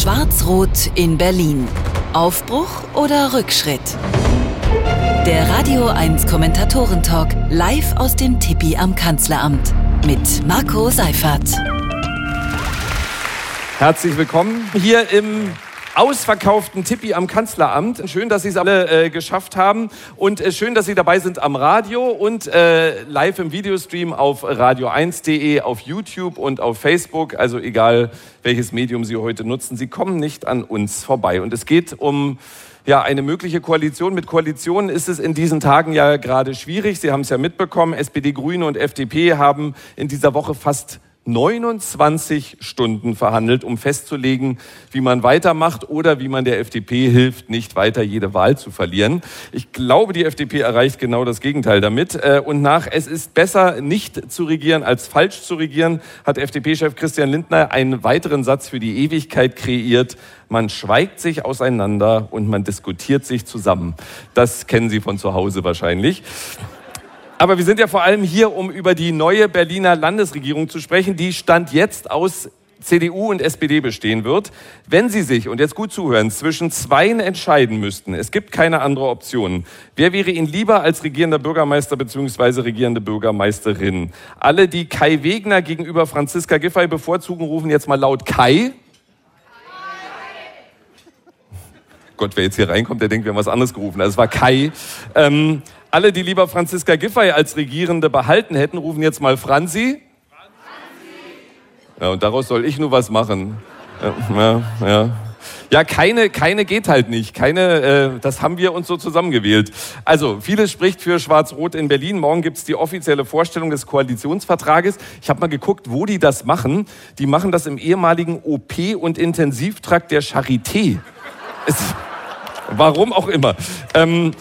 Schwarz-Rot in Berlin. Aufbruch oder Rückschritt? Der Radio 1 Kommentatoren-Talk live aus dem Tippi am Kanzleramt mit Marco Seifert. Herzlich willkommen hier im ausverkauften Tippi am Kanzleramt. Schön, dass Sie es alle äh, geschafft haben und äh, schön, dass Sie dabei sind am Radio und äh, live im Videostream auf radio1.de, auf YouTube und auf Facebook. Also egal, welches Medium Sie heute nutzen, Sie kommen nicht an uns vorbei. Und es geht um ja, eine mögliche Koalition. Mit Koalitionen ist es in diesen Tagen ja gerade schwierig. Sie haben es ja mitbekommen. SPD, Grüne und FDP haben in dieser Woche fast 29 Stunden verhandelt, um festzulegen, wie man weitermacht oder wie man der FDP hilft, nicht weiter jede Wahl zu verlieren. Ich glaube, die FDP erreicht genau das Gegenteil damit. Äh, und nach Es ist besser, nicht zu regieren, als falsch zu regieren, hat FDP-Chef Christian Lindner einen weiteren Satz für die Ewigkeit kreiert. Man schweigt sich auseinander und man diskutiert sich zusammen. Das kennen Sie von zu Hause wahrscheinlich. Aber wir sind ja vor allem hier, um über die neue Berliner Landesregierung zu sprechen, die Stand jetzt aus CDU und SPD bestehen wird. Wenn Sie sich, und jetzt gut zuhören, zwischen zweien entscheiden müssten, es gibt keine andere Option, wer wäre Ihnen lieber als regierender Bürgermeister bzw. regierende Bürgermeisterin? Alle, die Kai Wegner gegenüber Franziska Giffey bevorzugen, rufen jetzt mal laut Kai. Gott, wer jetzt hier reinkommt, der denkt, wir haben was anderes gerufen. Also es war Kai. Ähm, alle, die lieber Franziska Giffey als Regierende behalten hätten, rufen jetzt mal Franzi. Ja, und daraus soll ich nur was machen. Ja, ja. ja. Ja, keine, keine geht halt nicht. Keine, äh, das haben wir uns so zusammengewählt. Also, vieles spricht für Schwarz-Rot in Berlin. Morgen gibt's die offizielle Vorstellung des Koalitionsvertrages. Ich habe mal geguckt, wo die das machen. Die machen das im ehemaligen OP- und Intensivtrakt der Charité. Es, warum auch immer. Ähm,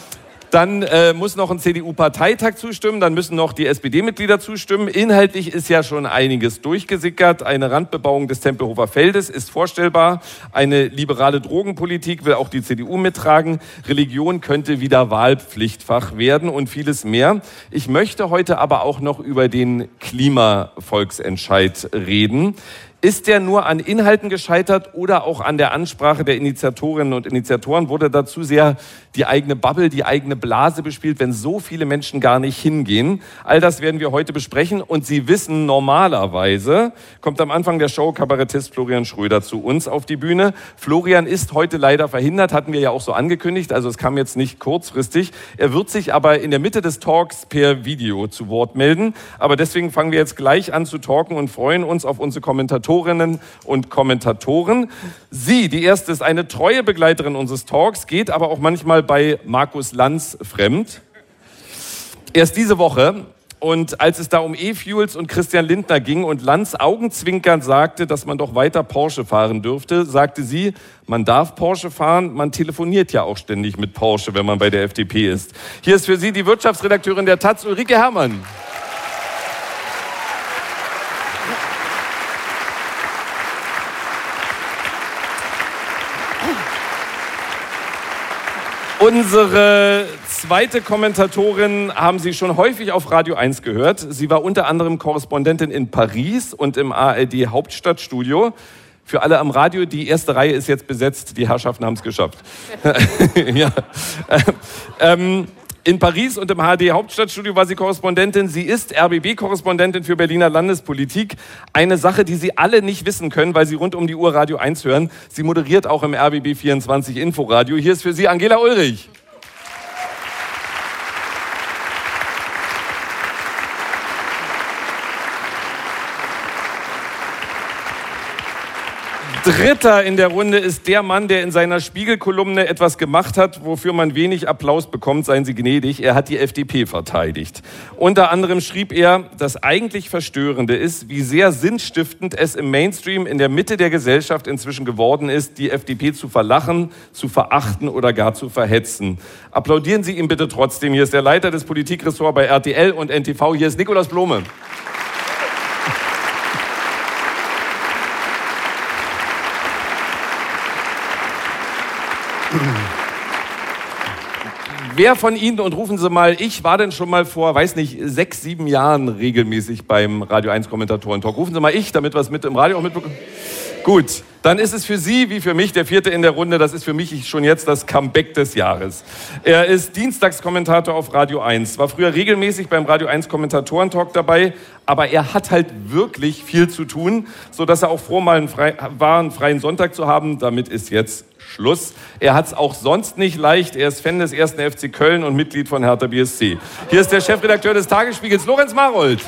dann äh, muss noch ein CDU-Parteitag zustimmen, dann müssen noch die SPD-Mitglieder zustimmen. Inhaltlich ist ja schon einiges durchgesickert. Eine Randbebauung des Tempelhofer Feldes ist vorstellbar. Eine liberale Drogenpolitik will auch die CDU mittragen. Religion könnte wieder Wahlpflichtfach werden und vieles mehr. Ich möchte heute aber auch noch über den Klimavolksentscheid reden. Ist der nur an Inhalten gescheitert oder auch an der Ansprache der Initiatorinnen und Initiatoren? Wurde dazu sehr die eigene Bubble, die eigene Blase bespielt, wenn so viele Menschen gar nicht hingehen? All das werden wir heute besprechen. Und Sie wissen, normalerweise kommt am Anfang der Show Kabarettist Florian Schröder zu uns auf die Bühne. Florian ist heute leider verhindert, hatten wir ja auch so angekündigt. Also es kam jetzt nicht kurzfristig. Er wird sich aber in der Mitte des Talks per Video zu Wort melden. Aber deswegen fangen wir jetzt gleich an zu talken und freuen uns auf unsere Kommentatoren Kommentatorinnen und Kommentatoren. Sie, die erste, ist eine treue Begleiterin unseres Talks, geht aber auch manchmal bei Markus Lanz fremd. Erst diese Woche und als es da um E-Fuels und Christian Lindner ging und Lanz augenzwinkernd sagte, dass man doch weiter Porsche fahren dürfte, sagte sie, man darf Porsche fahren, man telefoniert ja auch ständig mit Porsche, wenn man bei der FDP ist. Hier ist für Sie die Wirtschaftsredakteurin der Taz, Ulrike Herrmann. Unsere zweite Kommentatorin haben Sie schon häufig auf Radio 1 gehört. Sie war unter anderem Korrespondentin in Paris und im ARD Hauptstadtstudio. Für alle am Radio, die erste Reihe ist jetzt besetzt, die Herrschaften haben es geschafft. ja. Ähm, in Paris und im HD Hauptstadtstudio war sie Korrespondentin. Sie ist RBB-Korrespondentin für Berliner Landespolitik. Eine Sache, die Sie alle nicht wissen können, weil Sie rund um die Uhr Radio 1 hören. Sie moderiert auch im RBB 24 Inforadio. Hier ist für Sie Angela Ulrich. Dritter in der Runde ist der Mann, der in seiner Spiegelkolumne etwas gemacht hat, wofür man wenig Applaus bekommt, seien Sie gnädig. Er hat die FDP verteidigt. Unter anderem schrieb er, das eigentlich Verstörende ist, wie sehr sinnstiftend es im Mainstream in der Mitte der Gesellschaft inzwischen geworden ist, die FDP zu verlachen, zu verachten oder gar zu verhetzen. Applaudieren Sie ihm bitte trotzdem. Hier ist der Leiter des Politikressorts bei RTL und NTV. Hier ist Nikolaus Blome. Wer von Ihnen, und rufen Sie mal, ich war denn schon mal vor, weiß nicht, sechs, sieben Jahren regelmäßig beim Radio 1 Kommentatoren-Talk. Rufen Sie mal ich, damit wir es mit im Radio auch mitbekommen. Gut, dann ist es für Sie wie für mich der vierte in der Runde. Das ist für mich schon jetzt das Comeback des Jahres. Er ist Dienstagskommentator auf Radio 1, war früher regelmäßig beim Radio 1 Kommentatorentalk dabei, aber er hat halt wirklich viel zu tun, sodass er auch froh mal einen frei, war, einen freien Sonntag zu haben. Damit ist jetzt Schluss. Er hat es auch sonst nicht leicht. Er ist Fan des ersten FC Köln und Mitglied von Hertha BSC. Hier ist der Chefredakteur des Tagesspiegels, Lorenz Marold.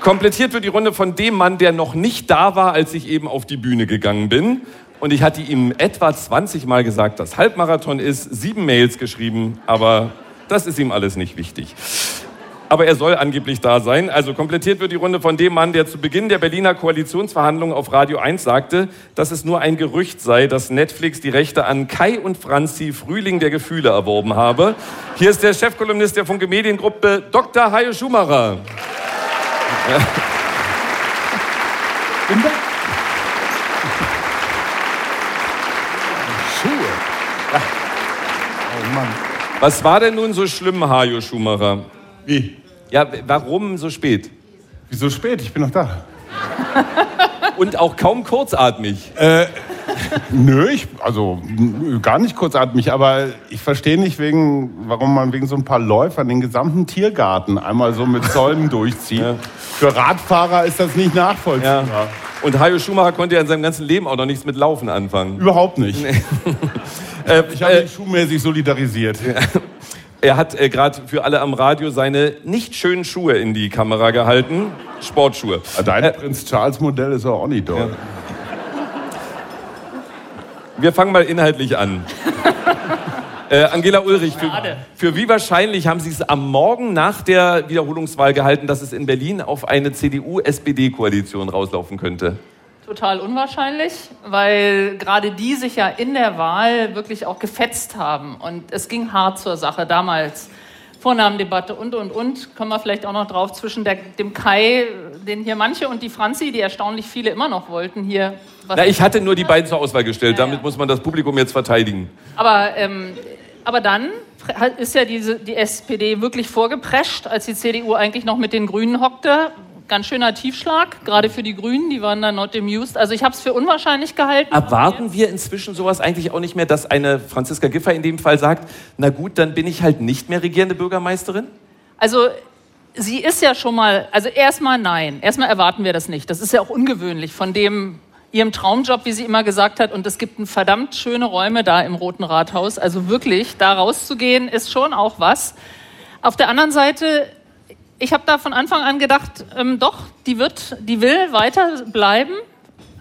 Komplettiert wird die Runde von dem Mann, der noch nicht da war, als ich eben auf die Bühne gegangen bin. Und ich hatte ihm etwa 20 Mal gesagt, dass Halbmarathon ist, sieben Mails geschrieben, aber das ist ihm alles nicht wichtig. Aber er soll angeblich da sein. Also komplettiert wird die Runde von dem Mann, der zu Beginn der Berliner Koalitionsverhandlungen auf Radio 1 sagte, dass es nur ein Gerücht sei, dass Netflix die Rechte an Kai und Franzi Frühling der Gefühle erworben habe. Hier ist der Chefkolumnist der Funke Mediengruppe, Dr. Hajo Schumacher. Kinder? Schuhe. Oh Mann. Was war denn nun so schlimm, Hajo Schumacher? Wie? Ja, warum so spät? Wieso spät? Ich bin noch da. Und auch kaum kurzatmig. Äh, nö, ich, also gar nicht kurzatmig, aber ich verstehe nicht, wegen, warum man wegen so ein paar Läufern den gesamten Tiergarten einmal so mit Zäunen durchzieht. Ja. Für Radfahrer ist das nicht nachvollziehbar. Ja. Und Hajo Schumacher konnte ja in seinem ganzen Leben auch noch nichts mit Laufen anfangen. Überhaupt nicht. Äh, Ich habe äh, mich schuhmäßig solidarisiert. er hat äh, gerade für alle am Radio seine nicht schönen Schuhe in die Kamera gehalten. Sportschuhe. Dein Prinz Charles Modell ist auch nicht doll. Wir fangen mal inhaltlich an. Äh, Angela Ulrich, für, für wie wahrscheinlich haben Sie es am Morgen nach der Wiederholungswahl gehalten, dass es in Berlin auf eine CDU-SPD-Koalition rauslaufen könnte? Total unwahrscheinlich, weil gerade die sich ja in der Wahl wirklich auch gefetzt haben. Und es ging hart zur Sache damals. Vornamendebatte und, und, und. Kommen wir vielleicht auch noch drauf zwischen der, dem Kai, den hier manche, und die Franzi, die erstaunlich viele immer noch wollten, hier. Na, ich hatte nur die beiden zur Auswahl gestellt. Ja, Damit ja. muss man das Publikum jetzt verteidigen. Aber, ähm, aber dann ist ja diese, die SPD wirklich vorgeprescht, als die CDU eigentlich noch mit den Grünen hockte. Ganz schöner Tiefschlag, gerade für die Grünen, die waren dann not amused. Also ich habe es für unwahrscheinlich gehalten. Erwarten wir inzwischen sowas eigentlich auch nicht mehr, dass eine Franziska Giffey in dem Fall sagt, na gut, dann bin ich halt nicht mehr regierende Bürgermeisterin? Also sie ist ja schon mal, also erstmal nein, erstmal erwarten wir das nicht. Das ist ja auch ungewöhnlich von dem ihrem Traumjob, wie sie immer gesagt hat. Und es gibt ein verdammt schöne Räume da im Roten Rathaus. Also wirklich, da rauszugehen, ist schon auch was. Auf der anderen Seite, ich habe da von Anfang an gedacht, ähm, doch, die wird, die will weiter bleiben.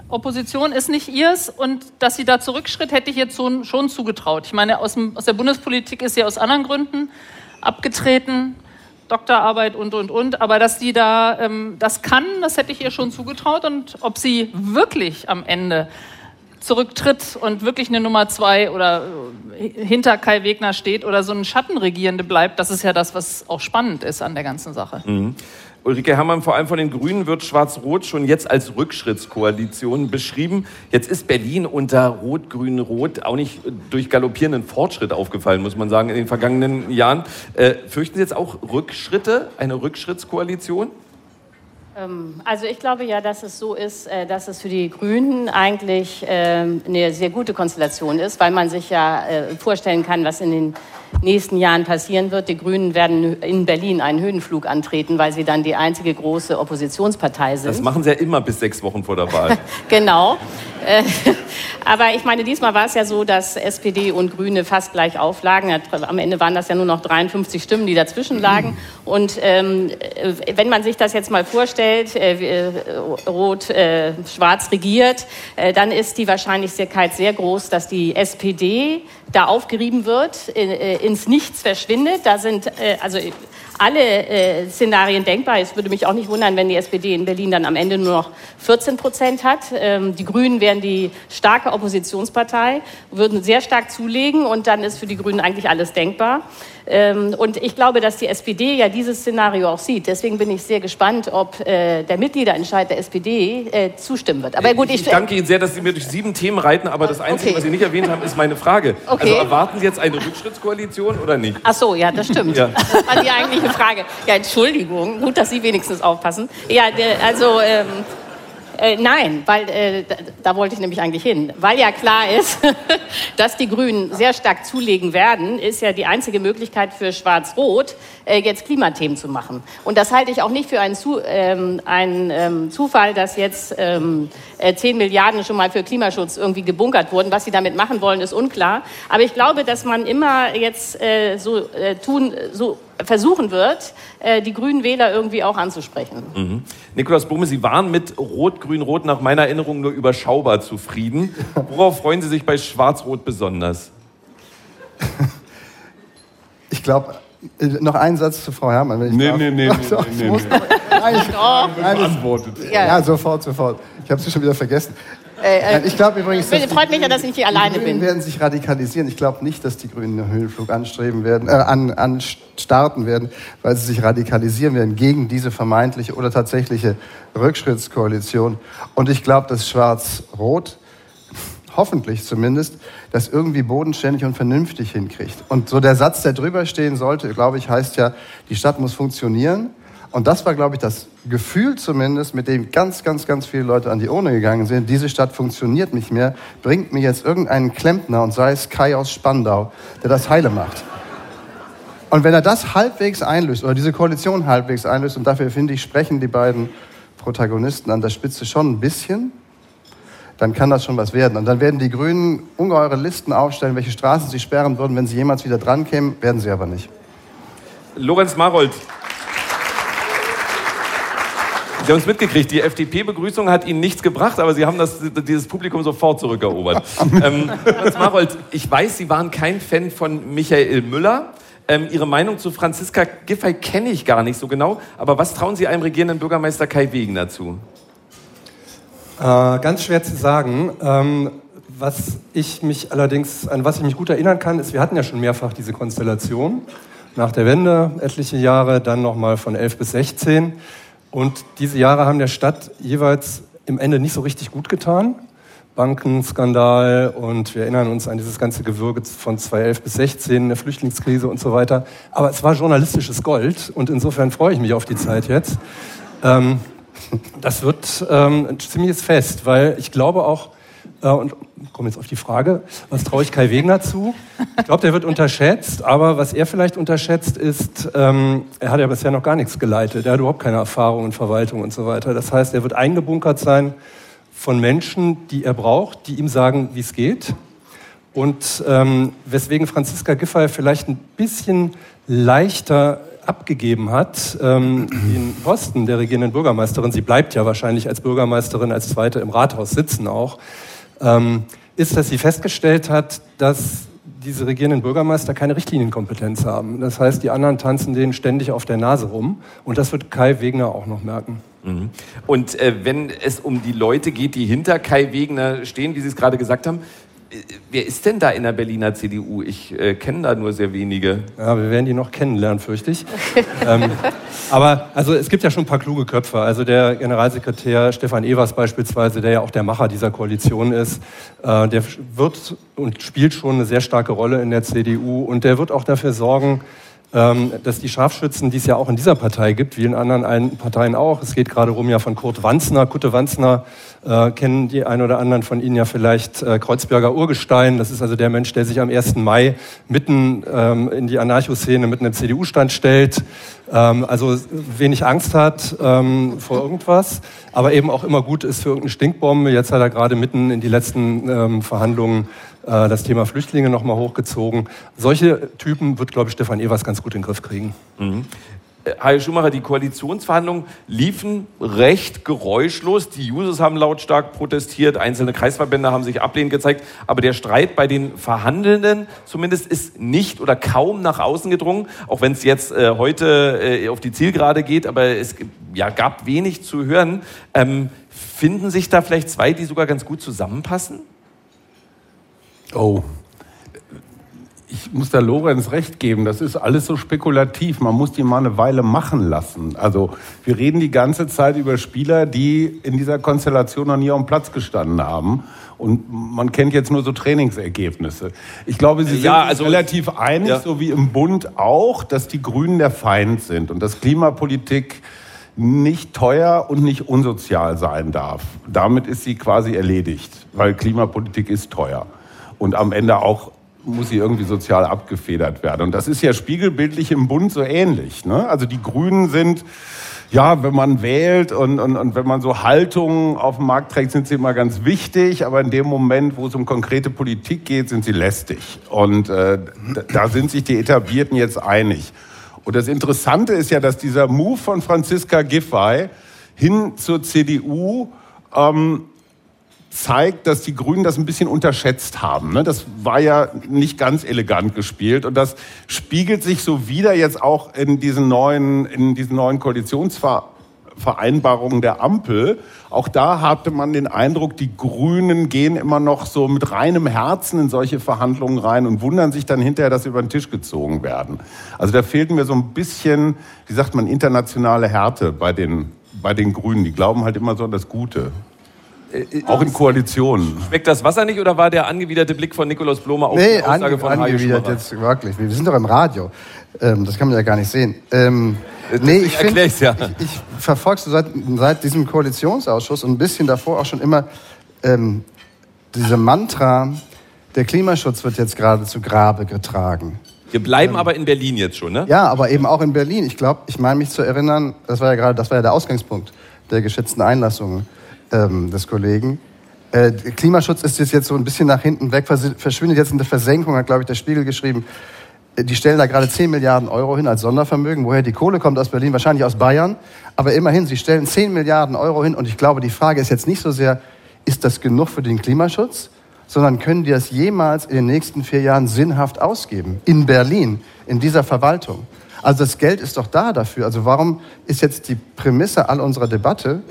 Opposition ist nicht ihrs und dass sie da zurückschritt, hätte ich jetzt schon, schon zugetraut. Ich meine, aus, dem, aus der Bundespolitik ist sie aus anderen Gründen abgetreten, Doktorarbeit und, und, und. Aber dass die da ähm, das kann, das hätte ich ihr schon zugetraut. Und ob sie wirklich am Ende zurücktritt und wirklich eine Nummer zwei oder äh, hinter Kai Wegner steht oder so ein Schattenregierende bleibt, das ist ja das, was auch spannend ist an der ganzen Sache. Ulrike Herrmann, vor allem von den Grünen wird Schwarz-Rot schon jetzt als Rückschrittskoalition beschrieben. Jetzt ist Berlin unter Rot-Grün-Rot auch nicht durch galoppierenden Fortschritt aufgefallen, muss man sagen, in den vergangenen Jahren. Äh, fürchten Sie jetzt auch Rückschritte, eine Rückschrittskoalition? Ähm, Also ich glaube ja, dass es so ist, äh, dass es für die Grünen eigentlich ähm, eine sehr gute Konstellation ist, weil man sich ja äh, vorstellen kann, was in den nächsten Jahren passieren wird. Die Grünen werden in Berlin einen Höhenflug antreten, weil sie dann die einzige große Oppositionspartei sind. Das machen Sie ja immer bis sechs Wochen vor der Wahl. Genau. Äh, Aber ich meine, diesmal war es ja so, dass SPD und Grüne fast gleich auflagen. Am Ende waren das ja nur noch 53 Stimmen, die dazwischen lagen. Und ähm, äh, wenn man sich das jetzt mal vorstellt, äh, wie, äh, Rot-Schwarz regiert, äh, dann ist die Wahrscheinlichkeit sehr groß, dass die SPD da aufgerieben wird, äh, ins Nichts verschwindet. Da sind äh, also alle äh, Szenarien denkbar. Es würde mich auch nicht wundern, wenn die SPD in Berlin dann am Ende nur noch 14 Prozent hat. Ähm, die Grünen wären die starke Oppositionspartei, würden sehr stark zulegen und dann ist für die Grünen eigentlich alles denkbar. Ähm, und ich glaube, dass die SPD ja dieses Szenario auch sieht. Deswegen bin ich sehr gespannt, ob äh, der Mitgliederentscheid der SPD äh, zustimmen wird. Aber gut, ich, ich danke Ihnen sehr, dass Sie mir durch sieben Themen reiten, aber das Einzige, okay. was Sie nicht erwähnt haben, ist meine Frage. Okay. Also erwarten Sie jetzt eine Rückschrittskoalition oder nicht? Ach so, ja, das stimmt. Ja. Das war die eigentliche Frage. Ja, Entschuldigung, gut, dass Sie wenigstens aufpassen. Ja, also ähm, äh, nein, weil äh, da, wollte ich nämlich eigentlich hin. Weil ja klar ist, dass die Grünen sehr stark zulegen werden, ist ja die einzige Möglichkeit für Schwarz-Rot, äh, jetzt Klimathemen zu machen. Und das halte ich auch nicht für einen, zu, ähm, einen ähm, Zufall, dass jetzt ähm, 10 äh, Milliarden schon mal für Klimaschutz irgendwie gebunkert wurden. Was sie damit machen wollen, ist unklar. Aber ich glaube, dass man immer jetzt äh, so äh, tun, so versuchen wird, äh, die grünen Wähler irgendwie auch anzusprechen. Mhm. Nikolaus Bumme, Sie waren mit Rot-Grün-Rot nach meiner Erinnerung nur überschaubar zufrieden. Worauf freuen Sie sich bei Schwarz-Rot besonders? Ich glaube, äh, noch einen Satz zu Frau Herrmann. Wenn ich nee, darf. nee, nee, nee, nee, nee, nee. Nein, ich, nein, ja. ja, sofort, sofort. Ich habe sie schon wieder vergessen. Äh, äh, ich glaube übrigens, dass freut mich ja, dass ich nicht alleine die Grünen bin. werden sich radikalisieren. Ich glaube nicht, dass die Grünen einen Höhenflug anstreben werden, äh, an, an starten werden, weil sie sich radikalisieren werden gegen diese vermeintliche oder tatsächliche Rückschrittskoalition. Und ich glaube, dass Schwarz-Rot hoffentlich zumindest, das irgendwie bodenständig und vernünftig hinkriegt. Und so der Satz, der drüber stehen sollte, glaube ich, heißt ja, die Stadt muss funktionieren. Und das war, glaube ich, das Gefühl zumindest, mit dem ganz, ganz, ganz viele Leute an die Urne gegangen sind. Diese Stadt funktioniert nicht mehr. Bringt mir jetzt irgendeinen Klempner und sei es Kai aus Spandau, der das heile macht. Und wenn er das halbwegs einlöst, oder diese Koalition halbwegs einlöst, und dafür finde ich, sprechen die beiden Protagonisten an der Spitze schon ein bisschen, dann kann das schon was werden. Und dann werden die Grünen ungeheure Listen aufstellen, welche Straßen sie sperren würden, wenn sie jemals wieder dran kämen, werden sie aber nicht. Lorenz Marold, Sie haben es mitgekriegt, die FDP-Begrüßung hat Ihnen nichts gebracht, aber Sie haben das, dieses Publikum sofort zurückerobert. ähm, Marold, ich weiß, Sie waren kein Fan von Michael Müller. Ähm, Ihre Meinung zu Franziska Giffey kenne ich gar nicht so genau. Aber was trauen Sie einem regierenden Bürgermeister Kai Wegener zu? Äh, ganz schwer zu sagen. Ähm, was ich mich allerdings, an was ich mich gut erinnern kann, ist, wir hatten ja schon mehrfach diese Konstellation. Nach der Wende etliche Jahre, dann nochmal von 11 bis 16. Und diese Jahre haben der Stadt jeweils im Ende nicht so richtig gut getan. Bankenskandal und wir erinnern uns an dieses ganze Gewürge von 2011 bis 16, der Flüchtlingskrise und so weiter. Aber es war journalistisches Gold und insofern freue ich mich auf die Zeit jetzt. Ähm, das wird ähm, ein ziemliches Fest, weil ich glaube auch, und komme jetzt auf die Frage, was traue ich Kai Wegner zu? Ich glaube, der wird unterschätzt, aber was er vielleicht unterschätzt ist, ähm, er hat ja bisher noch gar nichts geleitet, er hat überhaupt keine Erfahrung in Verwaltung und so weiter. Das heißt, er wird eingebunkert sein von Menschen, die er braucht, die ihm sagen, wie es geht. Und ähm, weswegen Franziska Giffey vielleicht ein bisschen leichter abgegeben hat, ähm, den Posten der regierenden Bürgermeisterin, sie bleibt ja wahrscheinlich als Bürgermeisterin als Zweite im Rathaus sitzen auch, ähm, ist, dass sie festgestellt hat, dass diese regierenden Bürgermeister keine Richtlinienkompetenz haben. Das heißt, die anderen tanzen denen ständig auf der Nase rum. Und das wird Kai Wegner auch noch merken. Mhm. Und äh, wenn es um die Leute geht, die hinter Kai Wegner stehen, wie Sie es gerade gesagt haben, Wer ist denn da in der Berliner CDU? Ich äh, kenne da nur sehr wenige. Ja, wir werden die noch kennenlernen, fürchte ich. ähm, aber also es gibt ja schon ein paar kluge Köpfe. Also der Generalsekretär Stefan Evers beispielsweise, der ja auch der Macher dieser Koalition ist, äh, der wird und spielt schon eine sehr starke Rolle in der CDU und der wird auch dafür sorgen, dass die Scharfschützen, die es ja auch in dieser Partei gibt, wie in anderen Parteien auch, es geht gerade rum ja von Kurt Wanzner, Kutte Wanzner, äh, kennen die ein oder anderen von Ihnen ja vielleicht äh, Kreuzberger Urgestein. Das ist also der Mensch, der sich am 1. Mai mitten ähm, in die Anarchoszene mit einem CDU-Stand stellt. Ähm, also wenig Angst hat ähm, vor irgendwas, aber eben auch immer gut ist für irgendeine Stinkbombe. Jetzt hat er gerade mitten in die letzten ähm, Verhandlungen äh, das Thema Flüchtlinge nochmal hochgezogen. Solche Typen wird, glaube ich, Stefan Evers ganz gut in den Griff kriegen. Mhm. Herr Schumacher, die Koalitionsverhandlungen liefen recht geräuschlos. Die Users haben lautstark protestiert, einzelne Kreisverbände haben sich ablehnend gezeigt. Aber der Streit bei den Verhandelnden zumindest ist nicht oder kaum nach außen gedrungen, auch wenn es jetzt äh, heute äh, auf die Zielgerade geht. Aber es ja, gab wenig zu hören. Ähm, finden sich da vielleicht zwei, die sogar ganz gut zusammenpassen? Oh, ich muss der Lorenz recht geben, das ist alles so spekulativ. Man muss die mal eine Weile machen lassen. Also wir reden die ganze Zeit über Spieler, die in dieser Konstellation noch nie auf dem Platz gestanden haben. Und man kennt jetzt nur so Trainingsergebnisse. Ich glaube, Sie sind ja, also, relativ einig, ja. so wie im Bund auch, dass die Grünen der Feind sind und dass Klimapolitik nicht teuer und nicht unsozial sein darf. Damit ist sie quasi erledigt, weil Klimapolitik ist teuer und am Ende auch muss sie irgendwie sozial abgefedert werden. Und das ist ja spiegelbildlich im Bund so ähnlich. Ne? Also die Grünen sind, ja, wenn man wählt und, und, und wenn man so Haltungen auf den Markt trägt, sind sie immer ganz wichtig. Aber in dem Moment, wo es um konkrete Politik geht, sind sie lästig. Und äh, da sind sich die Etablierten jetzt einig. Und das Interessante ist ja, dass dieser Move von Franziska Giffey hin zur CDU ähm, zeigt, dass die Grünen das ein bisschen unterschätzt haben. Ne? Das war ja nicht ganz elegant gespielt und das spiegelt sich so wieder jetzt auch in diesen neuen, in diesen neuen Koalitionsvereinbarungen der Ampel. Auch da hatte man den Eindruck, die Grünen gehen immer noch so mit reinem Herzen in solche Verhandlungen rein und wundern sich dann hinterher, dass sie über den Tisch gezogen werden. Also da fehlt mir so ein bisschen, wie sagt man, internationale Härte bei den, bei den Grünen. Die glauben halt immer so an das Gute. Auch in Koalitionen. Schmeckt das Wasser nicht oder war der angewiderte Blick von Nikolaus Blomer auf nee, die Aussage ange von angewidert jetzt wirklich. Wir sind doch im Radio. Ähm, das kann man ja gar nicht sehen. Ähm, nee, ich, find, ja. ich, ich verfolge seit, seit diesem Koalitionsausschuss und ein bisschen davor auch schon immer ähm, diese Mantra, der Klimaschutz wird jetzt gerade zu Grabe getragen. Wir bleiben ähm, aber in Berlin jetzt schon, ne? Ja, aber eben auch in Berlin. Ich glaube, ich meine mich zu erinnern, das war ja gerade, das war ja der Ausgangspunkt der geschätzten Einlassungen ähm, des Kollegen. Äh, Klimaschutz ist jetzt, so ein bisschen nach hinten weg, verschwindet jetzt in der Versenkung, hat, glaube ich, der Spiegel geschrieben. Äh, die stellen da gerade 10 Milliarden Euro hin als Sondervermögen. Woher die Kohle kommt aus Berlin, wahrscheinlich aus Bayern. Aber immerhin, sie stellen 10 Milliarden Euro hin. Und ich glaube, die Frage ist jetzt nicht so sehr, ist das genug für den Klimaschutz? Sondern können die das jemals in den nächsten vier Jahren sinnhaft ausgeben? In Berlin, in dieser Verwaltung. Also das Geld ist doch da dafür. Also warum ist jetzt die Prämisse all unserer Debatte,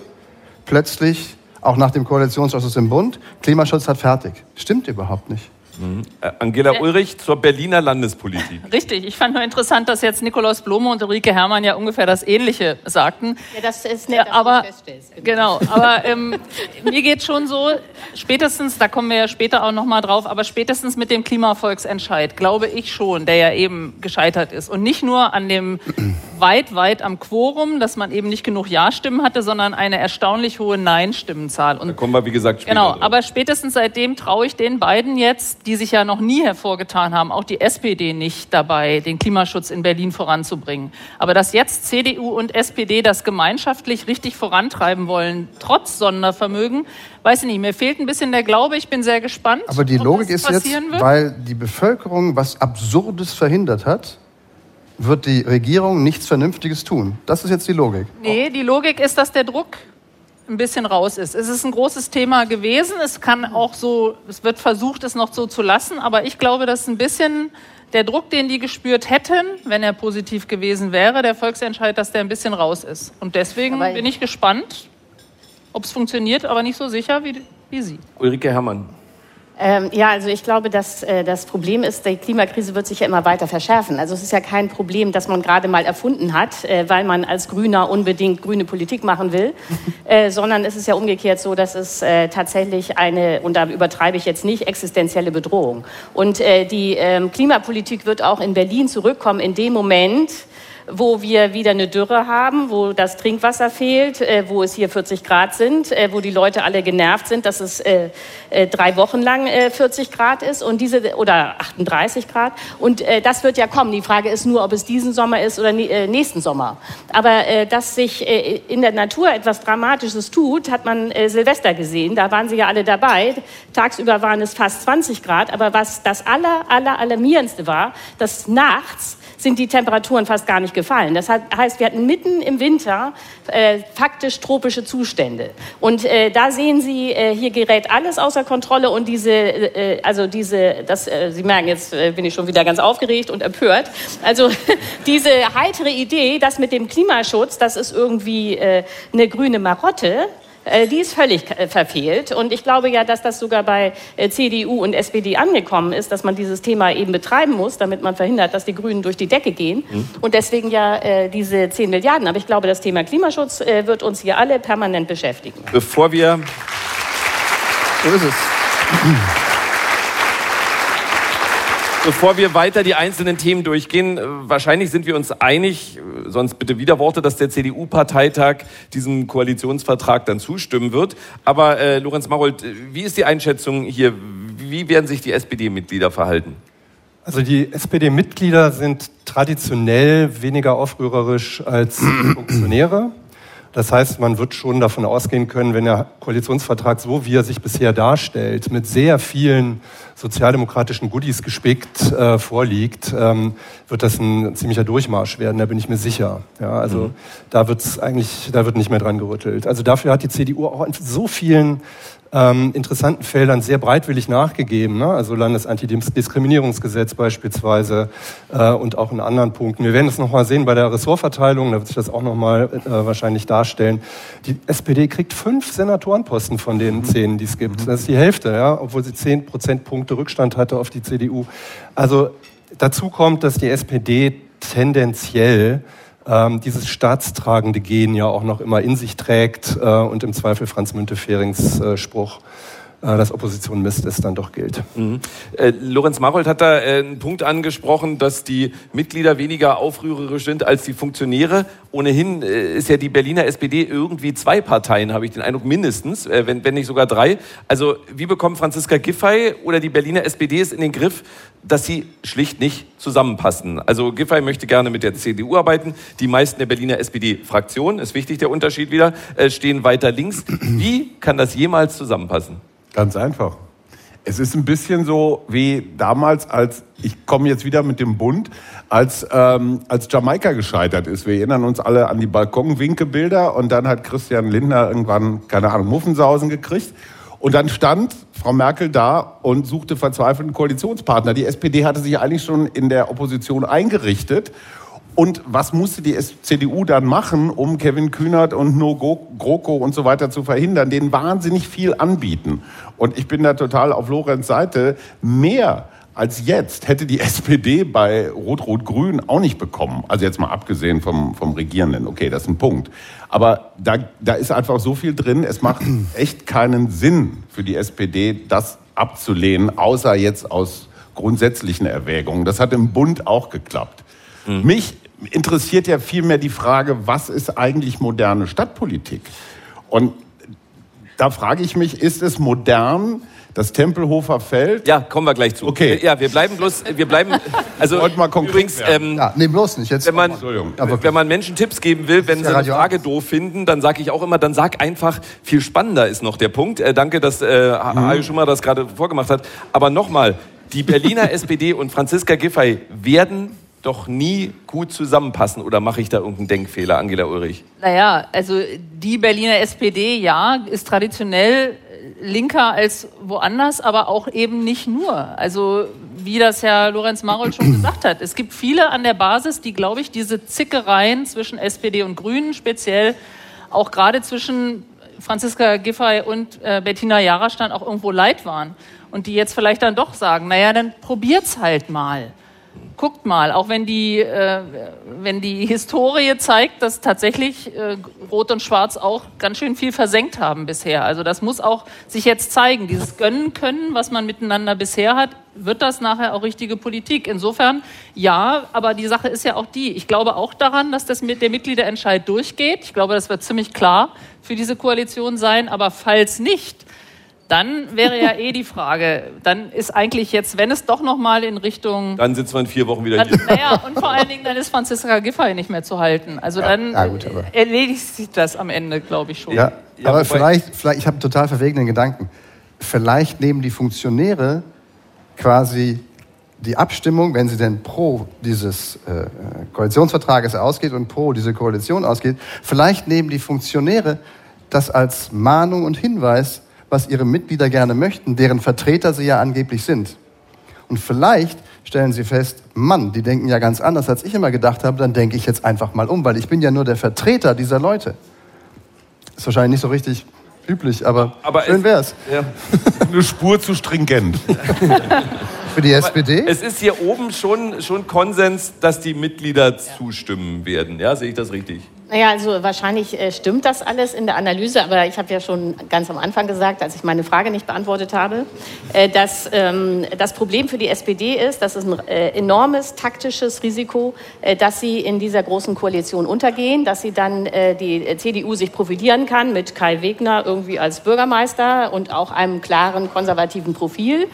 plötzlich, auch nach dem Koalitionsausschuss im Bund, Klimaschutz hat fertig. Stimmt überhaupt nicht. Mhm. Angela Ulrich zur Berliner Landespolitik. Richtig, ich fand nur interessant, dass jetzt Nikolaus Blome und Ulrike Herrmann ja ungefähr das Ähnliche sagten. Ja, das ist nett, dass aber, du feststellst. Genau, genau aber ähm, mir geht schon so, spätestens, da kommen wir ja später auch nochmal drauf, aber spätestens mit dem Klimavolksentscheid, glaube ich schon, der ja eben gescheitert ist. Und nicht nur an dem weit, weit am Quorum, dass man eben nicht genug Ja-Stimmen hatte, sondern eine erstaunlich hohe Nein-Stimmenzahl. da kommen wir, wie gesagt, später Genau, drauf. aber spätestens seitdem traue ich den beiden jetzt, die sich ja noch nie hervorgetan haben, auch die SPD nicht dabei, den Klimaschutz in Berlin voranzubringen. Aber dass jetzt CDU und SPD das gemeinschaftlich richtig vorantreiben wollen, trotz Sondervermögen, weiß ich nicht. Mir fehlt ein bisschen der Glaube. Ich bin sehr gespannt. Aber die Logik ist jetzt, wird. weil die Bevölkerung was Absurdes verhindert hat, wird die Regierung nichts Vernünftiges tun. Das ist jetzt die Logik. Nee, die Logik ist, dass der Druck ein bisschen raus ist. Es ist ein großes Thema gewesen. Es kann auch so, es wird versucht, es noch so zu lassen. Aber ich glaube, dass ein bisschen der Druck, den die gespürt hätten, wenn er positiv gewesen wäre, der Volksentscheid, dass der ein bisschen raus ist. Und deswegen aber bin ich gespannt, ob es funktioniert, aber nicht so sicher wie, wie Sie. Ulrike Herrmann. Ähm, ja, also ich glaube, dass äh, das Problem ist, die Klimakrise wird sich ja immer weiter verschärfen. Also es ist ja kein Problem, das man gerade mal erfunden hat, äh, weil man als Grüner unbedingt grüne Politik machen will, äh, sondern es ist ja umgekehrt so, dass es äh, tatsächlich eine, und da übertreibe ich jetzt nicht, existenzielle Bedrohung. Und äh, die ähm, Klimapolitik wird auch in Berlin zurückkommen in dem Moment, wo wir wieder eine Dürre haben, wo das Trinkwasser fehlt, äh, wo es hier 40 Grad sind, äh, wo die Leute alle genervt sind, dass es äh, äh drei Wochen lang 40 äh, Grad ist und diese oder 38 Grad und äh, das wird ja kommen. Die Frage ist nur, ob es diesen Sommer ist oder nächsten Sommer. Aber dass sich in der Natur etwas Dramatisches tut, hat man Silvester gesehen. Da waren Sie ja alle dabei. Tagsüber waren es fast 20 Grad, aber was das aller aller alarmierendste war, dass nachts sind die Temperaturen fast gar nicht gefallen. Das heißt, wir hatten mitten im Winter äh, faktisch tropische Zustände. Und äh, da sehen Sie, äh, hier gerät alles außer Kontrolle und diese, äh, also diese, das, äh, Sie merken, jetzt äh, bin ich schon wieder ganz aufgeregt und empört. Also diese heitere Idee, dass mit dem Klimaschutz, das ist irgendwie äh, eine grüne Marotte, äh, die ist völlig äh, verfehlt. Und ich glaube ja, dass das sogar bei äh, CDU und SPD angekommen ist, dass man dieses Thema eben betreiben muss, damit man verhindert, dass die Grünen durch die Decke gehen. Mhm. Und deswegen ja äh, diese 10 Milliarden. Aber ich glaube, das Thema Klimaschutz äh, wird uns hier alle permanent beschäftigen. Bevor wir. So ist es. Bevor wir weiter die einzelnen Themen durchgehen, äh, wahrscheinlich sind wir uns einig, äh, sonst bitte wieder Worte, dass der CDU-Parteitag diesem Koalitionsvertrag dann zustimmen wird. Aber äh, Lorenz Marold, äh, wie ist die Einschätzung hier? Wie werden sich die SPD-Mitglieder verhalten? Also die SPD-Mitglieder sind traditionell weniger aufrührerisch als Funktionäre. Das heißt, man wird schon davon ausgehen können, wenn der Koalitionsvertrag so, wie er sich bisher darstellt, mit sehr vielen sozialdemokratischen Goodies gespickt äh, vorliegt, ähm, wird das ein ziemlicher Durchmarsch werden, da bin ich mir sicher. Ja, also mhm. da wird's eigentlich, da wird nicht mehr dran gerüttelt. Also dafür hat die CDU auch in so vielen ähm, interessanten Feldern sehr breitwillig nachgegeben. Ne? Also Landesantidiskriminierungsgesetz beispielsweise äh, und auch in anderen Punkten. Wir werden es nochmal sehen bei der Ressortverteilung, da wird sich das auch nochmal äh, wahrscheinlich darstellen. Die SPD kriegt fünf Senatorenposten von den mhm. zehn, die es gibt. Mhm. Das ist die Hälfte, ja? obwohl sie zehn Prozentpunkte Rückstand hatte auf die CDU. Also dazu kommt, dass die SPD tendenziell ähm, dieses staatstragende Gen ja auch noch immer in sich trägt äh, und im Zweifel Franz Münteferings äh, Spruch dass Opposition Mist ist, dann doch gilt. Mhm. Äh, Lorenz Marold hat da äh, einen Punkt angesprochen, dass die Mitglieder weniger aufrührerisch sind als die Funktionäre. Ohnehin äh, ist ja die Berliner SPD irgendwie zwei Parteien, habe ich den Eindruck, mindestens, äh, wenn, wenn nicht sogar drei. Also wie bekommt Franziska Giffey oder die Berliner SPD es in den Griff, dass sie schlicht nicht zusammenpassen? Also Giffey möchte gerne mit der CDU arbeiten. Die meisten der Berliner SPD-Fraktionen, ist wichtig der Unterschied wieder, äh, stehen weiter links. Wie kann das jemals zusammenpassen? Ganz einfach. Es ist ein bisschen so wie damals, als ich komme jetzt wieder mit dem Bund, als, ähm, als Jamaika gescheitert ist. Wir erinnern uns alle an die Balkonwinkebilder und dann hat Christian Lindner irgendwann, keine Ahnung, Muffensausen gekriegt. Und dann stand Frau Merkel da und suchte verzweifelt einen Koalitionspartner. Die SPD hatte sich eigentlich schon in der Opposition eingerichtet und was musste die CDU dann machen, um Kevin Kühnert und No GroKo und so weiter zu verhindern? Denen wahnsinnig viel anbieten. Und ich bin da total auf Lorenz Seite. Mehr als jetzt hätte die SPD bei Rot-Rot-Grün auch nicht bekommen. Also jetzt mal abgesehen vom, vom Regierenden. Okay, das ist ein Punkt. Aber da, da ist einfach so viel drin. Es macht echt keinen Sinn für die SPD, das abzulehnen, außer jetzt aus grundsätzlichen Erwägungen. Das hat im Bund auch geklappt. Mhm. Mich interessiert ja vielmehr die Frage, was ist eigentlich moderne Stadtpolitik? Und da frage ich mich, ist es modern, das Tempelhofer Feld. Ja, kommen wir gleich zu. Okay. Ja, wir bleiben bloß, wir bleiben, also mal übrigens, ähm, ja, nee, bloß nicht. Jetzt wenn man, wenn man Menschen Tipps geben will, wenn sie eine Frage doof finden, dann sage ich auch immer, dann sag einfach, viel spannender ist noch der Punkt. Äh, danke, dass äh, mhm. Hajo Schumer das gerade vorgemacht hat. Aber nochmal, die Berliner SPD und Franziska Giffey werden doch nie gut zusammenpassen oder mache ich da irgendeinen Denkfehler, Angela Ulrich? Naja, also die Berliner SPD, ja, ist traditionell linker als woanders, aber auch eben nicht nur. Also wie das Herr Lorenz Marold schon gesagt hat, es gibt viele an der Basis, die, glaube ich, diese Zickereien zwischen SPD und Grünen, speziell auch gerade zwischen Franziska Giffey und äh, Bettina Jarastand auch irgendwo leid waren. Und die jetzt vielleicht dann doch sagen, naja, dann probiert's halt mal guckt mal, auch wenn die, äh, wenn die Historie zeigt, dass tatsächlich äh, Rot und Schwarz auch ganz schön viel versenkt haben bisher. Also das muss auch sich jetzt zeigen. Dieses Gönnen können, was man miteinander bisher hat, wird das nachher auch richtige Politik. Insofern ja, aber die Sache ist ja auch die. Ich glaube auch daran, dass das mit der Mitgliederentscheid durchgeht. Ich glaube, das wird ziemlich klar für diese Koalition sein. Aber falls nicht, dann wäre ja eh die Frage, dann ist eigentlich jetzt, wenn es doch noch mal in Richtung... Dann sitzen wir in vier Wochen wieder dann, hier. Naja, und vor allen Dingen, dann ist Franziska Giffey nicht mehr zu halten. Also ja, dann ja gut, erledigt sich das am Ende, glaube ich schon. Ja, ja aber vielleicht, vielleicht, ich habe einen total verwegenen Gedanken. Vielleicht nehmen die Funktionäre quasi die Abstimmung, wenn sie denn pro dieses äh, Koalitionsvertrages ausgeht und pro diese Koalition ausgeht, vielleicht nehmen die Funktionäre das als Mahnung und Hinweis, was ihre Mitglieder gerne möchten, deren Vertreter sie ja angeblich sind. Und vielleicht stellen sie fest, Mann, die denken ja ganz anders, als ich immer gedacht habe, dann denke ich jetzt einfach mal um, weil ich bin ja nur der Vertreter dieser Leute. Ist wahrscheinlich nicht so richtig üblich, aber, Aber schön es- wär's. Ja. Eine Spur zu stringent. Für die SPD? Es ist hier oben schon, schon Konsens, dass die Mitglieder zustimmen werden. Ja, sehe ich das richtig? Naja, also wahrscheinlich äh, stimmt das alles in der Analyse, aber ich habe ja schon ganz am Anfang gesagt, als ich meine Frage nicht beantwortet habe, äh, dass ähm, das Problem für die SPD ist, dass es ein äh, enormes taktisches Risiko, dass sie in dieser großen Koalition untergehen, dass sie dann die CDU sich profilieren kann mit Kai Wegner irgendwie als Bürgermeister und auch einem klaren konservativen Profil.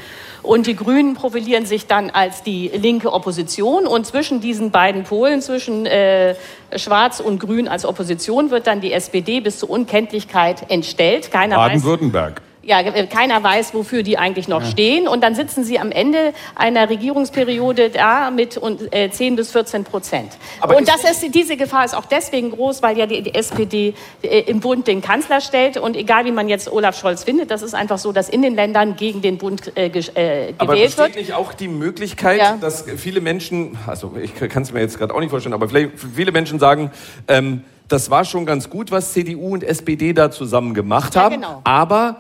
Und die Grünen profilieren sich dann als die linke Opposition. Und zwischen diesen beiden Polen, zwischen äh, Schwarz und Grün als Opposition, wird dann die SPD bis zur Unkenntlichkeit entstellt. Baden-Württemberg. Ja, äh, keiner weiß, wofür die eigentlich noch stehen. Und dann sitzen sie am Ende einer Regierungsperiode da mit und, äh, 10 bis 14 Prozent. Aber und das ist, diese Gefahr ist auch deswegen groß, weil ja die, die SPD äh, im Bund den Kanzler stellt. Und egal, wie man jetzt Olaf Scholz findet, das ist einfach so, dass in den Ländern gegen den Bund äh, gesch- äh, Aber gewählt besteht wird. nicht auch die Möglichkeit, Ja. dass viele Menschen, also ich kann es mir jetzt gerade auch nicht vorstellen, aber vielleicht viele Menschen sagen, ähm, das war schon ganz gut, was CDU und SPD da zusammen gemacht Ja, haben, genau. aber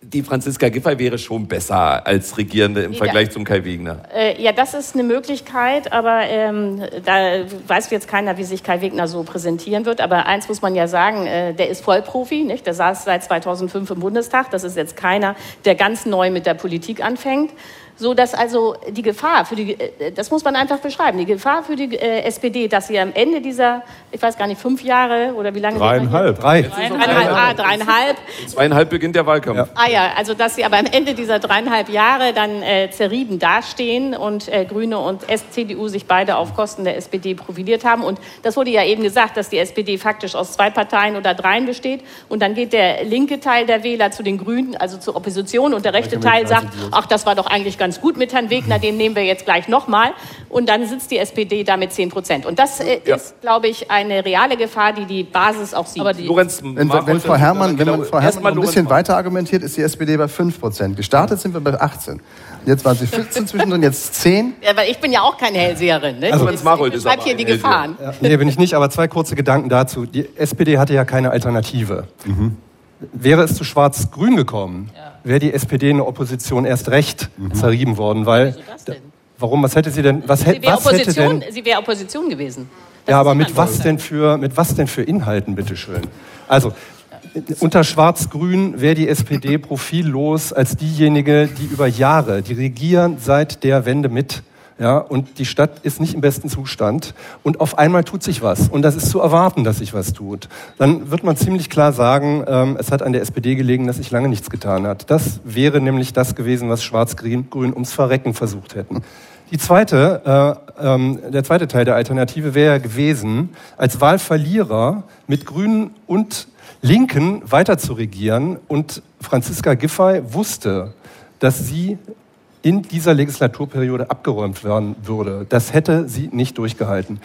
die Franziska Giffey wäre schon besser als Regierende im. Vergleich zum Kai Wegner. Äh, ja, das ist eine Möglichkeit, aber ähm, da weiß jetzt keiner, wie sich Kai Wegner so präsentieren wird. Aber eins muss man ja sagen, äh, der ist Vollprofi, nicht? der saß seit 2005 im Bundestag. Das ist jetzt keiner, der ganz neu mit der Politik anfängt. So dass also die Gefahr für die, äh, das muss man einfach beschreiben, die Gefahr für die äh, SPD, dass sie am Ende dieser, ich weiß gar nicht, fünf Jahre oder wie lange? Dreieinhalb. Drei. Dreieinhalb, ah, dreieinhalb. Zweieinhalb beginnt der Wahlkampf. Ah ja, also dass sie aber am Ende dieser dreieinhalb Jahre dann äh, zerrieben dastehen und äh, Grüne und S CDU sich beide auf Kosten der SPD profiliert haben. Und das wurde ja eben gesagt, dass die SPD faktisch aus zwei Parteien oder dreien besteht. Und dann geht der linke Teil der Wähler zu den Grünen, also zur Opposition. Und der rechte Teil sagt, ach, das war doch eigentlich ganz gut mit Herrn Wegner, den nehmen wir jetzt gleich nochmal. Und dann sitzt die SPD da mit 10 Prozent. Und das äh, Ja. ist, glaube ich, eine reale Gefahr, die die Basis auch sieht. Aber die- Lorenz, Wenn, wenn, Frau Herrmann, wenn man Frau Herrmann noch ein bisschen Lorenz- weiter argumentiert, ist die SPD bei 5 Prozent. Gestartet sind wir bei 18. Jetzt waren sie 14 zwischendrin, jetzt 10. Ja, weil ich bin ja auch keine Hellseherin. Ne? Also- ich Lorenz Marold ich ist beschreibe aber hier die Gefahren. Ja, nee, bin ich nicht, aber zwei kurze Gedanken dazu. Die SPD hatte ja keine Alternative. Wäre es zu Schwarz-Grün gekommen, wäre die SPD in der Opposition erst recht zerrieben worden, weil. Wieso das denn? Warum? Was hätte sie denn? Was, Sie was hätte Opposition, denn? sie wäre Opposition gewesen. Das Ja, aber mit was denn für mit was denn für Inhalten, bitteschön? Also unter Schwarz-Grün wäre die SPD profillos als diejenige, die über Jahre, die regieren seit der Wende mit. Ja, und die Stadt ist nicht im besten Zustand. Und auf einmal tut sich was. Und das ist zu erwarten, dass sich was tut. Dann wird man ziemlich klar sagen, ähm, es hat an der SPD gelegen, dass sich lange nichts getan hat. Das wäre nämlich das gewesen, was Schwarz-Grün Grün ums Verrecken versucht hätten. Die zweite, äh, ähm, der zweite Teil der Alternative wäre gewesen, als Wahlverlierer mit Grünen und Linken weiter zu regieren. Und Franziska Giffey wusste, dass sie in dieser Legislaturperiode abgeräumt werden würde. Das hätte sie nicht durchgehalten.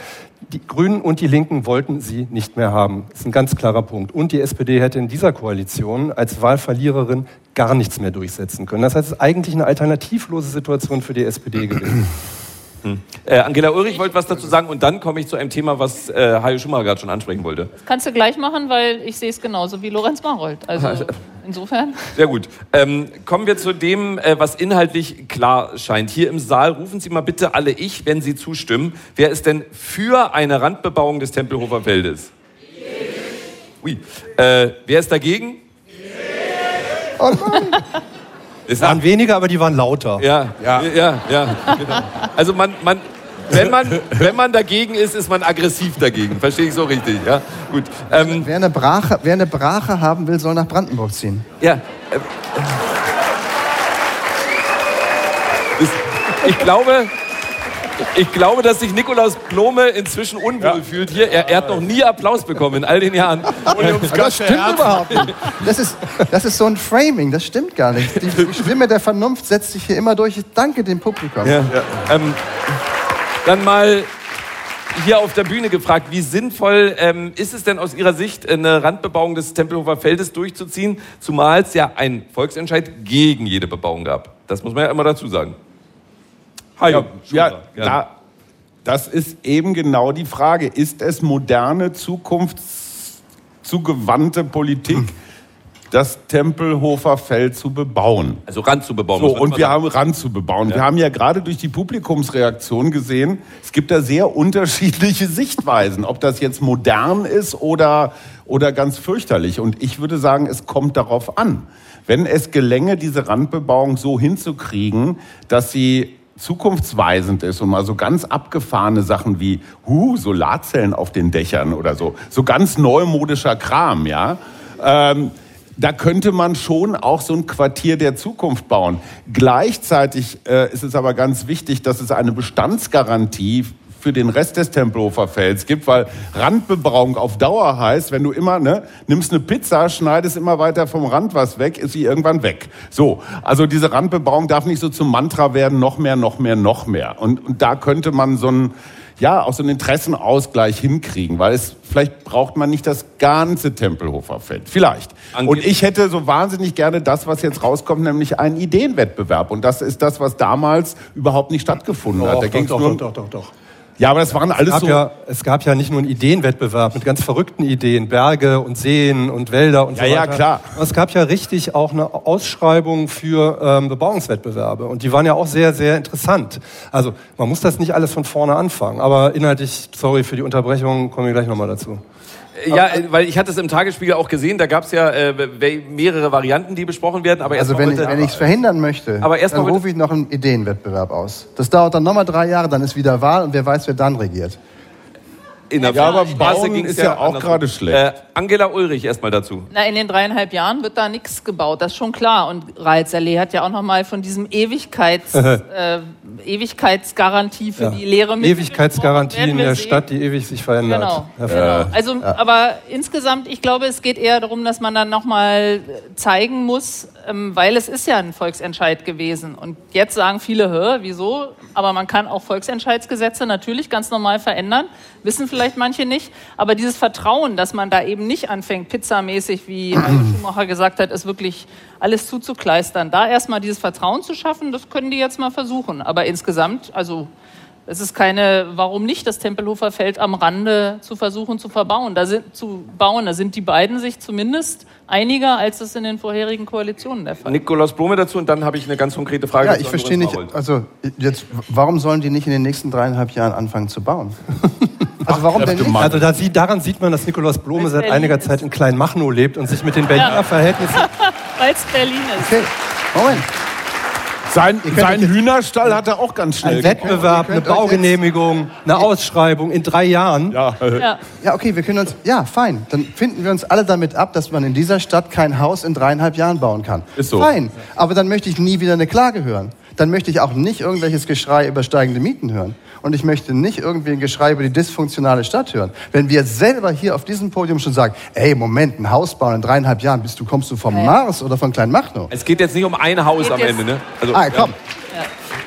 Die Grünen und die Linken wollten sie nicht mehr haben. Das ist ein ganz klarer Punkt. Und die SPD hätte in dieser Koalition als Wahlverliererin gar nichts mehr durchsetzen können. Das heißt, es ist eigentlich eine alternativlose Situation für die SPD gewesen. Äh, Angela Ulrich wollte was dazu sagen und dann komme ich zu einem Thema, was äh, Hajo Schumacher gerade schon ansprechen wollte. Kannst du gleich machen, weil ich sehe es genauso wie Lorenz Marold. Also insofern. Sehr gut. Ähm, kommen wir zu dem, äh, was inhaltlich klar scheint. Hier im Saal rufen Sie mal bitte alle ich, wenn Sie zustimmen. Wer ist denn für eine Randbebauung des Tempelhofer Feldes? Ui. Äh, wer ist dagegen? Oh nein. Es Waren weniger, aber die waren lauter. Ja, ja, ja, ja genau. Also man, man, wenn man, wenn man dagegen ist, ist man aggressiv dagegen. Verstehe ich so richtig, ja? Gut. Ähm, Wer eine, Brache, wer eine Brache haben will, soll nach Brandenburg ziehen. ja. Äh, ich glaube, Ich glaube, dass sich Nikolaus Blome inzwischen unwohl fühlt hier. Er, er, hat noch nie Applaus bekommen in all den Jahren. Das stimmt überhaupt nicht. Das ist, das ist so ein Framing, das stimmt gar nicht. Die Stimme der Vernunft setzt sich hier immer durch. Ich danke dem Publikum. Ja. Ähm, dann mal hier auf der Bühne gefragt, wie sinnvoll ähm, ist es denn aus Ihrer Sicht, eine Randbebauung des Tempelhofer Feldes durchzuziehen, zumal es ja einen Volksentscheid gegen jede Bebauung gab. Das muss man ja immer dazu sagen. Hajo, ja, ja, da, das ist eben genau die Frage. Ist es moderne, zukunftszugewandte Politik, hm. das Tempelhofer Feld zu bebauen? Also Rand zu bebauen. So, und wir haben Rand zu bebauen. Ja. Wir haben ja gerade durch die Publikumsreaktion gesehen, es gibt da sehr unterschiedliche Sichtweisen, ob das jetzt modern ist oder, oder ganz fürchterlich. Und ich würde sagen, es kommt darauf an. Wenn es gelänge, diese Randbebauung so hinzukriegen, dass sie zukunftsweisend ist und mal so ganz abgefahrene Sachen wie huh, Solarzellen auf den Dächern oder so, so ganz neumodischer Kram, ja. Ähm, da könnte man schon auch so ein Quartier der Zukunft bauen. Gleichzeitig äh, ist es aber ganz wichtig, dass es eine Bestandsgarantie für den Rest des Tempelhofer Felds gibt, weil Randbebauung auf Dauer heißt, wenn du immer, ne, nimmst eine Pizza, schneidest immer weiter vom Rand was weg, ist sie irgendwann weg. So, also diese Randbebauung darf nicht so zum Mantra werden, noch mehr, noch mehr, noch mehr. Und, und da könnte man so ein, ja, auch so einen Interessenausgleich hinkriegen, weil es vielleicht braucht man nicht das ganze Tempelhofer Feld, vielleicht. Und ich hätte so wahnsinnig gerne das, was jetzt rauskommt, nämlich einen Ideenwettbewerb. Und das ist das, was damals überhaupt nicht stattgefunden doch, hat. Da doch, doch, nur, doch, doch, doch. Ja, aber das waren es alles gab so. Ja, es gab ja nicht nur einen Ideenwettbewerb mit ganz verrückten Ideen, Berge und Seen und Wälder und ja, so weiter. Ja, klar. Es gab ja richtig auch eine Ausschreibung für ähm, Bebauungswettbewerbe und die waren ja auch sehr, sehr interessant. Also man muss das nicht alles von vorne anfangen, aber inhaltlich, sorry für die Unterbrechung, kommen wir gleich nochmal dazu. Ja, weil ich hatte es im Tagesspiegel auch gesehen, da gab es ja äh, mehrere Varianten, die besprochen werden. Aber also wenn ich es verhindern möchte, aber erst dann rufe ich noch einen Ideenwettbewerb aus. Das dauert dann nochmal drei Jahre, dann ist wieder Wahl und wer weiß, wer dann regiert in der ja, aber Bauen ist ja, auch gerade schlecht. Äh, Angela Ulrich erstmal dazu. Na, in den dreieinhalb Jahren wird da nichts gebaut, das ist schon klar. Und Reitsallee hat ja auch nochmal von diesem Ewigkeits, äh, Ewigkeitsgarantie für ja. die Lehre mit Ewigkeitsgarantie in der sehen. Stadt, die ewig sich verändert. Genau. genau. Also, ja. aber insgesamt, ich glaube, es geht eher darum, dass man dann nochmal zeigen muss, ähm, weil es ist ja ein Volksentscheid gewesen. Und jetzt sagen viele, hör, wieso? Aber man kann auch Volksentscheidsgesetze natürlich ganz normal verändern. Wissen vielleicht manche nicht. Aber dieses Vertrauen, dass man da eben nicht anfängt, pizzamäßig, wie Heiko Schumacher gesagt hat, ist wirklich alles zuzukleistern. Da erstmal dieses Vertrauen zu schaffen, das können die jetzt mal versuchen. Aber insgesamt, also es ist keine, warum nicht das Tempelhofer Feld am Rande zu versuchen zu verbauen, da sind, zu bauen. Da sind die beiden sich zumindest einiger, als es in den vorherigen Koalitionen der Fall war. Nikolaus Blume dazu und dann habe ich eine ganz konkrete Frage. Ja, ich verstehe nicht, also jetzt, warum sollen die nicht in den nächsten dreieinhalb Jahren anfangen zu bauen? Also warum denn nicht? Also da sieht, daran sieht man, dass Nikolaus Blome seit einiger Zeit in Kleinmachnow lebt und sich mit den Berliner ja. Verhältnissen... Weil es Berlin ist. Okay, Moment. Sein, sein Hühnerstall hat er auch ganz schnell. Ein Wettbewerb, eine Baugenehmigung, eine Ausschreibung in drei Jahren. Ja. ja. ja, okay, wir können uns. Ja, fein. Dann finden wir uns alle damit ab, dass man in dieser Stadt kein Haus in dreieinhalb Jahren bauen kann. Ist so. Fein. Aber dann möchte ich nie wieder eine Klage hören. Dann möchte ich auch nicht irgendwelches Geschrei über steigende Mieten hören und ich möchte nicht irgendwie ein Geschrei über die dysfunktionale Stadt hören. Wenn wir selber hier auf diesem Podium schon sagen, ey, Moment, ein Haus bauen in dreieinhalb Jahren, bist du, kommst du vom. Mars oder von Kleinmachnow? Es geht jetzt nicht um ein Haus am Ende, ne? Also, ah, komm.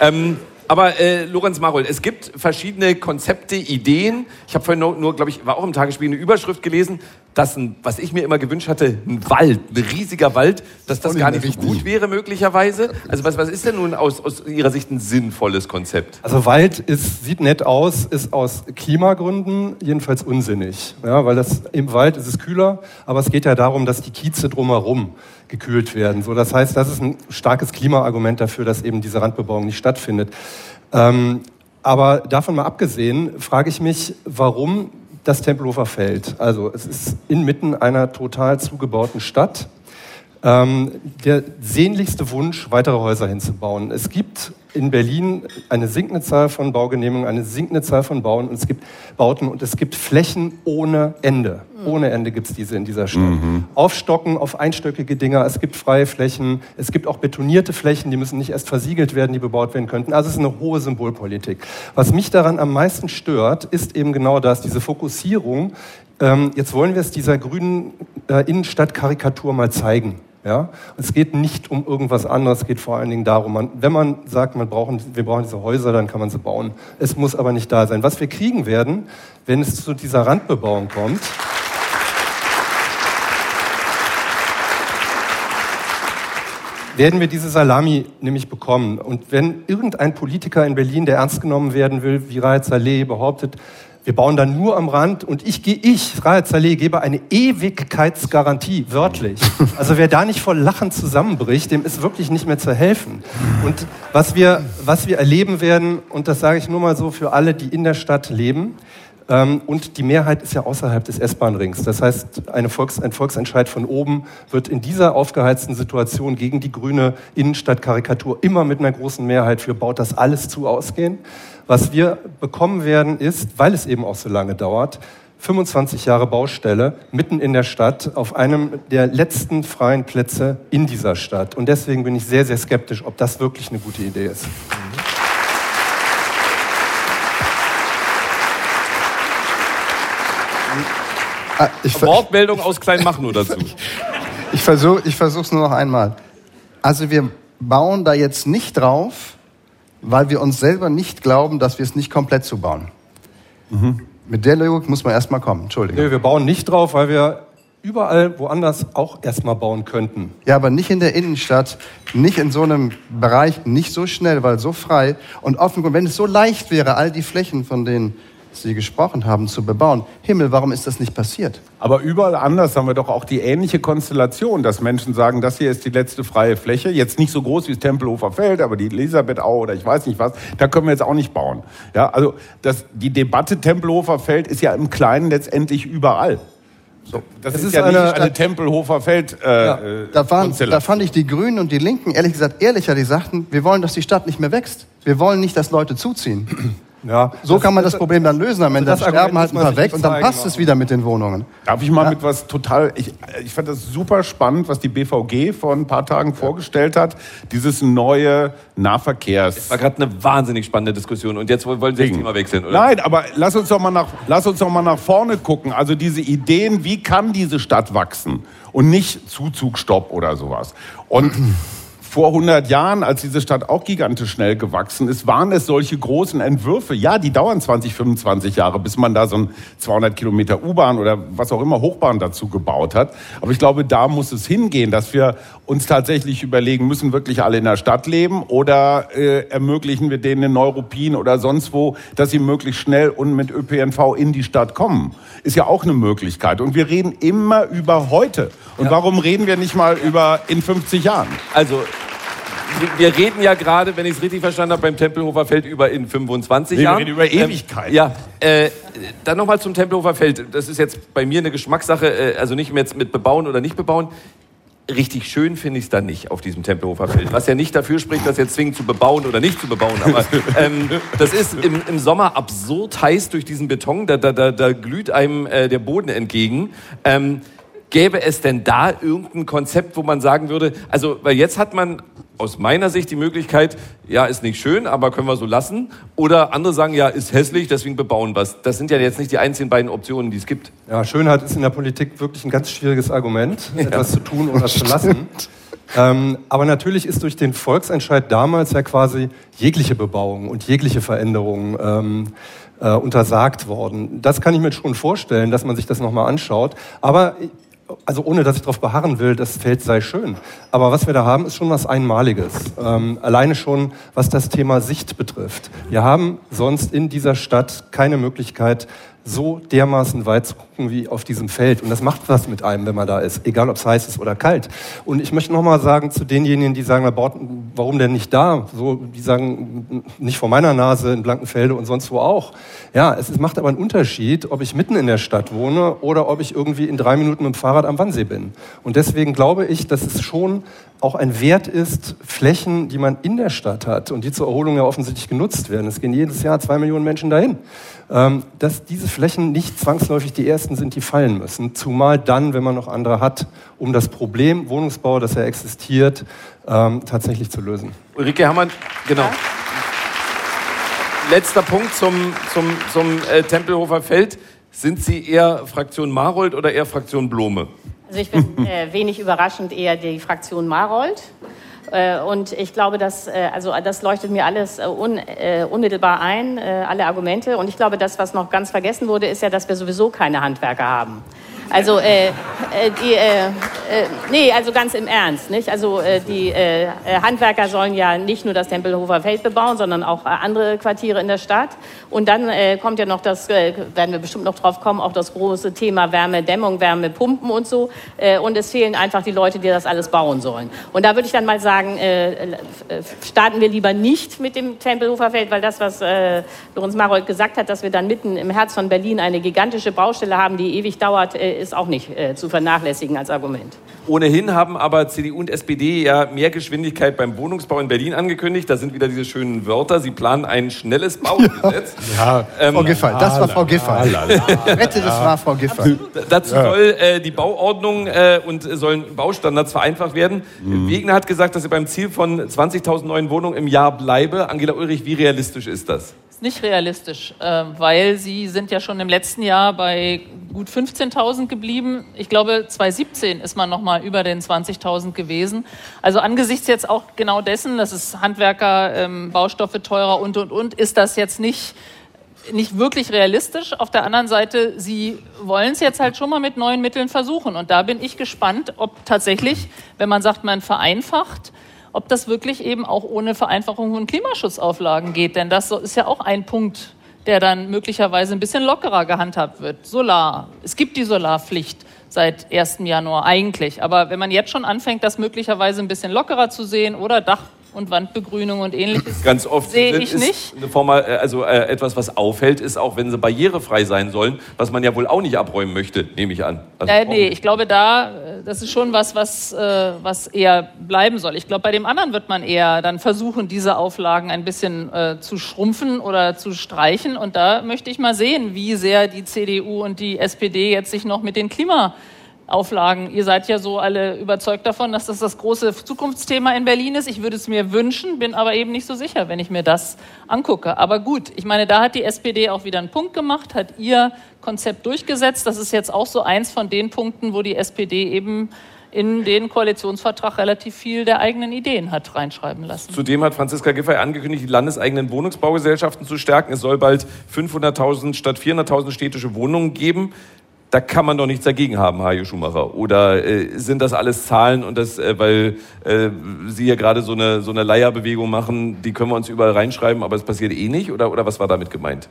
Ja. Ähm, aber äh, Lorenz Marold, es gibt verschiedene Konzepte, Ideen. Ich habe vorhin nur, nur glaube ich, war auch im Tagesspiel eine Überschrift gelesen, dass ein, was ich mir immer gewünscht hatte, ein Wald, ein riesiger Wald, dass das gar nicht so gut wäre möglicherweise. Also was, was ist denn nun aus, aus Ihrer Sicht ein sinnvolles Konzept? Also Wald ist, sieht nett aus, ist aus Klimagründen jedenfalls unsinnig. Ja, weil das, im Wald ist es kühler, aber es geht ja darum, dass die Kieze drumherum gekühlt werden. So, das heißt, das ist ein starkes Klimaargument dafür, dass eben diese Randbebauung nicht stattfindet. Ähm, aber davon mal abgesehen, frage ich mich, warum das Tempelhofer Feld? Also es ist inmitten einer total zugebauten Stadt. Ähm, der sehnlichste Wunsch, weitere Häuser hinzubauen. Es gibt in Berlin eine sinkende Zahl von Baugenehmigungen, eine sinkende Zahl von Bauen und es gibt Bauten und es gibt Flächen ohne Ende. Ohne Ende gibt es diese in dieser Stadt. Mhm. Aufstocken auf einstöckige Dinger, es gibt freie Flächen, es gibt auch betonierte Flächen, die müssen nicht erst versiegelt werden, die bebaut werden könnten. Also es ist eine hohe Symbolpolitik. Was mich daran am meisten stört, ist eben genau das, diese Fokussierung. Ähm, jetzt wollen wir es dieser grünen äh, Innenstadtkarikatur mal zeigen. Ja? Es geht nicht um irgendwas anderes, es geht vor allen Dingen darum, man, wenn man sagt, man brauchen, wir brauchen diese Häuser, dann kann man sie bauen. Es muss aber nicht da sein. Was wir kriegen werden, wenn es zu dieser Randbebauung kommt, werden wir diese Salami nämlich bekommen. Und wenn irgendein Politiker in Berlin, der ernst genommen werden will, wie Raed Saleh behauptet, wir bauen dann nur am Rand und ich, ich Raed Saleh, gebe eine Ewigkeitsgarantie, wörtlich. Also wer da nicht vor Lachen zusammenbricht, dem ist wirklich nicht mehr zu helfen. Und was wir, was wir erleben werden, und das sage ich nur mal so für alle, die in der Stadt leben, ähm, und die Mehrheit ist ja außerhalb des S-Bahn-Rings. Das heißt, eine Volks-, ein Volksentscheid von oben wird in dieser aufgeheizten Situation gegen die grüne Innenstadtkarikatur immer mit einer großen Mehrheit für baut das alles zu ausgehen. Was wir bekommen werden, ist, weil es eben auch so lange dauert, 25 Jahre Baustelle mitten in der Stadt auf einem der letzten freien Plätze in dieser Stadt. Und deswegen bin ich sehr, sehr skeptisch, ob das wirklich eine gute Idee ist. Ah, Wortmeldung aus Kleinmachnow dazu. ich versuche es nur noch einmal. Also wir bauen da jetzt nicht drauf, weil wir uns selber nicht glauben, dass wir es nicht komplett zubauen. Mhm. Mit der Logik muss man erstmal kommen. Entschuldigung. Nee, wir bauen nicht drauf, weil wir überall woanders auch erstmal bauen könnten. Ja, aber nicht in der Innenstadt, nicht in so einem Bereich, nicht so schnell, weil so frei und offen. Und wenn es so leicht wäre, all die Flächen, von denen Sie gesprochen haben, zu bebauen. Himmel, warum ist das nicht passiert? Aber überall anders haben wir doch auch die ähnliche Konstellation, dass Menschen sagen, das hier ist die letzte freie Fläche, jetzt nicht so groß wie das Tempelhofer Feld, aber die Elisabethau oder ich weiß nicht was, da können wir jetzt auch nicht bauen. Ja, also das, die Debatte Tempelhofer Feld ist ja im Kleinen letztendlich überall. So, das, das ist, ist, ja eine, nicht eine Tempelhofer Feld. Äh, ja. Äh, da, waren, da fand ich die Grünen und die Linken ehrlich gesagt ehrlicher, die sagten, wir wollen, dass die Stadt nicht mehr wächst. Wir wollen nicht, dass Leute zuziehen. Ja, so das, kann man das Problem dann lösen. Am Ende also sterben halt ein paar weg und dann passt es wieder mit den Wohnungen. Darf ich mal ja. mit was total. Ich, ich fand das super spannend, was die BVG vor ein paar Tagen ja. vorgestellt hat. Dieses neue Nahverkehrs. Das war gerade eine wahnsinnig spannende Diskussion und jetzt wollen Sie das Thema wechseln, oder? Nein, aber lass uns, doch mal nach, lass uns doch mal nach vorne gucken. Also diese Ideen, wie kann diese Stadt wachsen? Und nicht Zuzugstopp oder sowas. Und vor 100 Jahren, als diese Stadt auch gigantisch schnell gewachsen ist, waren es solche großen Entwürfe. Ja, die dauern 20, 25 Jahre, bis man da so ein 200 Kilometer U-Bahn oder was auch immer Hochbahn dazu gebaut hat. Aber ich glaube, da muss es hingehen, dass wir uns tatsächlich überlegen, müssen wirklich alle in der Stadt leben oder äh, ermöglichen wir denen in Neuruppin oder sonst wo, dass sie möglichst schnell und mit ÖPNV in die Stadt kommen. Ist ja auch eine Möglichkeit. Und wir reden immer über heute. Und ja. warum reden wir nicht mal über in 50 Jahren? Also wir reden ja gerade, wenn ich es richtig verstanden habe, beim Tempelhofer Feld über in 25 nee, Jahren. Wir reden über Ewigkeit. Ähm, ja, äh, dann nochmal zum Tempelhofer Feld. Das ist jetzt bei mir eine Geschmackssache, äh, also nicht mehr jetzt mit bebauen oder nicht bebauen. Richtig schön finde ich es dann nicht auf diesem Tempelhofer Feld. Was ja nicht dafür spricht, das jetzt zwingend zu bebauen oder nicht zu bebauen. Aber ähm, das ist im, im, Sommer absurd heiß durch diesen Beton. Da, da, da, da glüht einem äh, der Boden entgegen. Ähm, gäbe es denn da irgendein Konzept, wo man sagen würde, also, weil jetzt hat man aus meiner Sicht die Möglichkeit, ja, ist nicht schön, aber können wir so lassen. Oder andere sagen, ja, ist hässlich, deswegen bebauen wir es. Das sind ja jetzt nicht die einzigen beiden Optionen, die es gibt. Ja, Schönheit ist in der Politik wirklich ein ganz schwieriges Argument, ja. etwas zu tun oder zu lassen. Ähm, aber natürlich ist durch den Volksentscheid damals ja quasi jegliche Bebauung und jegliche Veränderung ähm, äh, untersagt worden. Das kann ich mir schon vorstellen, dass man sich das nochmal anschaut. Aber also ohne dass ich darauf beharren will, das Feld sei schön. Aber was wir da haben, ist schon was Einmaliges. Ähm, alleine schon, was das Thema Sicht betrifft. Wir haben sonst in dieser Stadt keine Möglichkeit, so dermaßen weit zu gucken wie auf diesem Feld. Und das macht was mit einem, wenn man da ist, egal ob es heiß ist oder kalt. Und ich möchte nochmal sagen zu denjenigen, die sagen, warum denn nicht da? So, die sagen, nicht vor meiner Nase in Blankenfelde und sonst wo auch. Ja, es macht aber einen Unterschied, ob ich mitten in der Stadt wohne oder ob ich irgendwie in drei Minuten mit dem Fahrrad am Wannsee bin. Und deswegen glaube ich, dass es schon auch ein Wert ist, Flächen, die man in der Stadt hat und die zur Erholung ja offensichtlich genutzt werden. Es gehen jedes Jahr zwei Millionen Menschen dahin. Ähm, dass diese Flächen nicht zwangsläufig die ersten sind, die fallen müssen. Zumal dann, wenn man noch andere hat, um das Problem Wohnungsbau, das ja existiert, ähm, tatsächlich zu lösen. Ulrike Hammann, genau. Ja. Letzter Punkt zum, zum, zum äh, Tempelhofer Feld. Sind Sie eher Fraktion Marold oder eher Fraktion Blome? Also ich bin äh, wenig überraschend eher die Fraktion Marold. Äh, und ich glaube, dass, äh, also das leuchtet mir alles äh, un, unmittelbar ein, alle Argumente. Und ich glaube, das, was noch ganz vergessen wurde, ist ja, dass wir sowieso keine Handwerker haben. Also, äh, äh, die, äh, äh, nee, also ganz im Ernst, nicht? Also, äh, die äh, Handwerker sollen ja nicht nur das Tempelhofer Feld bebauen, sondern auch andere Quartiere in der Stadt. Und dann kommt ja noch das, werden wir bestimmt noch drauf kommen, auch das große Thema Wärmedämmung, Wärmepumpen und so. und es fehlen einfach die Leute, die das alles bauen sollen. Und da würde ich dann mal sagen, starten wir lieber nicht mit dem Tempelhofer Feld, weil das, was Lorenz Marold gesagt hat, dass wir dann mitten im Herz von Berlin eine gigantische Baustelle haben, die ewig dauert, ist auch nicht äh, zu vernachlässigen als Argument. Ohnehin haben aber CDU und SPD ja mehr Geschwindigkeit beim Wohnungsbau in Berlin angekündigt. Da sind wieder diese schönen Wörter. Sie planen ein schnelles Baugesetz. Ja, ähm, Frau Giffey, das war Frau Giffey. Rette, das war Frau Giffey. Dazu soll äh, die Bauordnung äh, und sollen Baustandards vereinfacht werden. Mhm. Wegner hat gesagt, dass er beim Ziel von 20.000 neuen Wohnungen im Jahr bleibe. Angela Ulrich, wie realistisch ist das? Ist nicht realistisch, äh, weil sie sind ja schon im letzten Jahr bei gut 15.000 geblieben. Ich glaube, 2017 ist man noch mal über den 20.000 gewesen. Also angesichts jetzt auch genau dessen, dass es Handwerker, ähm, Baustoffe teurer und und und, ist das jetzt nicht nicht wirklich realistisch. Auf der anderen Seite, sie wollen es jetzt halt schon mal mit neuen Mitteln versuchen. Und da bin ich gespannt, ob tatsächlich, wenn man sagt, man vereinfacht, ob das wirklich eben auch ohne Vereinfachung von Klimaschutzauflagen geht. Denn das ist ja auch ein Punkt, der dann möglicherweise ein bisschen lockerer gehandhabt wird. Solar. Es gibt die Solarpflicht seit 1. Januar eigentlich. Aber wenn man jetzt schon anfängt, das möglicherweise ein bisschen lockerer zu sehen oder Dach und Wandbegrünung und ähnliches. Ganz oft sehe ich nicht. Eine Form, äh, also äh, etwas, was auffällt, ist auch, wenn sie barrierefrei sein sollen, was man ja wohl auch nicht abräumen möchte, nehme ich an. Also äh, nee, ich glaube da, äh, das ist schon was, was, äh, was eher bleiben soll. Ich glaube, bei dem anderen wird man eher dann versuchen, diese Auflagen ein bisschen äh, zu schrumpfen oder zu streichen. Und da möchte ich mal sehen, wie sehr die CDU und die SPD jetzt sich noch mit den Klima Auflagen. Ihr seid ja so alle überzeugt davon, dass das das große Zukunftsthema in Berlin ist. Ich würde es mir wünschen, bin aber eben nicht so sicher, wenn ich mir das angucke. Aber gut, ich meine, da hat die SPD auch wieder einen Punkt gemacht, hat ihr Konzept durchgesetzt. Das ist jetzt auch so eins von den Punkten, wo die SPD eben in den Koalitionsvertrag relativ viel der eigenen Ideen hat reinschreiben lassen. Zudem hat Franziska Giffey angekündigt, die landeseigenen Wohnungsbaugesellschaften zu stärken. Es soll bald 500.000 statt 400.000 städtische Wohnungen geben da kann man doch nichts dagegen haben, Hajo Schumacher. Oder äh, sind das alles Zahlen und das, äh, weil äh, Sie hier gerade so eine, so eine Leierbewegung machen, die können wir uns überall reinschreiben, aber es passiert eh nicht? Oder, oder was war damit gemeint?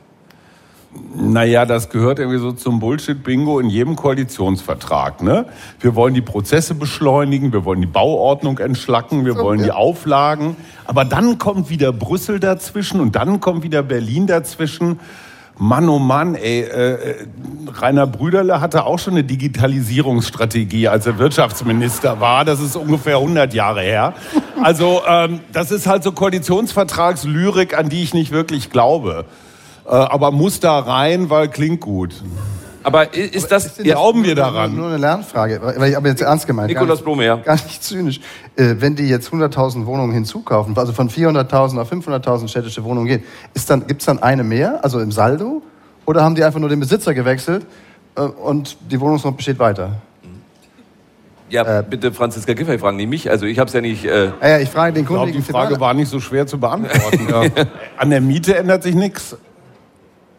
Naja, das gehört irgendwie so zum Bullshit-Bingo in jedem Koalitionsvertrag. Ne? Wir wollen die Prozesse beschleunigen, wir wollen die Bauordnung entschlacken, wir wollen die Auflagen. Aber dann kommt wieder Brüssel dazwischen und dann kommt wieder Berlin dazwischen. Mann, oh Mann, ey, äh, Rainer Brüderle hatte auch schon eine Digitalisierungsstrategie, als er Wirtschaftsminister war. Das ist ungefähr 100 Jahre her. Also ähm, das ist halt so Koalitionsvertragslyrik, an die ich nicht wirklich glaube. Äh, aber muss da rein, weil klingt gut. Aber ist das, ist glauben wir daran? Nur eine Lernfrage, weil ich aber jetzt ernst gemeint. Nikolaus Blome, ja. Gar nicht zynisch. Äh, wenn die jetzt 100.000 Wohnungen hinzukaufen, also von 400.000 auf 500.000 städtische Wohnungen gehen, ist dann, gibt's dann eine mehr, also im Saldo? Oder haben die einfach nur den Besitzer gewechselt äh, und die Wohnungsnot besteht weiter? Ja, äh, bitte Franziska Giffey fragen, nicht mich. Also ich habe es ja nicht. Äh ja, ich frage den Kunden. die Frage war nicht so schwer zu beantworten. ja. An der Miete ändert sich nichts.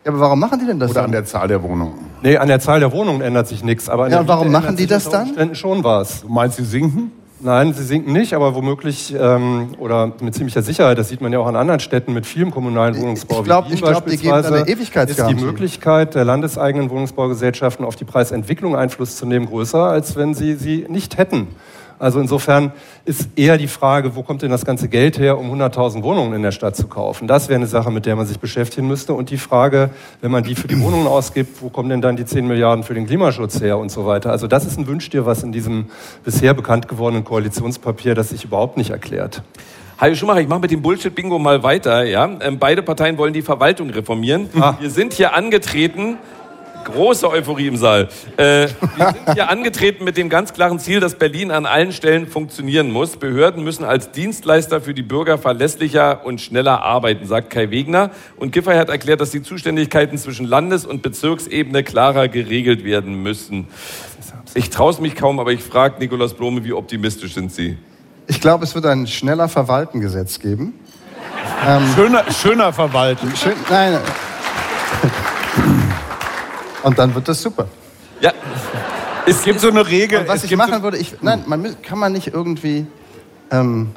Ja, aber warum machen die denn das Oder dann? an der Zahl der Wohnungen? Nee, an der Zahl der Wohnungen ändert sich nichts. Aber ja, und warum machen die das dann? Schon was. Du meinst, sie sinken? Nein, sie sinken nicht, aber womöglich ähm, oder mit ziemlicher Sicherheit, das sieht man ja auch an anderen Städten mit vielem kommunalen Wohnungsbau. Ich glaube, wie glaub, die geben eine Ewigkeitsgarantie. Ist die Möglichkeit der landeseigenen Wohnungsbaugesellschaften auf die Preisentwicklung Einfluss zu nehmen größer, als wenn sie sie nicht hätten. Also insofern ist eher die Frage, wo kommt denn das ganze Geld her, um 100.000 Wohnungen in der Stadt zu kaufen? Das wäre eine Sache, mit der man sich beschäftigen müsste. Und die Frage, wenn man die für die Wohnungen ausgibt, wo kommen denn dann die 10 Milliarden für den Klimaschutz her und so weiter? Also das ist ein Wünschtier, was in diesem bisher bekannt gewordenen Koalitionspapier das sich überhaupt nicht erklärt. Hajo Schumacher, ich mache mit dem Bullshit-Bingo mal weiter. Ja? Ähm, beide Parteien wollen die Verwaltung reformieren. Ah. Wir sind hier angetreten Große Euphorie im Saal. Äh, wir sind hier angetreten mit dem ganz klaren Ziel, dass Berlin an allen Stellen funktionieren muss. Behörden müssen als Dienstleister für die Bürger verlässlicher und schneller arbeiten, sagt Kai Wegner. Und Giffey hat erklärt, dass die Zuständigkeiten zwischen Landes- und Bezirksebene klarer geregelt werden müssen. Ich traue es mich kaum, aber ich frage Nikolaus Blome, wie optimistisch sind Sie? Ich glaube, es wird ein schneller Verwalten-Gesetz geben. Ähm, schöner, schöner Verwalten. Schön, nein. Und dann wird das super. Ja. Es gibt so eine Regel. Und was ich machen so würde, ich, nein, man, kann man nicht irgendwie, ähm,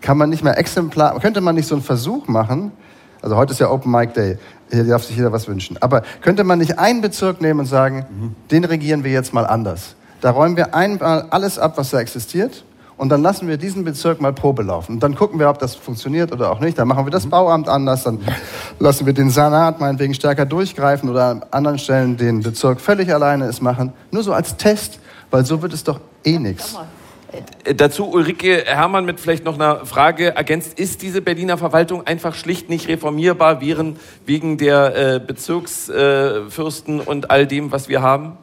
kann man nicht mehr exemplar, könnte man nicht so einen Versuch machen, also heute ist ja Open Mic Day, hier darf sich jeder was wünschen, aber könnte man nicht einen Bezirk nehmen und sagen, mhm. den regieren wir jetzt mal anders. Da räumen wir einmal alles ab, was da existiert und dann lassen wir diesen Bezirk mal Probe laufen. Und dann gucken wir, ob das funktioniert oder auch nicht. Dann machen wir das mhm. Bauamt anders, dann lassen wir den Senat meinetwegen stärker durchgreifen oder an anderen Stellen den Bezirk völlig alleine es machen. Nur so als Test, weil so wird es doch eh nichts. Äh, dazu Ulrike Hermann mit vielleicht noch einer Frage ergänzt. Ist diese Berliner Verwaltung einfach schlicht nicht reformierbar wegen der äh, Bezirksfürsten und all dem, was wir haben?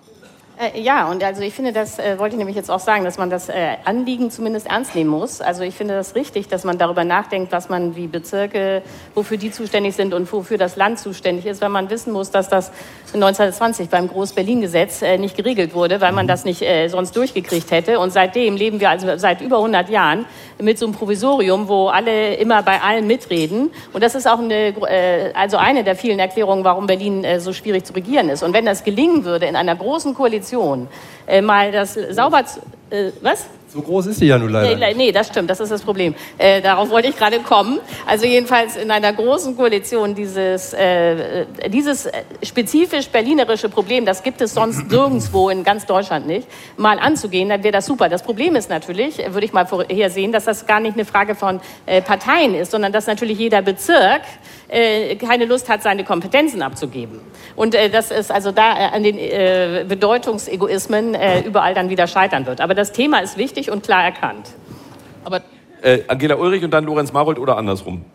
Äh, ja, und also ich finde, das äh, wollte ich nämlich jetzt auch sagen, dass man das äh, Anliegen zumindest ernst nehmen muss. Also ich finde das richtig, dass man darüber nachdenkt, was man wie Bezirke, wofür die zuständig sind und wofür das Land zuständig ist, wenn man wissen muss, dass das 1920 beim Groß-Berlin-Gesetz äh, nicht geregelt wurde, weil man das nicht äh, sonst durchgekriegt hätte. Und seitdem leben wir also seit über 100 Jahren mit so einem Provisorium, wo alle immer bei allen mitreden. Und das ist auch eine, äh, also eine der vielen Erklärungen, warum Berlin so schwierig zu regieren ist. Und wenn das gelingen würde in einer großen Koalition, Koalition äh, mal das sauber zu, äh, was? So groß ist sie ja nun leider. Nee, nee das stimmt, das ist das Problem. Äh, darauf wollte ich gerade kommen. Also jedenfalls in einer großen Koalition dieses, äh, dieses spezifisch berlinerische Problem, das gibt es sonst nirgendwo in ganz Deutschland nicht, mal anzugehen, dann wäre das super. Das Problem ist natürlich, würde ich mal vorher sehen, dass das gar nicht eine Frage von äh, Parteien ist, sondern dass natürlich jeder Bezirk äh, keine Lust hat, seine Kompetenzen abzugeben. Und äh, das ist also da äh, an den Bedeutungsegoismen überall dann wieder scheitern wird. Aber das Thema ist wichtig und klar erkannt. Aber äh, Angela Ulrich und dann Lorenz Marold oder andersrum?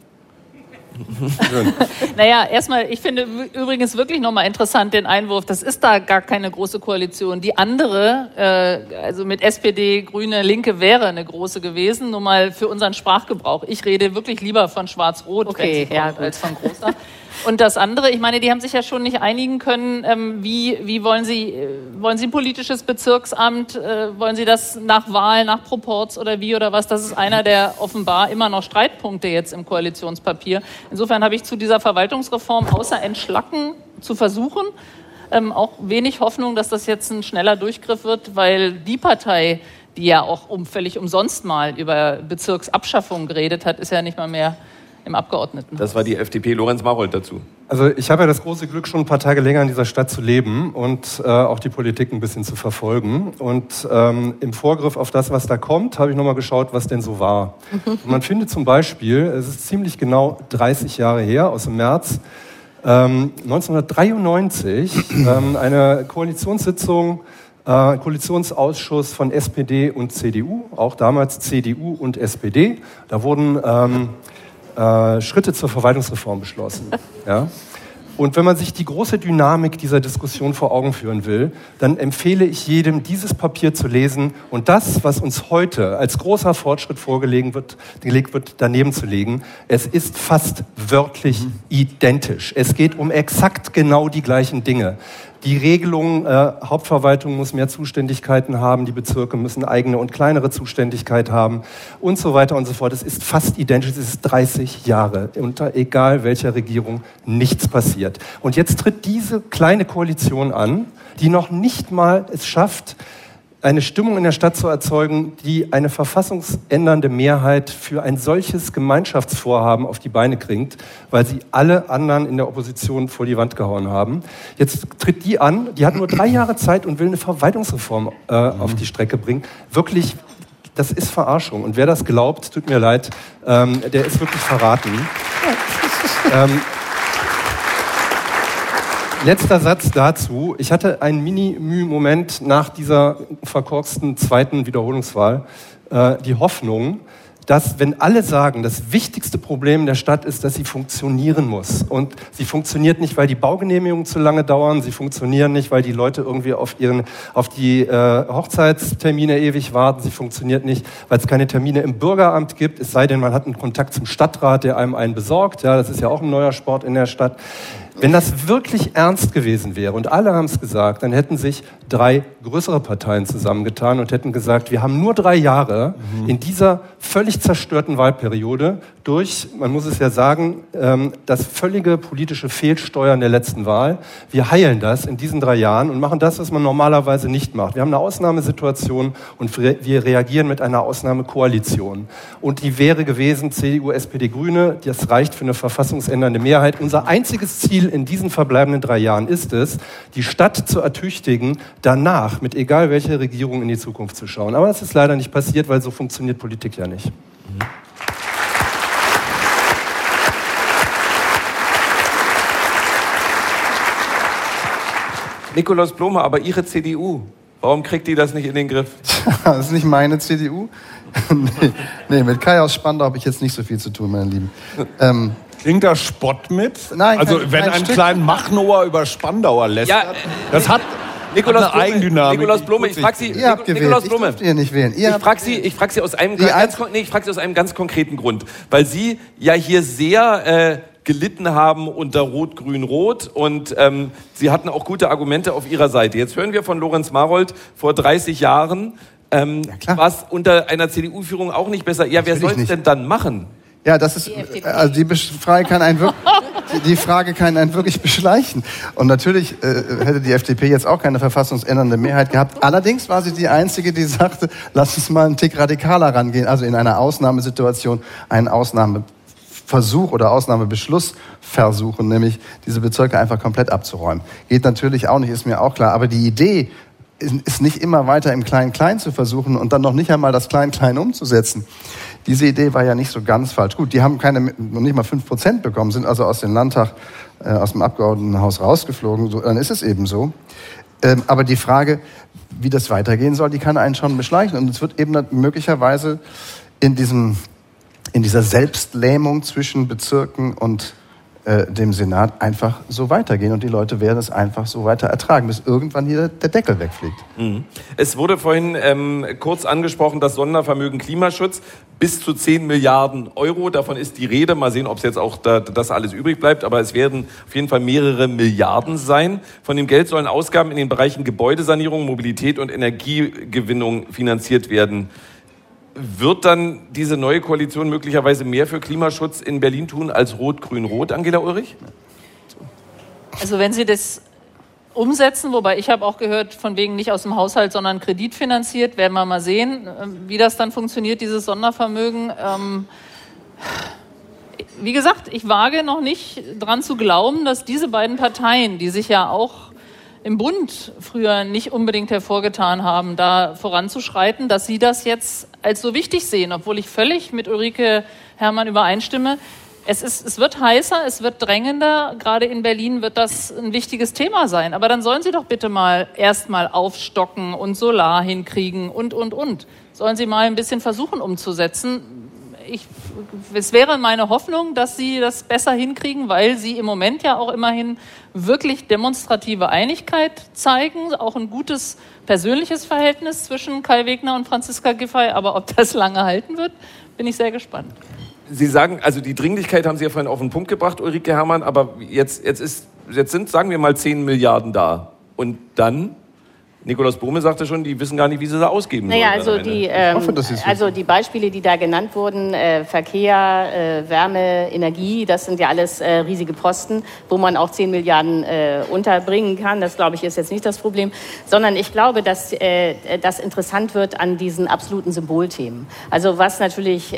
naja, erstmal, ich finde übrigens wirklich nochmal interessant den Einwurf, das ist da gar keine große Koalition. Die andere, äh, also mit SPD, Grüne, Linke wäre eine große gewesen, nur mal für unseren Sprachgebrauch. Ich rede wirklich lieber von Schwarz-Rot okay, ja, als von großer. Und das andere, ich meine, die haben sich ja schon nicht einigen können, ähm, wie, wie wollen Sie, äh, wollen Sie ein politisches Bezirksamt, äh, wollen Sie das nach Wahl, nach Proports oder wie oder was? Das ist einer der offenbar immer noch Streitpunkte jetzt im Koalitionspapier. Insofern habe ich zu dieser Verwaltungsreform außer Entschlacken zu versuchen, ähm, auch wenig Hoffnung, dass das jetzt ein schneller Durchgriff wird, weil die Partei, die ja auch um, völlig umsonst mal über Bezirksabschaffung geredet hat, ist ja nicht mal mehr im Abgeordneten. Das war die FDP. Lorenz Marold dazu. Also ich habe ja das große Glück, schon ein paar Tage länger in dieser Stadt zu leben und äh, auch die Politik ein bisschen zu verfolgen. Und ähm, im Vorgriff auf das, was da kommt, habe ich nochmal geschaut, was denn so war. Und man findet zum Beispiel, es ist ziemlich genau 30 Jahre her, aus dem März, ähm, 1993, ähm, eine Koalitionssitzung äh, Koalitionsausschuss von SPD und CDU, auch damals CDU und SPD. Da wurden ähm, äh, Schritte zur Verwaltungsreform beschlossen. Ja? Und wenn man sich die große Dynamik dieser Diskussion vor Augen führen will, dann empfehle ich jedem, dieses Papier zu lesen und das, was uns heute als großer Fortschritt vorgelegt wird, gelegt wird daneben zu legen. Es ist fast wörtlich mhm. identisch. Es geht um exakt genau die gleichen Dinge. Die Regelung, äh, Hauptverwaltung muss mehr Zuständigkeiten haben, die Bezirke müssen eigene und kleinere Zuständigkeit haben und so weiter und so fort. Es ist fast identisch, es ist 30 Jahre unter egal welcher Regierung nichts passiert. Und jetzt tritt diese kleine Koalition an, die noch nicht mal es schafft, eine Stimmung in der Stadt zu erzeugen, die eine verfassungsändernde Mehrheit für ein solches Gemeinschaftsvorhaben auf die Beine bringt, weil sie alle anderen in der Opposition vor die Wand gehauen haben. Jetzt tritt die an, die hat nur drei Jahre Zeit und will eine Verwaltungsreform äh, auf die Strecke bringen. Wirklich, das ist Verarschung. Und wer das glaubt, tut mir leid, ähm, der ist wirklich verraten. ähm, Letzter Satz dazu. Ich hatte einen Mini-Müh-Moment nach dieser verkorksten zweiten Wiederholungswahl. Äh, die Hoffnung, dass wenn alle sagen, das wichtigste Problem der Stadt ist, dass sie funktionieren muss. Und sie funktioniert nicht, weil die Baugenehmigungen zu lange dauern, sie funktionieren nicht, weil die Leute irgendwie auf, ihren, auf die äh, Hochzeitstermine ewig warten, sie funktioniert nicht, weil es keine Termine im Bürgeramt gibt, es sei denn, man hat einen Kontakt zum Stadtrat, der einem einen besorgt. Ja, das ist ja auch ein neuer Sport in der Stadt. Wenn das wirklich ernst gewesen wäre, und alle haben es gesagt, dann hätten sich drei größere Parteien zusammengetan und hätten gesagt, wir haben nur drei Jahre mhm. in dieser völlig zerstörten Wahlperiode durch, man muss es ja sagen, ähm, das völlige politische Fehlsteuern der letzten Wahl. Wir heilen das in diesen drei Jahren und machen das, was man normalerweise nicht macht. Wir haben eine Ausnahmesituation und wir reagieren mit einer Ausnahmekoalition. Und die wäre gewesen CDU, SPD, Grüne. Das reicht für eine verfassungsändernde Mehrheit. Unser einziges Ziel in diesen verbleibenden drei Jahren ist es, die Stadt zu ertüchtigen, danach mit egal welcher Regierung in die Zukunft zu schauen. Aber das ist leider nicht passiert, weil so funktioniert Politik ja nicht. Mhm. Nikolaus Blome, aber Ihre CDU, warum kriegt die das nicht in den Griff? das ist nicht meine CDU. nee, nee, mit Kai aus Spandau habe ich jetzt nicht so viel zu tun, meine Lieben. Ähm, Klingt da Spott mit? Nein, Also kein, wenn kein ein Stück. kleiner Machnauer über Spandauer lässt, Ja, das hat Nikolaus Blume, Eigendynamik. Nikolaus Blume, ich frage Sie, Ihr habt Nikolaus ich Blume, durfte ihr nicht wählen. Ihr ich frage Sie, ich frage Sie aus einem ganz, nee, ich frage Sie aus einem ganz konkreten Grund, weil Sie ja hier sehr äh, gelitten haben unter Rot-Grün-Rot und ähm, Sie hatten auch gute Argumente auf Ihrer Seite. Jetzt hören wir von Lorenz Marold vor 30 Jahren, ähm, klar. was unter einer CDU-Führung auch nicht besser. Ja, wer Natürlich soll es denn dann machen? Ja, das ist, Die also die Frage kann einen wirklich, die Frage kann einen wirklich beschleichen. Und natürlich äh, hätte die FDP jetzt auch keine verfassungsändernde Mehrheit gehabt. Allerdings war sie die einzige, die sagte, lass uns mal einen Tick radikaler rangehen. Also in einer Ausnahmesituation einen Ausnahmeversuch oder Ausnahmebeschluss versuchen, nämlich diese Bezirke einfach komplett abzuräumen. Geht natürlich auch nicht, ist mir auch klar. Aber die Idee, ist nicht immer weiter im Klein-Klein zu versuchen und dann noch nicht einmal das Klein-Klein umzusetzen. Diese Idee war ja nicht so ganz falsch. Gut, die haben keine, noch nicht mal fünf Prozent bekommen, sind also aus dem Landtag, äh, aus dem Abgeordnetenhaus rausgeflogen. So, dann ist es eben so. Ähm, aber die Frage, wie das weitergehen soll, die kann einen schon beschleichen. Und es wird eben möglicherweise in, diesem, in dieser Selbstlähmung zwischen Bezirken und äh, dem Senat einfach so weitergehen. Und die Leute werden es einfach so weiter ertragen, bis irgendwann hier der Deckel wegfliegt. Es wurde vorhin ähm, kurz angesprochen, das Sondervermögen Klimaschutz bis zu 10 Milliarden Euro. Davon ist die Rede. Mal sehen, ob es jetzt auch da, das alles übrig bleibt. Aber es werden auf jeden Fall mehrere Milliarden sein. Von dem Geld sollen Ausgaben in den Bereichen Gebäudesanierung, Mobilität und Energiegewinnung finanziert werden. Wird dann diese neue Koalition möglicherweise mehr für Klimaschutz in Berlin tun als Rot-Grün-Rot, Angela Ulrich? Also wenn Sie das umsetzen, wobei ich habe auch gehört, von wegen nicht aus dem Haushalt, sondern kreditfinanziert, werden wir mal sehen, ähm, wie das dann funktioniert, dieses Sondervermögen. Ähm, wie gesagt, ich wage noch nicht dran zu glauben, dass diese beiden Parteien, die sich ja auch im Bund früher nicht unbedingt hervorgetan haben, da voranzuschreiten, dass sie das jetzt als so wichtig sehen, obwohl ich völlig mit Ulrike Herrmann übereinstimme. Es, ist, es wird heißer, es wird drängender. Gerade in Berlin wird das ein wichtiges Thema sein. Aber dann sollen Sie doch bitte mal erstmal aufstocken und Solar hinkriegen und, und, und. Sollen Sie mal ein bisschen versuchen umzusetzen. Ich, es wäre meine Hoffnung, dass Sie das besser hinkriegen, weil Sie im Moment ja auch immerhin wirklich demonstrative Einigkeit zeigen, auch ein gutes persönliches Verhältnis zwischen Kai Wegner und Franziska Giffey. Aber ob das lange halten wird, bin ich sehr gespannt. Sie sagen, also die Dringlichkeit haben Sie ja vorhin auf den Punkt gebracht, Ulrike Herrmann, aber jetzt, jetzt, ist, jetzt sind, sagen wir mal, 10 Milliarden da. Und dann, Nikolaus Bohme sagte schon, die wissen gar nicht, wie sie da ausgeben Naja, sollen also die, ähm, hoffe, Sie also die Beispiele, die da genannt wurden, äh, Verkehr, äh, Wärme, Energie, das sind ja alles äh, riesige Posten, wo man auch 10 Milliarden äh, unterbringen kann. Das, glaube ich, ist jetzt nicht das Problem. Sondern ich glaube, dass äh, das interessant wird an diesen absoluten Symbolthemen. Also was natürlich...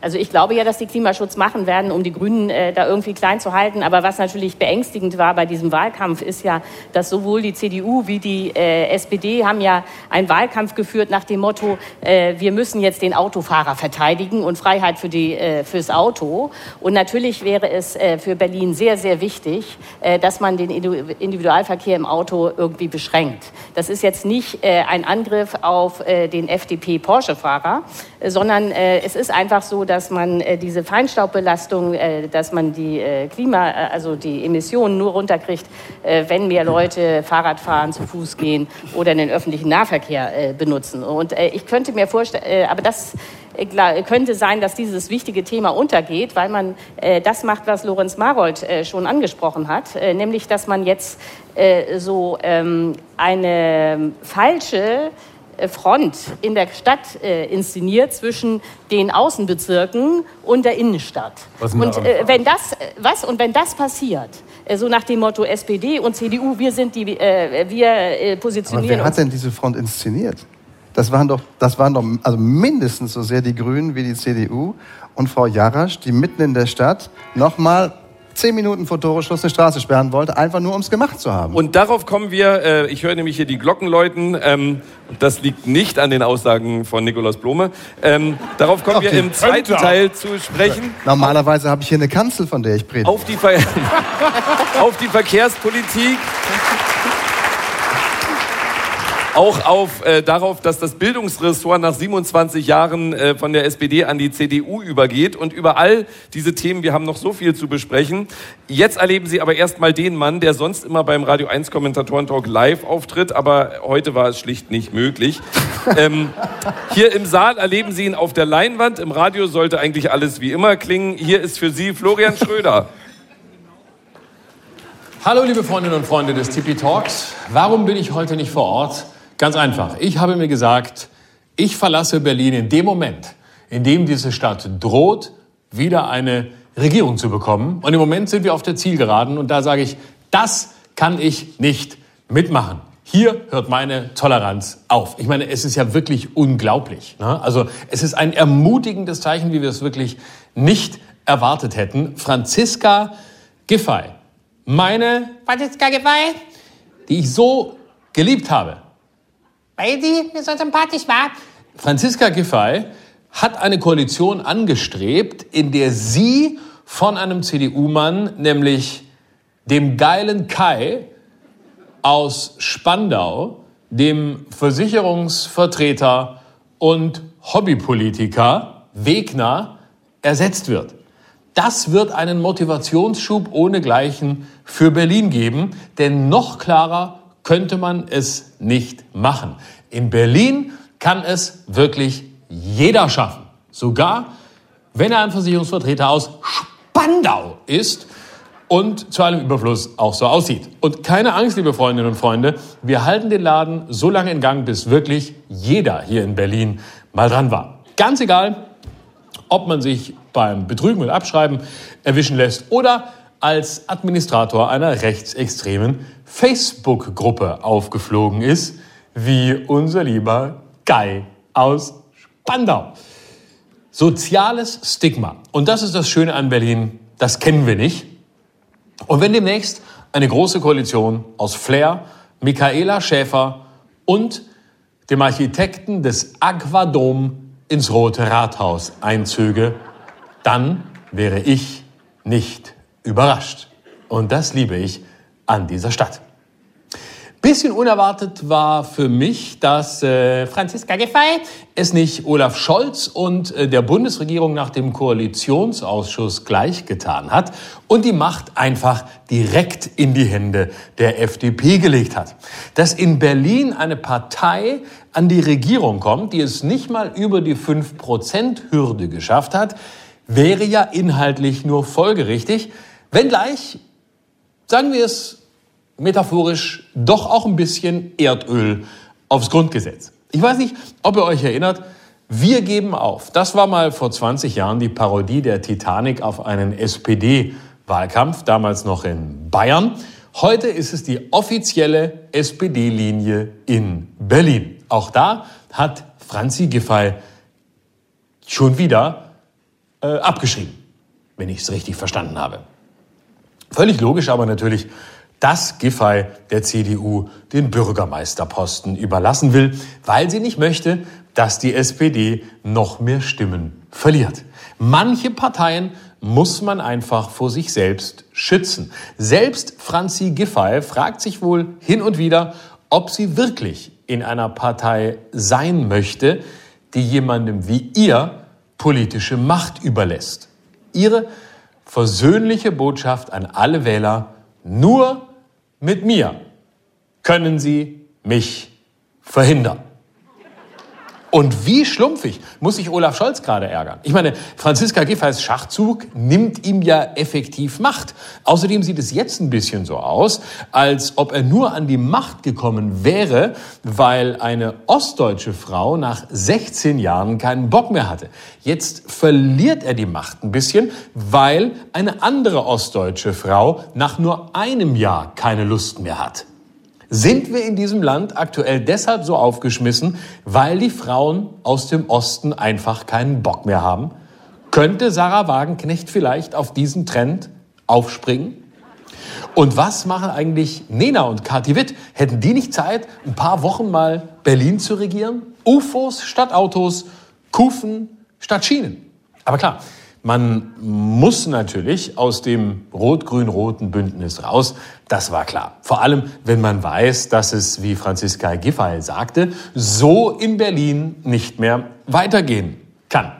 Also ich glaube ja, dass die Klimaschutz machen werden, um die Grünen äh, da irgendwie klein zu halten. Aber was natürlich beängstigend war bei diesem Wahlkampf, ist ja, dass sowohl die CDU wie die äh, SPD haben ja einen Wahlkampf geführt nach dem Motto, äh, wir müssen jetzt den Autofahrer verteidigen und Freiheit für die, äh, fürs Auto. Und natürlich wäre es äh, für Berlin sehr, sehr wichtig, äh, dass man den Individu- Individualverkehr im Auto irgendwie beschränkt. Das ist jetzt nicht ein Angriff auf den FDP-Porsche-Fahrer, sondern es ist einfach so, dass man äh, diese Feinstaubbelastung, äh, dass man die äh, Klima, also die Emissionen nur runterkriegt, wenn mehr Leute Fahrrad fahren, zu Fuß gehen oder den öffentlichen Nahverkehr benutzen. Und ich könnte mir vorstellen, aber das könnte sein, dass dieses wichtige Thema untergeht, weil man äh, das macht, was Lorenz Marold äh, schon angesprochen hat, äh, nämlich dass man jetzt so ähm, eine falsche Front in der Stadt äh, inszeniert zwischen den Außenbezirken und der Innenstadt. Und äh, wenn das äh, was und wenn das passiert, äh, so nach dem Motto SPD und CDU, wir sind die, äh, wir äh, Aber positionieren wer hat denn diese Front inszeniert? Das waren doch, das waren doch also mindestens so sehr die Grünen wie die CDU und Frau Jarasch, die mitten in der Stadt nochmal zehn Minuten vor Toresschluss eine Straße sperren wollte, einfach nur um es gemacht zu haben. Und darauf kommen wir, äh, ich höre nämlich hier die Glocken läuten, ähm, das liegt nicht an den Aussagen von Nikolaus Blome. Ähm, darauf kommen wir im zweiten Teil zu sprechen. Normalerweise habe ich hier eine Kanzel, von der ich predige. Auf die, Ver auf die Verkehrspolitik. Auch auf, äh, darauf, dass das Bildungsressort nach 27 Jahren äh, von der SPD an die CDU übergeht. Und über all diese Themen, wir haben noch so viel zu besprechen. Jetzt erleben Sie aber erstmal den Mann, der sonst immer beim Radio 1 Kommentatoren-Talk live auftritt, aber heute war es schlicht nicht möglich. ähm, hier im Saal erleben Sie ihn auf der Leinwand. Im Radio sollte eigentlich alles wie immer klingen. Hier ist für Sie Florian Schröder. Hallo liebe Freundinnen und Freunde des Tipi Talks. Warum bin ich heute nicht vor Ort? Ganz einfach. Ich habe mir gesagt, ich verlasse Berlin in dem Moment, in dem diese Stadt droht, wieder eine Regierung zu bekommen. Und im Moment sind wir auf der Zielgeraden und da sage ich, das kann ich nicht mitmachen. Hier hört meine Toleranz auf. Ich meine, es ist ja wirklich unglaublich. Ne? Also es ist ein ermutigendes Zeichen, wie wir es wirklich nicht erwartet hätten. Franziska Giffey, meine Franziska Giffey, die ich so geliebt habe. Weil sie mir so sympathisch war. Franziska Giffey hat eine Koalition angestrebt, in der sie von einem CDU-Mann, nämlich dem geilen Kai aus Spandau, dem Versicherungsvertreter und Hobbypolitiker Wegner ersetzt wird. Das wird einen Motivationsschub ohnegleichen für Berlin geben, denn noch klarer könnte man es nicht machen. In Berlin kann es wirklich jeder schaffen. Sogar wenn er ein Versicherungsvertreter aus Spandau ist und zu einem Überfluss auch so aussieht. Und keine Angst, liebe Freundinnen und Freunde, wir halten den Laden so lange in Gang, bis wirklich jeder hier in Berlin mal dran war. Ganz egal, ob man sich beim Betrügen und Abschreiben erwischen lässt oder als Administrator einer rechtsextremen Facebook-Gruppe aufgeflogen ist, wie unser lieber Guy aus Spandau. Soziales Stigma. Und das ist das Schöne an Berlin, das kennen wir nicht. Und wenn demnächst eine große Koalition aus Flair, Michaela Schäfer und dem Architekten des Aquadom ins Rote Rathaus einzöge, dann wäre ich nicht überrascht. Und das liebe ich an dieser Stadt. Bisschen unerwartet war für mich, dass äh, Franziska Giffey es nicht Olaf Scholz und äh, der Bundesregierung nach dem Koalitionsausschuss gleichgetan hat und die Macht einfach direkt in die Hände der FDP gelegt hat. Dass in Berlin eine Partei an die Regierung kommt, die es nicht mal über die 5%-Hürde geschafft hat, wäre ja inhaltlich nur folgerichtig, wenngleich, sagen wir es metaphorisch doch auch ein bisschen Erdöl aufs Grundgesetz. Ich weiß nicht, ob ihr euch erinnert, wir geben auf. Das war mal vor 20 Jahren die Parodie der Titanic auf einen SPD-Wahlkampf, damals noch in Bayern. Heute ist es die offizielle SPD-Linie in Berlin. Auch da hat Franzi Giffey schon wieder äh, abgeschrieben, wenn ich es richtig verstanden habe. Völlig logisch aber natürlich, dass Giffey der CDU den Bürgermeisterposten überlassen will, weil sie nicht möchte, dass die SPD noch mehr Stimmen verliert. Manche Parteien muss man einfach vor sich selbst schützen. Selbst Franzi Giffey fragt sich wohl hin und wieder, ob sie wirklich in einer Partei sein möchte, die jemandem wie ihr politische Macht überlässt. Ihre versöhnliche Botschaft an alle Wähler, nur mit mir können Sie mich verhindern. Und wie schlumpfig muss sich Olaf Scholz gerade ärgern? Ich meine, Franziska Giffey's Schachzug nimmt ihm ja effektiv Macht. Außerdem sieht es jetzt ein bisschen so aus, als ob er nur an die Macht gekommen wäre, weil eine ostdeutsche Frau nach 16 Jahren keinen Bock mehr hatte. Jetzt verliert er die Macht ein bisschen, weil eine andere ostdeutsche Frau nach nur einem Jahr keine Lust mehr hat. Sind wir in diesem Land aktuell deshalb so aufgeschmissen, weil die Frauen aus dem Osten einfach keinen Bock mehr haben? Könnte Sarah Wagenknecht vielleicht auf diesen Trend aufspringen? Und was machen eigentlich Nena und Kathi Witt? Hätten die nicht Zeit, ein paar Wochen mal Berlin zu regieren? UFOs statt Autos, Kufen statt Schienen. Aber klar, man muss natürlich aus dem rot-grün-roten Bündnis raus. Das war klar. Vor allem, wenn man weiß, dass es, wie Franziska Giffey sagte, so in Berlin nicht mehr weitergehen kann.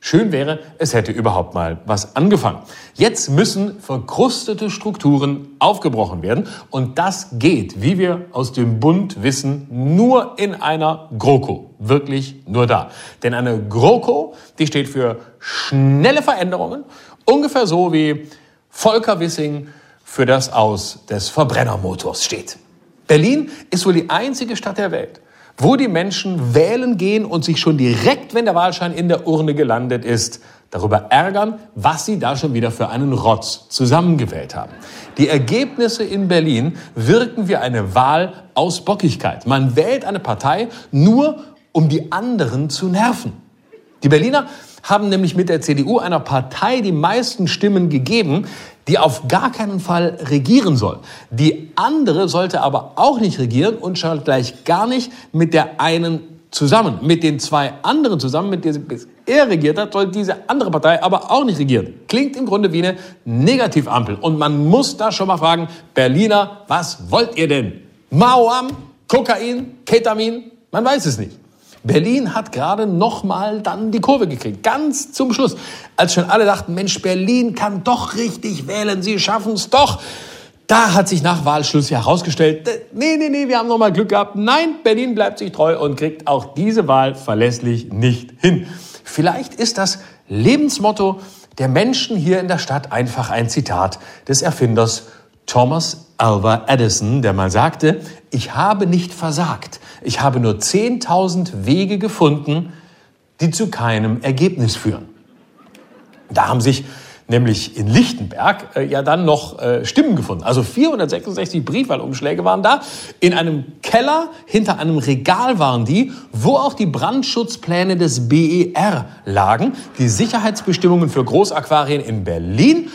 Schön wäre, es hätte überhaupt mal was angefangen. Jetzt müssen verkrustete Strukturen aufgebrochen werden und das geht, wie wir aus dem Bund wissen, nur in einer GroKo. Wirklich nur da. Denn eine GroKo, die steht für schnelle Veränderungen, ungefähr so wie Volker Wissing für das Aus des Verbrennermotors steht. Berlin ist wohl die einzige Stadt der Welt, wo die Menschen wählen gehen und sich schon direkt, wenn der Wahlschein in der Urne gelandet ist, darüber ärgern, was sie da schon wieder für einen Rotz zusammengewählt haben. Die Ergebnisse in Berlin wirken wie eine Wahl aus Bockigkeit. Man wählt eine Partei nur, um die anderen zu nerven. Die Berliner haben nämlich mit der CDU einer Partei die meisten Stimmen gegeben, die auf gar keinen Fall regieren soll. Die andere sollte aber auch nicht regieren und schon gleich gar nicht mit der einen zusammen. Mit den zwei anderen zusammen, mit denen er regiert hat, soll diese andere Partei aber auch nicht regieren. Klingt im Grunde wie eine Negativampel. Und man muss da schon mal fragen, Berliner, was wollt ihr denn? Mauam, Kokain, Ketamin? Man weiß es nicht. Berlin hat gerade noch mal dann die Kurve gekriegt, ganz zum Schluss, als schon alle dachten, Mensch, Berlin kann doch richtig wählen, sie schaffen es doch. Da hat sich nach Wahlschluss herausgestellt, nee, nee, nee, wir haben noch mal Glück gehabt. Nein, Berlin bleibt sich treu und kriegt auch diese Wahl verlässlich nicht hin. Vielleicht ist das Lebensmotto der Menschen hier in der Stadt einfach ein Zitat des Erfinders Thomas Alva Edison, der mal sagte, ich habe nicht versagt. Ich habe nur 10.000 Wege gefunden, die zu keinem Ergebnis führen. Da haben sich nämlich in Lichtenberg äh, ja dann noch äh, Stimmen gefunden. Also 466 Briefwahlumschläge waren da. In einem Keller hinter einem Regal waren die, wo auch die Brandschutzpläne des BER lagen, die Sicherheitsbestimmungen für Großaquarien in Berlin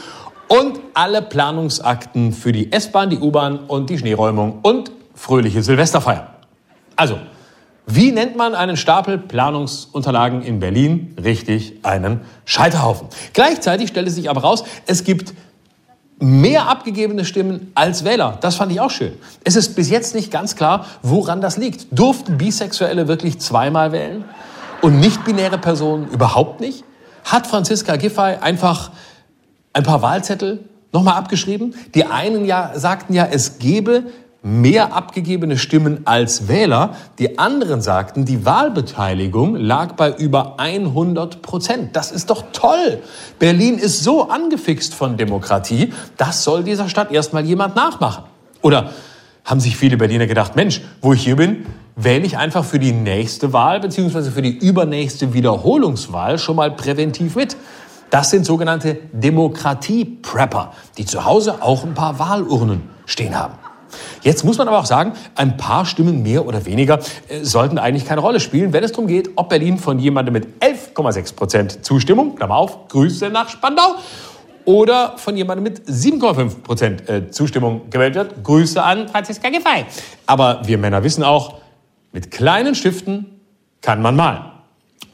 und alle Planungsakten für die S-Bahn, die U-Bahn und die Schneeräumung und fröhliche Silvesterfeier. Also, wie nennt man einen Stapel Planungsunterlagen in Berlin? Richtig, einen Scheiterhaufen. Gleichzeitig stellte sich aber raus, es gibt mehr abgegebene Stimmen als Wähler. Das fand ich auch schön. Es ist bis jetzt nicht ganz klar, woran das liegt. Durften Bisexuelle wirklich zweimal wählen und nicht-binäre Personen überhaupt nicht? Hat Franziska Giffey einfach ein paar Wahlzettel nochmal abgeschrieben? Die einen ja sagten ja, es gebe mehr abgegebene Stimmen als Wähler. Die anderen sagten, die Wahlbeteiligung lag bei über 100 Prozent. Das ist doch toll. Berlin ist so angefixt von Demokratie, das soll dieser Stadt erstmal jemand nachmachen. Oder haben sich viele Berliner gedacht, Mensch, wo ich hier bin, wähle ich einfach für die nächste Wahl bzw. für die übernächste Wiederholungswahl schon mal präventiv mit. Das sind sogenannte Demokratie-Prepper, die zu Hause auch ein paar Wahlurnen stehen haben. Jetzt muss man aber auch sagen, ein paar Stimmen mehr oder weniger äh, sollten eigentlich keine Rolle spielen, wenn es darum geht, ob Berlin von jemandem mit 11,6 Prozent Zustimmung, Klammer auf, Grüße nach Spandau, oder von jemandem mit 7,5 Prozent äh, Zustimmung gewählt wird. Grüße an Franziska Giffey. Aber wir Männer wissen auch, mit kleinen Stiften kann man malen.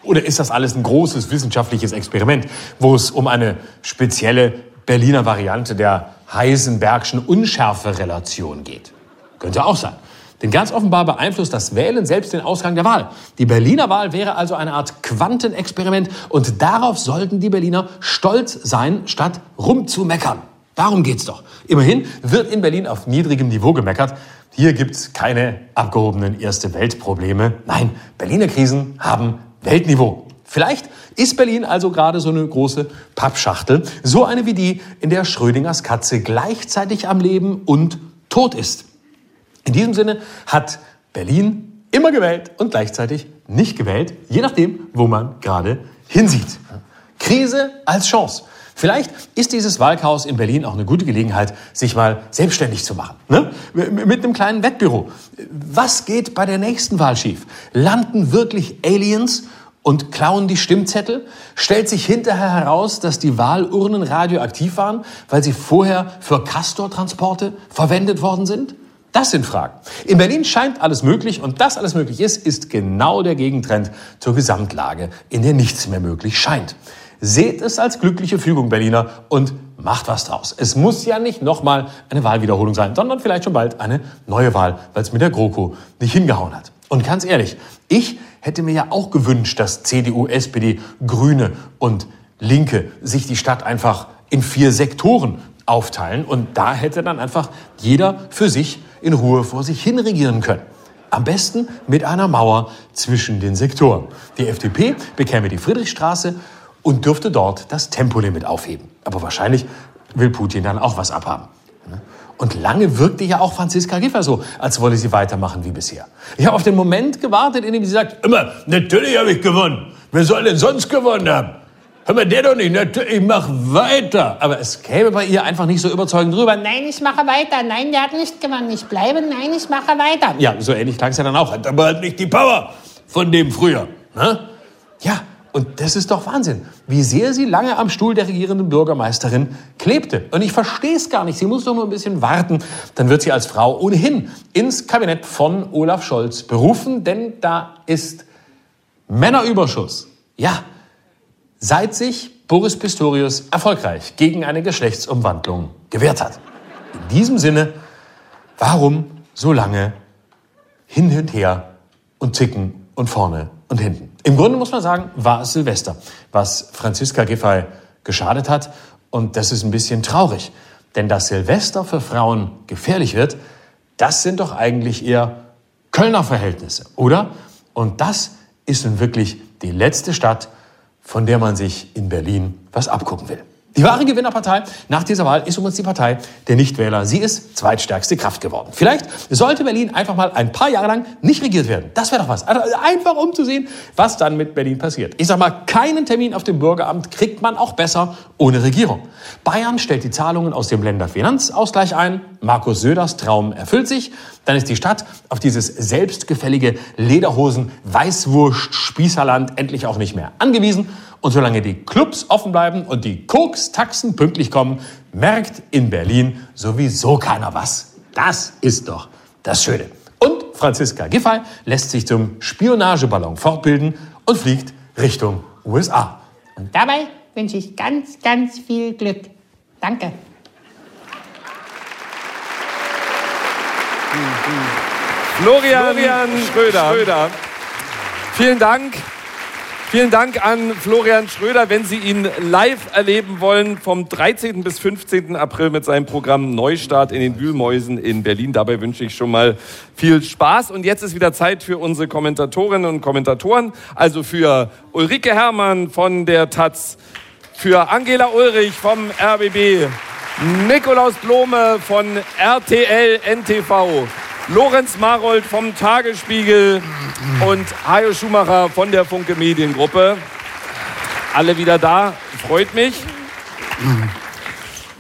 Oder ist das alles ein großes wissenschaftliches Experiment, wo es um eine spezielle Berliner Variante der Heisenbergschen Unschärferelation geht? Könnte auch sein. Denn ganz offenbar beeinflusst das Wählen selbst den Ausgang der Wahl. Die Berliner Wahl wäre also eine Art Quantenexperiment und darauf sollten die Berliner stolz sein, statt rumzumeckern. Darum geht's doch. Immerhin wird in Berlin auf niedrigem Niveau gemeckert. Hier gibt's keine abgehobenen Erste Weltprobleme. Nein, Berliner Krisen haben Weltniveau. Vielleicht ist Berlin also gerade so eine große Pappschachtel, so eine wie die, in der Schrödingers Katze gleichzeitig am Leben und tot ist. In diesem Sinne hat Berlin immer gewählt und gleichzeitig nicht gewählt, je nachdem, wo man gerade hinsieht. Krise als Chance. Vielleicht ist dieses Wahlchaos in Berlin auch eine gute Gelegenheit, sich mal selbstständig zu machen. Ne? Mit einem kleinen Wettbüro. Was geht bei der nächsten Wahl schief? Landen wirklich Aliens und klauen die Stimmzettel? Stellt sich hinterher heraus, dass die Wahlurnen radioaktiv waren, weil sie vorher für Castortransporte verwendet worden sind? Das sind Fragen. In Berlin scheint alles möglich und das alles möglich ist, ist genau der Gegentrend zur Gesamtlage, in der nichts mehr möglich scheint. Seht es als glückliche Fügung, Berliner, und macht was draus. Es muss ja nicht nochmal eine Wahlwiederholung sein, sondern vielleicht schon bald eine neue Wahl, weil es mit der GroKo nicht hingehauen hat. Und ganz ehrlich, ich hätte mir ja auch gewünscht, dass CDU, SPD, Grüne und Linke sich die Stadt einfach in vier Sektoren aufteilen und da hätte dann einfach jeder für sich in Ruhe vor sich hin regieren können. Am besten mit einer Mauer zwischen den Sektoren. Die FDP bekäme die Friedrichstraße und dürfte dort das Tempolimit aufheben. Aber wahrscheinlich will Putin dann auch was abhaben. Und lange wirkte ja auch Franziska Giffer so, als wolle sie weitermachen wie bisher. Ich habe auf den Moment gewartet, in dem sie sagt, immer, natürlich habe ich gewonnen. Wer soll denn sonst gewonnen haben? Hör mal, der doch nicht. Natürlich, ich mach weiter. Aber es käme bei ihr einfach nicht so überzeugend rüber. Nein, ich mache weiter. Nein, der hat nicht gewonnen. Ich bleibe. Nein, ich mache weiter. Ja, so ähnlich klang es ja dann auch. Hat aber halt nicht die Power von dem früher. Ne? Ja, und das ist doch Wahnsinn, wie sehr sie lange am Stuhl der regierenden Bürgermeisterin klebte. Und ich verstehe es gar nicht. Sie muss doch nur ein bisschen warten. Dann wird sie als Frau ohnehin ins Kabinett von Olaf Scholz berufen, denn da ist Männerüberschuss. Ja, seit sich Boris Pistorius erfolgreich gegen eine Geschlechtsumwandlung gewehrt hat. In diesem Sinne, warum so lange hin und her und zicken und vorne und hinten? Im Grunde muss man sagen, war es Silvester, was Franziska Giffey geschadet hat. Und das ist ein bisschen traurig. Denn dass Silvester für Frauen gefährlich wird, das sind doch eigentlich eher Kölner Verhältnisse, oder? Und das ist nun wirklich die letzte Stadt, von der man sich in Berlin was abgucken will. Die wahre Gewinnerpartei nach dieser Wahl ist übrigens die Partei der Nichtwähler. Sie ist zweitstärkste Kraft geworden. Vielleicht sollte Berlin einfach mal ein paar Jahre lang nicht regiert werden. Das wäre doch was. Also einfach um zu sehen, was dann mit Berlin passiert. Ich sag mal, keinen Termin auf dem Bürgeramt kriegt man auch besser ohne Regierung. Bayern stellt die Zahlungen aus dem Länderfinanzausgleich ein. Markus Söders Traum erfüllt sich. Dann ist die Stadt auf dieses selbstgefällige Lederhosen-Weißwurst-Spießerland endlich auch nicht mehr angewiesen. Und solange die Clubs offen bleiben und die Koks-Taxen pünktlich kommen, merkt in Berlin sowieso keiner was. Das ist doch das Schöne. Und Franziska Giffey lässt sich zum Spionageballon fortbilden und fliegt Richtung USA. Und dabei wünsche ich ganz, ganz viel Glück. Danke. Florian, Florian Schröder. Schröder. Vielen Dank. Vielen Dank an Florian Schröder. Wenn Sie ihn live erleben wollen, vom 13. bis 15. April mit seinem Programm Neustart in den Wühlmäusen in Berlin. Dabei wünsche ich schon mal viel Spaß. Und jetzt ist wieder Zeit für unsere Kommentatorinnen und Kommentatoren. Also für Ulrike Herrmann von der Taz, für Angela Ulrich vom RBB, Nikolaus Blome von RTL NTV, Lorenz Marold vom Tagesspiegel und Hajo Schumacher von der Funke Mediengruppe. Alle wieder da, freut mich.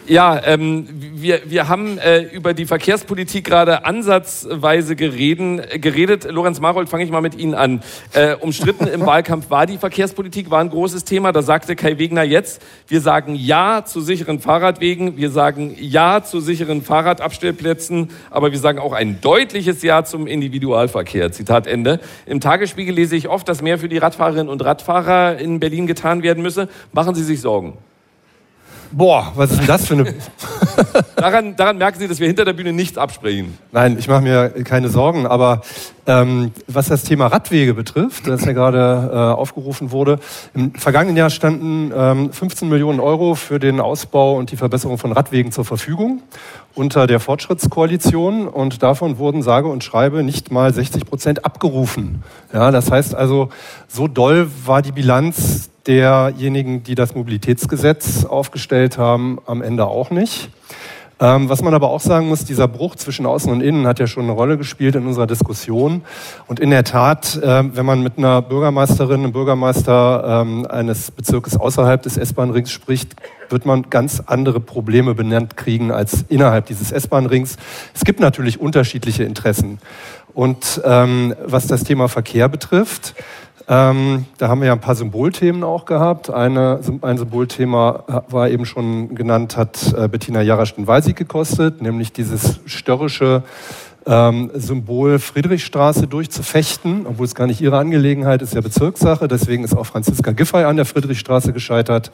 Ja, ähm, wir, wir haben äh, über die Verkehrspolitik gerade ansatzweise gereden, geredet. Lorenz Marold, fange ich mal mit Ihnen an. Äh, umstritten im Wahlkampf war die Verkehrspolitik, war ein großes Thema. Da sagte Kai Wegner jetzt, wir sagen Ja zu sicheren Fahrradwegen, wir sagen Ja zu sicheren Fahrradabstellplätzen, aber wir sagen auch ein deutliches Ja zum Individualverkehr. Zitat Ende. Im Tagesspiegel lese ich oft, dass mehr für die Radfahrerinnen und Radfahrer in Berlin getan werden müsse. Machen Sie sich Sorgen? Boah, was ist denn das für eine. daran, daran merken Sie, dass wir hinter der Bühne nichts absprechen. Nein, ich mache mir keine Sorgen, aber ähm, was das Thema Radwege betrifft, das ja gerade äh, aufgerufen wurde, im vergangenen Jahr standen ähm, 15 Millionen Euro für den Ausbau und die Verbesserung von Radwegen zur Verfügung unter der Fortschrittskoalition und davon wurden sage und schreibe nicht mal 60 Prozent abgerufen. Ja, das heißt also, so doll war die Bilanz derjenigen, die das Mobilitätsgesetz aufgestellt haben, am Ende auch nicht. Ähm, was man aber auch sagen muss, dieser Bruch zwischen Außen und Innen hat ja schon eine Rolle gespielt in unserer Diskussion. Und in der Tat, äh, wenn man mit einer Bürgermeisterin, einem Bürgermeister ähm, eines Bezirkes außerhalb des S-Bahn-Rings spricht, wird man ganz andere Probleme benannt kriegen als innerhalb dieses S-Bahn-Rings. Es gibt natürlich unterschiedliche Interessen. Und ähm, was das Thema Verkehr betrifft, ähm, da haben wir ja ein paar Symbolthemen auch gehabt. Eine, ein Symbolthema war eben schon genannt, hat äh, Bettina Jarasch den Walsieg gekostet, nämlich dieses störrische ähm, Symbol Friedrichstraße durchzufechten, obwohl es gar nicht ihre Angelegenheit ist, ja Bezirkssache. Deswegen ist auch Franziska Giffey an der Friedrichstraße gescheitert,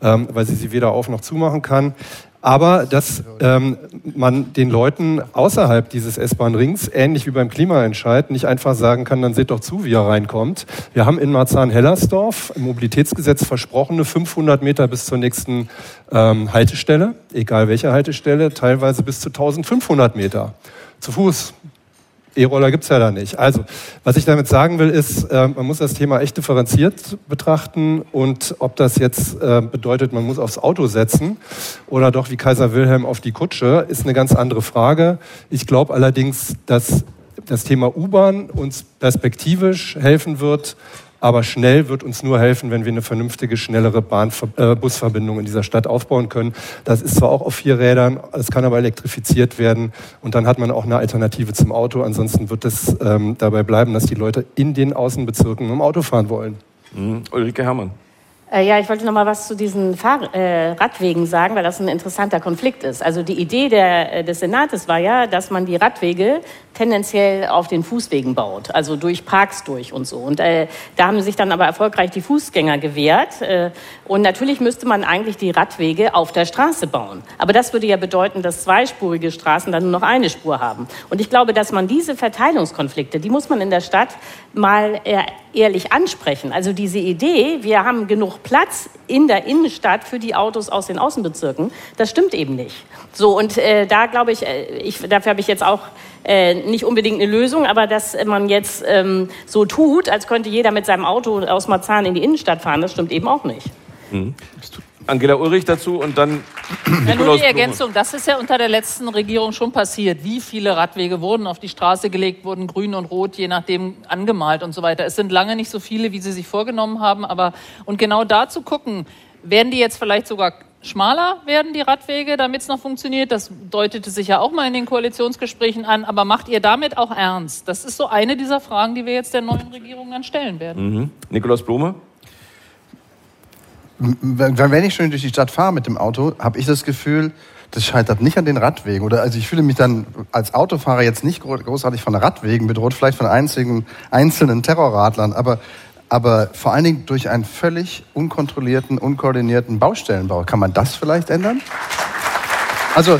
ähm, weil sie sie weder auf noch zumachen kann aber dass ähm, man den Leuten außerhalb dieses S-Bahn-Rings, ähnlich wie beim Klimaentscheid, nicht einfach sagen kann, dann seht doch zu, wie er reinkommt. Wir haben in Marzahn-Hellersdorf im Mobilitätsgesetz versprochene 500 Meter bis zur nächsten ähm, Haltestelle, egal welche Haltestelle, teilweise bis zu 1500 Meter. Zu Fuß, E-Roller gibt's ja da nicht. Also, was ich damit sagen will, ist, äh, man muss das Thema echt differenziert betrachten und ob das jetzt äh, bedeutet, man muss aufs Auto setzen oder doch wie Kaiser Wilhelm auf die Kutsche, ist eine ganz andere Frage. Ich glaube allerdings, dass das Thema U-Bahn uns perspektivisch helfen wird, aber schnell wird uns nur helfen, wenn wir eine vernünftige, schnellere Bahn, äh, Busverbindung in dieser Stadt aufbauen können. Das ist zwar auch auf vier Rädern, es kann aber elektrifiziert werden und dann hat man auch eine Alternative zum Auto. Ansonsten wird es ähm, dabei bleiben, dass die Leute in den Außenbezirken im Auto fahren wollen. Mhm. Ulrike Herrmann. Äh, ja, ich wollte noch mal was zu diesen Fahr äh, Radwegen sagen, weil das ein interessanter Konflikt ist. Also die Idee der, äh, des Senates war ja, dass man die Radwege tendenziell auf den Fußwegen baut, also durch Parks durch und so. Und äh, da haben sich dann aber erfolgreich die Fußgänger gewehrt. Äh, und natürlich müsste man eigentlich die Radwege auf der Straße bauen. Aber das würde ja bedeuten, dass zweispurige Straßen dann nur noch eine Spur haben. Und ich glaube, dass man diese Verteilungskonflikte, die muss man in der Stadt mal äh, ehrlich ansprechen. Also diese Idee, wir haben genug Platz in der Innenstadt für die Autos aus den Außenbezirken, das stimmt eben nicht. So, und äh, da glaube ich, äh, ich, dafür habe ich jetzt auch äh, nicht unbedingt eine Lösung, aber dass man jetzt ähm, so tut, als könnte jeder mit seinem Auto aus Marzahn in die Innenstadt fahren, das stimmt eben auch nicht. Mhm. Angela Ulrich dazu und dann. Ja, nur die Ergänzung, das ist ja unter der letzten Regierung schon passiert. Wie viele Radwege wurden auf die Straße gelegt, wurden grün und rot, je nachdem angemalt und so weiter. Es sind lange nicht so viele, wie sie sich vorgenommen haben, aber und genau da zu gucken, werden die jetzt vielleicht sogar schmaler werden, die Radwege, damit es noch funktioniert? Das deutete sich ja auch mal in den Koalitionsgesprächen an, aber macht ihr damit auch ernst? Das ist so eine dieser Fragen, die wir jetzt der neuen Regierung dann stellen werden. Mhm. Nikolaus Blume? Wenn ich schon durch die Stadt fahre mit dem Auto, habe ich das Gefühl, das scheitert nicht an den Radwegen. Oder also ich fühle mich dann als Autofahrer jetzt nicht großartig von Radwegen bedroht, vielleicht von einzigen, einzelnen Terrorradlern, aber, aber vor allen Dingen durch einen völlig unkontrollierten, unkoordinierten Baustellenbau. Kann man das vielleicht ändern? Also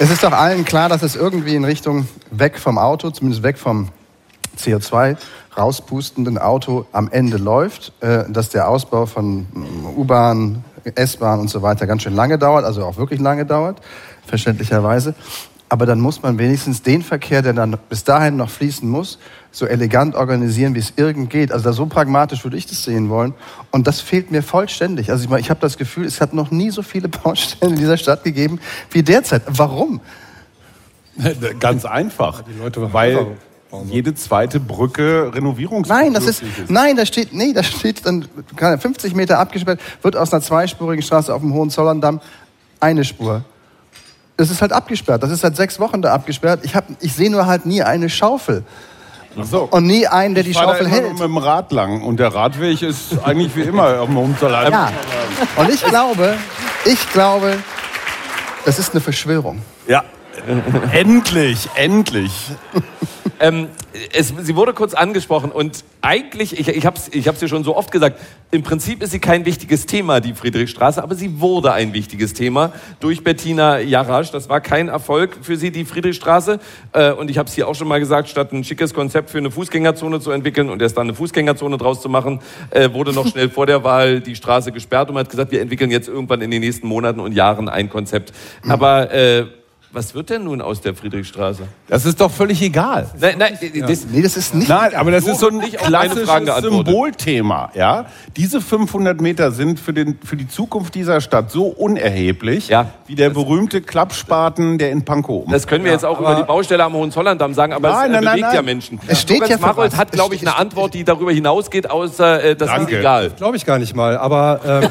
es ist doch allen klar, dass es irgendwie in Richtung weg vom Auto, zumindest weg vom CO2 rauspustenden Auto am Ende läuft, äh, dass der Ausbau von mm, U-Bahn, S-Bahn und so weiter ganz schön lange dauert, also auch wirklich lange dauert, verständlicherweise. Aber dann muss man wenigstens den Verkehr, der dann bis dahin noch fließen muss, so elegant organisieren, wie es irgend geht. Also da so pragmatisch würde ich das sehen wollen. Und das fehlt mir vollständig. Also ich, meine, ich habe das Gefühl, es hat noch nie so viele Baustellen in dieser Stadt gegeben wie derzeit. Warum? Ganz einfach. Die Leute weil jede zweite Brücke renovierungsbedürftig Nein, das ist, nein, da steht, nee, da steht dann keine 50 Meter abgesperrt, wird aus einer zweispurigen Straße auf dem Hohenzollern-Damm eine Spur. Das ist halt abgesperrt. Das ist seit sechs Wochen da abgesperrt. Ich, hab, ich sehe nur halt nie eine Schaufel. So. Und nie einen, der die Ich da Schaufel immer hält. nur mit dem Rad lang und der Radweg ist eigentlich wie immer auf dem Hohenzollern. Ja. Und ich glaube, ich glaube, das ist eine Verschwörung. Ja. endlich, endlich. Ähm, es, sie wurde kurz angesprochen und eigentlich, ich, ich habe es ich hab's dir schon so oft gesagt, im Prinzip ist sie kein wichtiges Thema, die Friedrichstraße, aber sie wurde ein wichtiges Thema durch Bettina Jarasch. Das war kein Erfolg für sie, die Friedrichstraße. Äh, und ich habe es hier auch schon mal gesagt, statt ein schickes Konzept für eine Fußgängerzone zu entwickeln und erst dann eine Fußgängerzone draus zu machen, äh, wurde noch schnell vor der Wahl die Straße gesperrt und man hat gesagt, wir entwickeln jetzt irgendwann in den nächsten Monaten und Jahren ein Konzept. Aber äh, was wird denn nun aus der Friedrichstraße? Das ist doch völlig egal. Nein, nein, das, Nee, das ist nicht. Nein, aber das ist so ein klassisches. Symbolthema. Ja? Diese 500 Meter sind für, den, für die Zukunft dieser Stadt so unerheblich, Ja. wie der berühmte Klappspaten, der in Pankow. Das können wir jetzt auch über die Baustelle am Hohenzollerndamm sagen, aber Nein, es nein, bewegt nein. ja Menschen. Es steht Lorenz ja für Marold hat, glaube ich, eine Antwort, die darüber hinausgeht, außer äh, das ist Danke. egal. Glaube ich gar nicht mal. Aber ähm,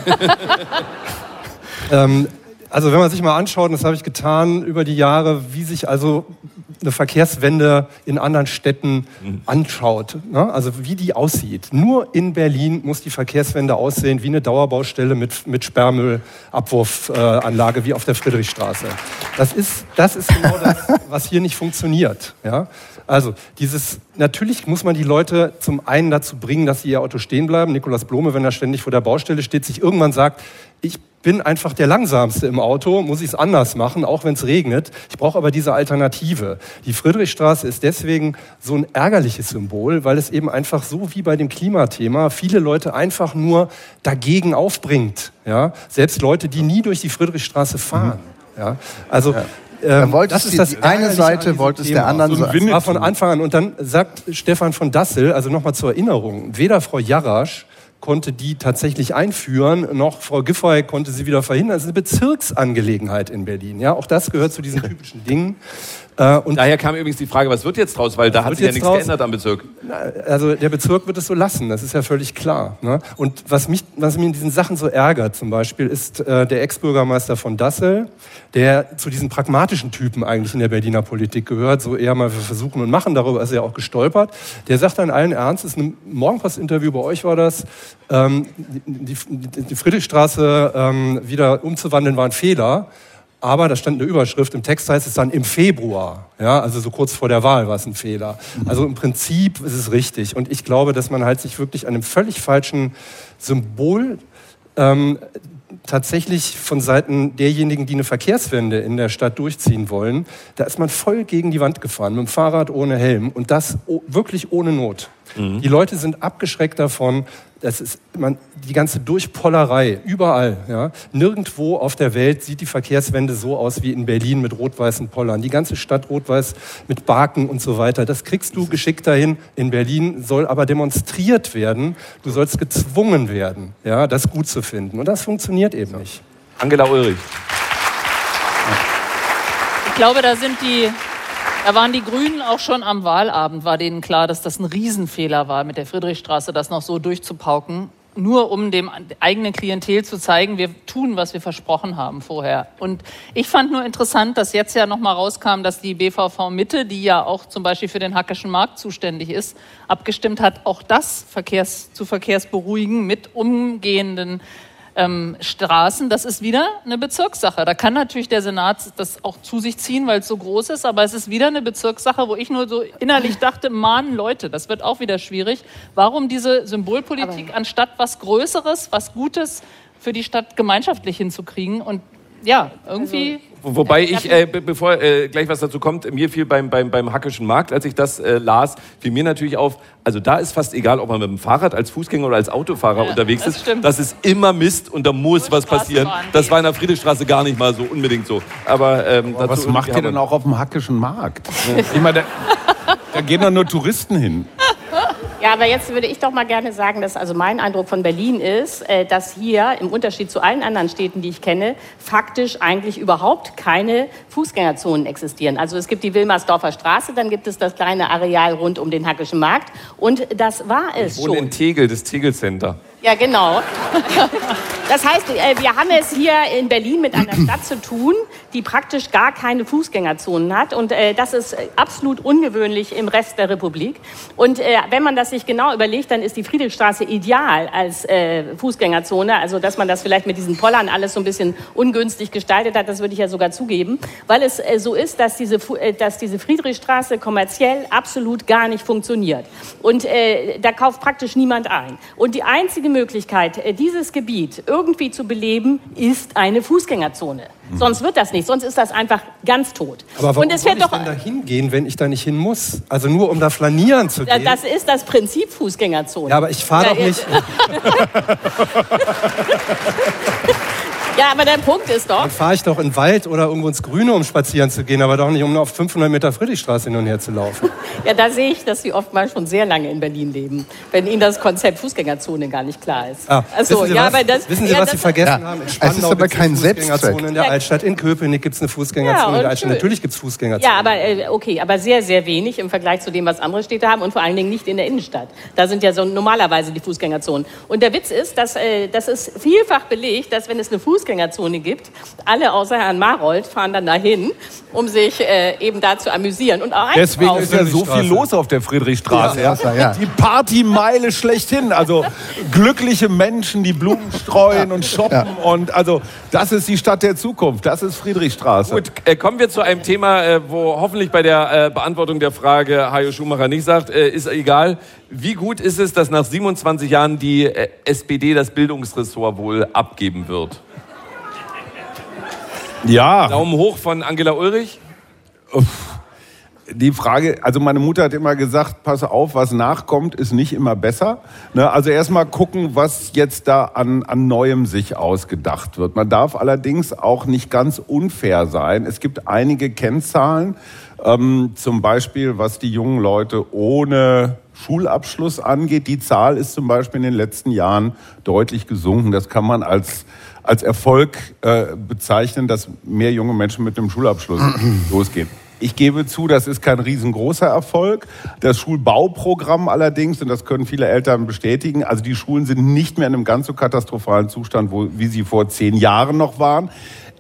ähm, also wenn man sich mal anschaut, und das habe ich getan über die Jahre, wie sich also eine Verkehrswende in anderen Städten anschaut, ne? also wie die aussieht. Nur in Berlin muss die Verkehrswende aussehen wie eine Dauerbaustelle mit, mit Sperrmüllabwurfanlage wie auf der Friedrichstraße. Das ist, das ist genau das, was hier nicht funktioniert. Ja? Also dieses, natürlich muss man die Leute zum einen dazu bringen, dass sie ihr Auto stehen bleiben. Nikolaus Blome, wenn er ständig vor der Baustelle steht, sich irgendwann sagt, ich bin einfach der Langsamste im Auto, muss ich es anders machen, auch wenn es regnet. Ich brauche aber diese Alternative. Die Friedrichstraße ist deswegen so ein ärgerliches Symbol, weil es eben einfach so wie bei dem Klimathema viele Leute einfach nur dagegen aufbringt. Ja? Selbst Leute, die nie durch die Friedrichstraße fahren. Ja? Also Dann ähm, das ist die, das die eine Seite, diesem wollte es Thema. der anderen So Seite. War von Anfang an. Und dann sagt Stefan von Dassel, also nochmal zur Erinnerung, weder Frau Jarasch konnte die tatsächlich einführen, noch Frau Giffey konnte sie wieder verhindern. Es ist eine Bezirksangelegenheit in Berlin. Ja, auch das gehört zu diesen typischen Dingen. Äh, und Daher kam übrigens die Frage, was wird jetzt draus? Weil da hat sich ja nichts draus? geändert am Bezirk. also der Bezirk wird es so lassen, das ist ja völlig klar. Ne? Und was mich, was mich in diesen Sachen so ärgert, zum Beispiel, ist äh, der Ex-Bürgermeister von Dassel, der zu diesen pragmatischen Typen eigentlich in der Berliner Politik gehört, so eher mal wir versuchen und machen, darüber ist er ja auch gestolpert. Der sagt dann allen Ernstes, in einem Morgenpost-Interview bei euch war das, ähm, die, die, die Friedrichstraße ähm, wieder umzuwandeln war ein Fehler. Aber da stand eine Überschrift, im Text heißt es dann im Februar. Ja, also so kurz vor der Wahl war es ein Fehler. Also im Prinzip ist es richtig. Und ich glaube, dass man halt sich wirklich an einem völlig falschen Symbol ähm, tatsächlich von Seiten derjenigen, die eine Verkehrswende in der Stadt durchziehen wollen, da ist man voll gegen die Wand gefahren, mit dem Fahrrad ohne Helm und das wirklich ohne Not. Die Leute sind abgeschreckt davon, das ist man, die ganze Durchpollerei, überall. Ja. Nirgendwo auf der Welt sieht die Verkehrswende so aus wie in Berlin mit rot-weißen Pollern. Die ganze Stadt rot-weiß mit Baken und so weiter. Das kriegst du geschickt dahin. In Berlin soll aber demonstriert werden. Du sollst gezwungen werden, ja, das gut zu finden. Und das funktioniert eben nicht. Angela Ulrich. Ich glaube, da sind die, da waren die Grünen auch schon am Wahlabend, war denen klar, dass das ein Riesenfehler war, mit der Friedrichstraße das noch so durchzupauken. Nur um dem eigenen Klientel zu zeigen, wir tun, was wir versprochen haben vorher. Und ich fand nur interessant, dass jetzt ja nochmal rauskam, dass die BVV Mitte, die ja auch zum Beispiel für den Hackischen Markt zuständig ist, abgestimmt hat, auch das Verkehrs, zu verkehrsberuhigen mit umgehenden ähm, Straßen, das ist wieder eine Bezirkssache. Da kann natürlich der Senat das auch zu sich ziehen, weil es so groß ist, aber es ist wieder eine Bezirkssache, wo ich nur so innerlich dachte, Mann, Leute, das wird auch wieder schwierig. Warum diese Symbolpolitik, anstatt was Größeres, was Gutes für die Stadt gemeinschaftlich hinzukriegen? Und ja, irgendwie Wo- Wobei ich, äh, be bevor äh, gleich was dazu kommt, mir fiel beim, beim, beim Hackischen Markt, als ich das äh, las, fiel mir natürlich auf, also da ist fast egal, ob man mit dem Fahrrad als Fußgänger oder als Autofahrer Ja, unterwegs das ist. stimmt. Das ist immer Mist und da muss was passieren. Das war in der Friedrichstraße gar nicht mal so unbedingt so. Aber, ähm, Aber was macht ihr denn auch auf dem Hackischen Markt? Ich meine, da, da gehen doch nur Touristen hin. Ja, aber jetzt würde ich doch mal gerne sagen, dass also mein Eindruck von Berlin ist, äh, dass hier im Unterschied zu allen anderen Städten, die ich kenne, faktisch eigentlich überhaupt keine Fußgängerzonen existieren. Also es gibt die Wilmersdorfer Straße, dann gibt es das kleine Areal rund um den Hackischen Markt und das war es wir wohnen schon. in Tegel, das Tegel Center. Ja, genau. Das heißt, äh, wir haben es hier in Berlin mit einer Stadt zu tun, die praktisch gar keine Fußgängerzonen hat. Und äh, das ist äh, absolut ungewöhnlich im Rest der Republik. Und wenn man das sich genau überlegt, dann ist die Friedrichstraße ideal als Fußgängerzone. Also, dass man das vielleicht mit diesen Pollern alles so ein bisschen ungünstig gestaltet hat, das würde ich ja sogar zugeben. Weil es so ist, dass diese, dass diese Friedrichstraße kommerziell absolut gar nicht funktioniert. Und da kauft praktisch niemand ein. Und die einzige Möglichkeit, äh, dieses Gebiet irgendwie zu beleben, ist eine Fußgängerzone. Sonst wird das nicht, sonst ist das einfach ganz tot. Aber warum Und es soll ich doch, denn da hingehen, wenn ich da nicht hin muss? Also nur um da flanieren zu gehen? das ist das Prinzip Fußgängerzone. ja, aber ich fahre Ja, doch nicht. Ja, aber der Punkt ist doch, Dann fahre ich doch in den Wald oder irgendwo ins Grüne, um spazieren zu gehen, aber doch nicht, um nur auf 500 Meter Friedrichstraße hin und her zu laufen. ja, da sehe ich, dass Sie oftmals schon sehr lange in Berlin leben, wenn Ihnen das Konzept Fußgängerzone gar nicht klar ist. Ah, Ach so, wissen Sie, ja, was, aber das, wissen Sie ja, was das, Sie vergessen Ja, haben? In es ist aber kein Fußgängerzone Selbstzweck. in der Ja. Altstadt. In Köpenick gibt es eine Fußgängerzone Ja, in der Altstadt. Natürlich gibt es Fußgängerzonen. Ja, aber äh, okay, aber sehr, sehr wenig im Vergleich zu dem, was andere Städte haben und vor allen Dingen nicht in der Innenstadt. Da sind ja so normalerweise die Fußgängerzonen. Und der Witz ist, dass äh, das ist vielfach belegt, dass wenn es eine Fußgängerzone gibt, alle außer Herrn Marold fahren dann dahin, um sich äh, eben da zu amüsieren und auch Deswegen ist ja so viel los auf der Friedrichstraße. Ja, ja, ja. Die Partymeile schlechthin. Also glückliche Menschen, die Blumen streuen und shoppen. Und also das ist die Stadt der Zukunft. Das ist Friedrichstraße. Gut, äh, kommen wir zu einem Thema, äh, wo hoffentlich bei der äh, Beantwortung der Frage Hajo Schumacher nicht sagt, äh, ist egal. Wie gut ist es, dass nach 27 Jahren die äh, SPD das Bildungsressort wohl abgeben wird? Ja. Daumen hoch von Angela Ulrich. Die Frage, also meine Mutter hat immer gesagt, pass auf, was nachkommt, ist nicht immer besser. Ne, also erstmal gucken, was jetzt da an, an Neuem sich ausgedacht wird. Man darf allerdings auch nicht ganz unfair sein. Es gibt einige Kennzahlen, ähm, zum Beispiel was die jungen Leute ohne Schulabschluss angeht. Die Zahl ist zum Beispiel in den letzten Jahren deutlich gesunken. Das kann man als als Erfolg äh, bezeichnen, dass mehr junge Menschen mit dem Schulabschluss losgehen. Ich gebe zu, das ist kein riesengroßer Erfolg. Das Schulbauprogramm allerdings, und das können viele Eltern bestätigen, also die Schulen sind nicht mehr in einem ganz so katastrophalen Zustand, wo, wie sie vor zehn Jahren noch waren.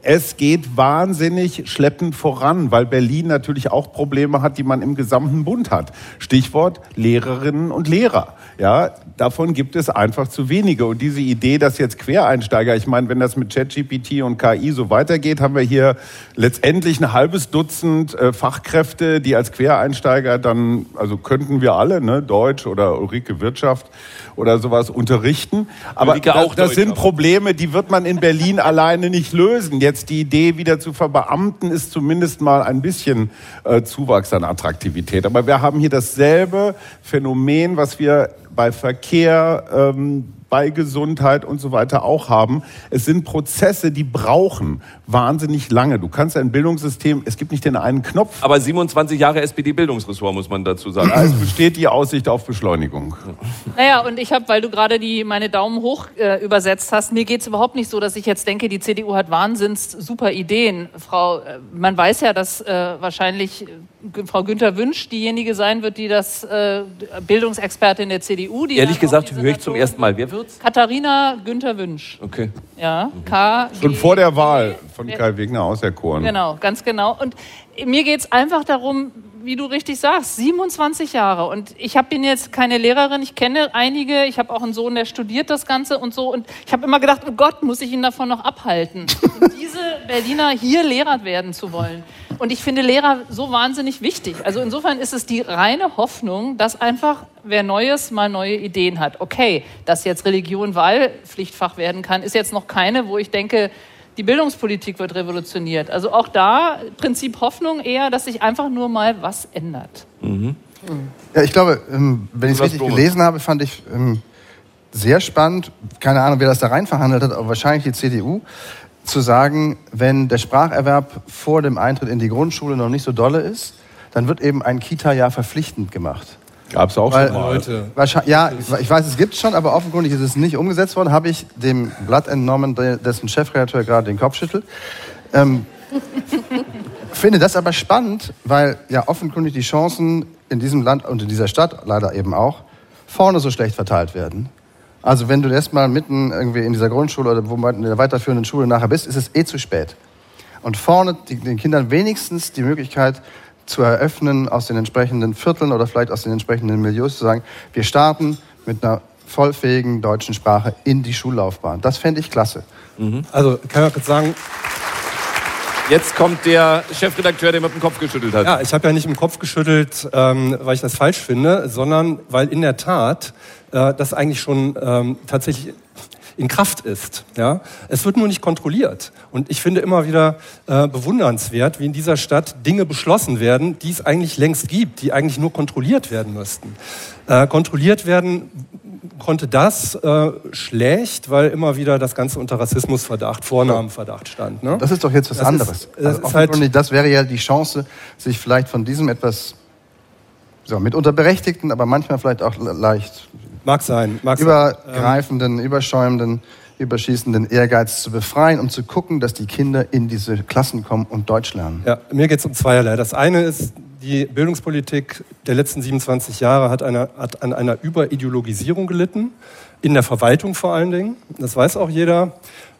Es geht wahnsinnig schleppend voran, weil Berlin natürlich auch Probleme hat, die man im gesamten Bund hat. Stichwort Lehrerinnen und Lehrer. Ja, davon gibt es einfach zu wenige. Und diese Idee, dass jetzt Quereinsteiger, ich meine, wenn das mit ChatGPT und KI so weitergeht, haben wir hier letztendlich ein halbes Dutzend äh, Fachkräfte, die als Quereinsteiger dann, also könnten wir alle, ne, Deutsch oder Ulrike Wirtschaft oder sowas unterrichten. Aber das, auch das sind Probleme, die wird man in Berlin alleine nicht lösen. Jetzt die Idee wieder zu verbeamten ist zumindest mal ein bisschen äh, Zuwachs an Attraktivität. Aber wir haben hier dasselbe Phänomen, was wir bei Verkehr, ähm, bei Gesundheit und so weiter auch haben. Es sind Prozesse, die brauchen wahnsinnig lange. Du kannst ein Bildungssystem, es gibt nicht den einen Knopf. Aber 27 Jahre SPD-Bildungsressort, muss man dazu sagen. Es besteht die Aussicht auf Beschleunigung. Naja, und ich habe, weil du gerade die meine Daumen hoch äh, übersetzt hast, mir geht's überhaupt nicht so, dass ich jetzt denke, die CDU hat wahnsinns super Ideen. Frau, äh, man weiß ja, dass äh, wahrscheinlich äh, Frau Günther Wünsch diejenige sein wird, die das äh, Bildungsexpertin der CDU, die Ehrlich gesagt, höre ich zum ersten Mal. Wer wird's? Katharina Günther Wünsch. Okay. Ja, K. Schon vor der Wahl von Kai Wegner auserkoren. Genau, ganz genau. Und mir geht's einfach darum, wie du richtig sagst, 27 Jahre. Und ich hab- bin jetzt keine Lehrerin, ich kenne einige, ich habe auch einen Sohn, der studiert das Ganze und so. Und ich habe immer gedacht, oh Gott, muss ich ihn davon noch abhalten, diese Berliner hier Lehrer werden zu wollen. Und ich finde Lehrer so wahnsinnig wichtig. Also insofern ist es die reine Hoffnung, dass einfach wer Neues mal neue Ideen hat. Okay, dass jetzt Religion Wahlpflichtfach werden kann, ist jetzt noch keine, wo ich denke, die Bildungspolitik wird revolutioniert. Also auch da Prinzip Hoffnung eher, dass sich einfach nur mal was ändert. Ja, ich glaube, ähm, wenn ich es Was, richtig gelesen habe, fand ich ähm, sehr spannend, keine Ahnung, wer das da rein verhandelt hat, aber wahrscheinlich die CDU, zu sagen, wenn der Spracherwerb vor dem Eintritt in die Grundschule noch nicht so dolle ist, dann wird eben ein Kita-Jahr verpflichtend gemacht. Gab es auch Weil- schon mal. Leute. Wahrscheinlich, ja, ich weiß, es gibt schon, aber offenkundig ist es nicht umgesetzt worden. Habe ich dem Blatt entnommen, de- dessen Chefredakteur gerade den Kopf schüttelt. Ähm, finde das aber spannend, weil ja offenkundig die Chancen in diesem Land und in dieser Stadt leider eben auch vorne so schlecht verteilt werden. Also wenn du erstmal mitten irgendwie in dieser Grundschule oder wo man in der weiterführenden Schule nachher bist, ist es eh zu spät. Und vorne die, den Kindern wenigstens die Möglichkeit zu eröffnen, aus den entsprechenden Vierteln oder vielleicht aus den entsprechenden Milieus zu sagen, wir starten mit einer vollfähigen deutschen Sprache in die Schullaufbahn. Das fände ich klasse. Also kann ich kurz sagen, Jetzt kommt der Chefredakteur, der mit dem Kopf geschüttelt hat. Ja, ich habe ja nicht im Kopf geschüttelt, ähm, weil ich das falsch finde, sondern weil in der Tat äh, das eigentlich schon ähm, tatsächlich in Kraft ist. Ja? Es wird nur nicht kontrolliert. Und ich finde immer wieder äh, bewundernswert, wie in dieser Stadt Dinge beschlossen werden, die es eigentlich längst gibt, die eigentlich nur kontrolliert werden müssten. Äh, kontrolliert werden konnte das äh, schlecht, weil immer wieder das Ganze unter Rassismusverdacht, Vornamenverdacht stand. Ne? Das ist doch jetzt was Das ist- anderes. das also ist halt- das wäre ja die Chance, sich vielleicht von diesem etwas so, mitunter berechtigten, aber manchmal vielleicht auch le- leicht Mag sein. Mag übergreifenden, überschäumenden, überschießenden Ehrgeiz zu befreien, um zu gucken, dass die Kinder in diese Klassen kommen und Deutsch lernen. Ja, mir geht es um zweierlei. Das eine ist, die Bildungspolitik der letzten 27 Jahre hat, einer, hat an einer Überideologisierung gelitten, in der Verwaltung vor allen Dingen. Das weiß auch jeder.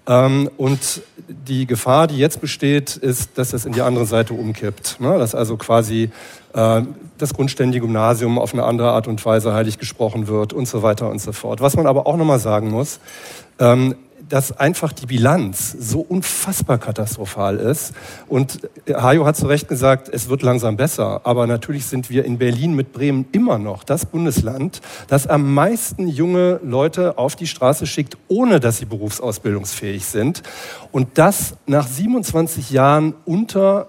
Ähm, und die Gefahr, die jetzt besteht, ist, dass es in die andere Seite umkippt. Ne? Dass also quasi äh, das grundständige Gymnasium auf eine andere Art und Weise heilig gesprochen wird und so weiter und so fort. Was man aber auch nochmal sagen muss, ähm, dass einfach die Bilanz so unfassbar katastrophal ist. Und Hajo hat zu Recht gesagt, es wird langsam besser. Aber natürlich sind wir in Berlin mit Bremen immer noch das Bundesland, das am meisten junge Leute auf die Straße schickt, ohne dass sie berufsausbildungsfähig sind. Und das nach 27 Jahren unter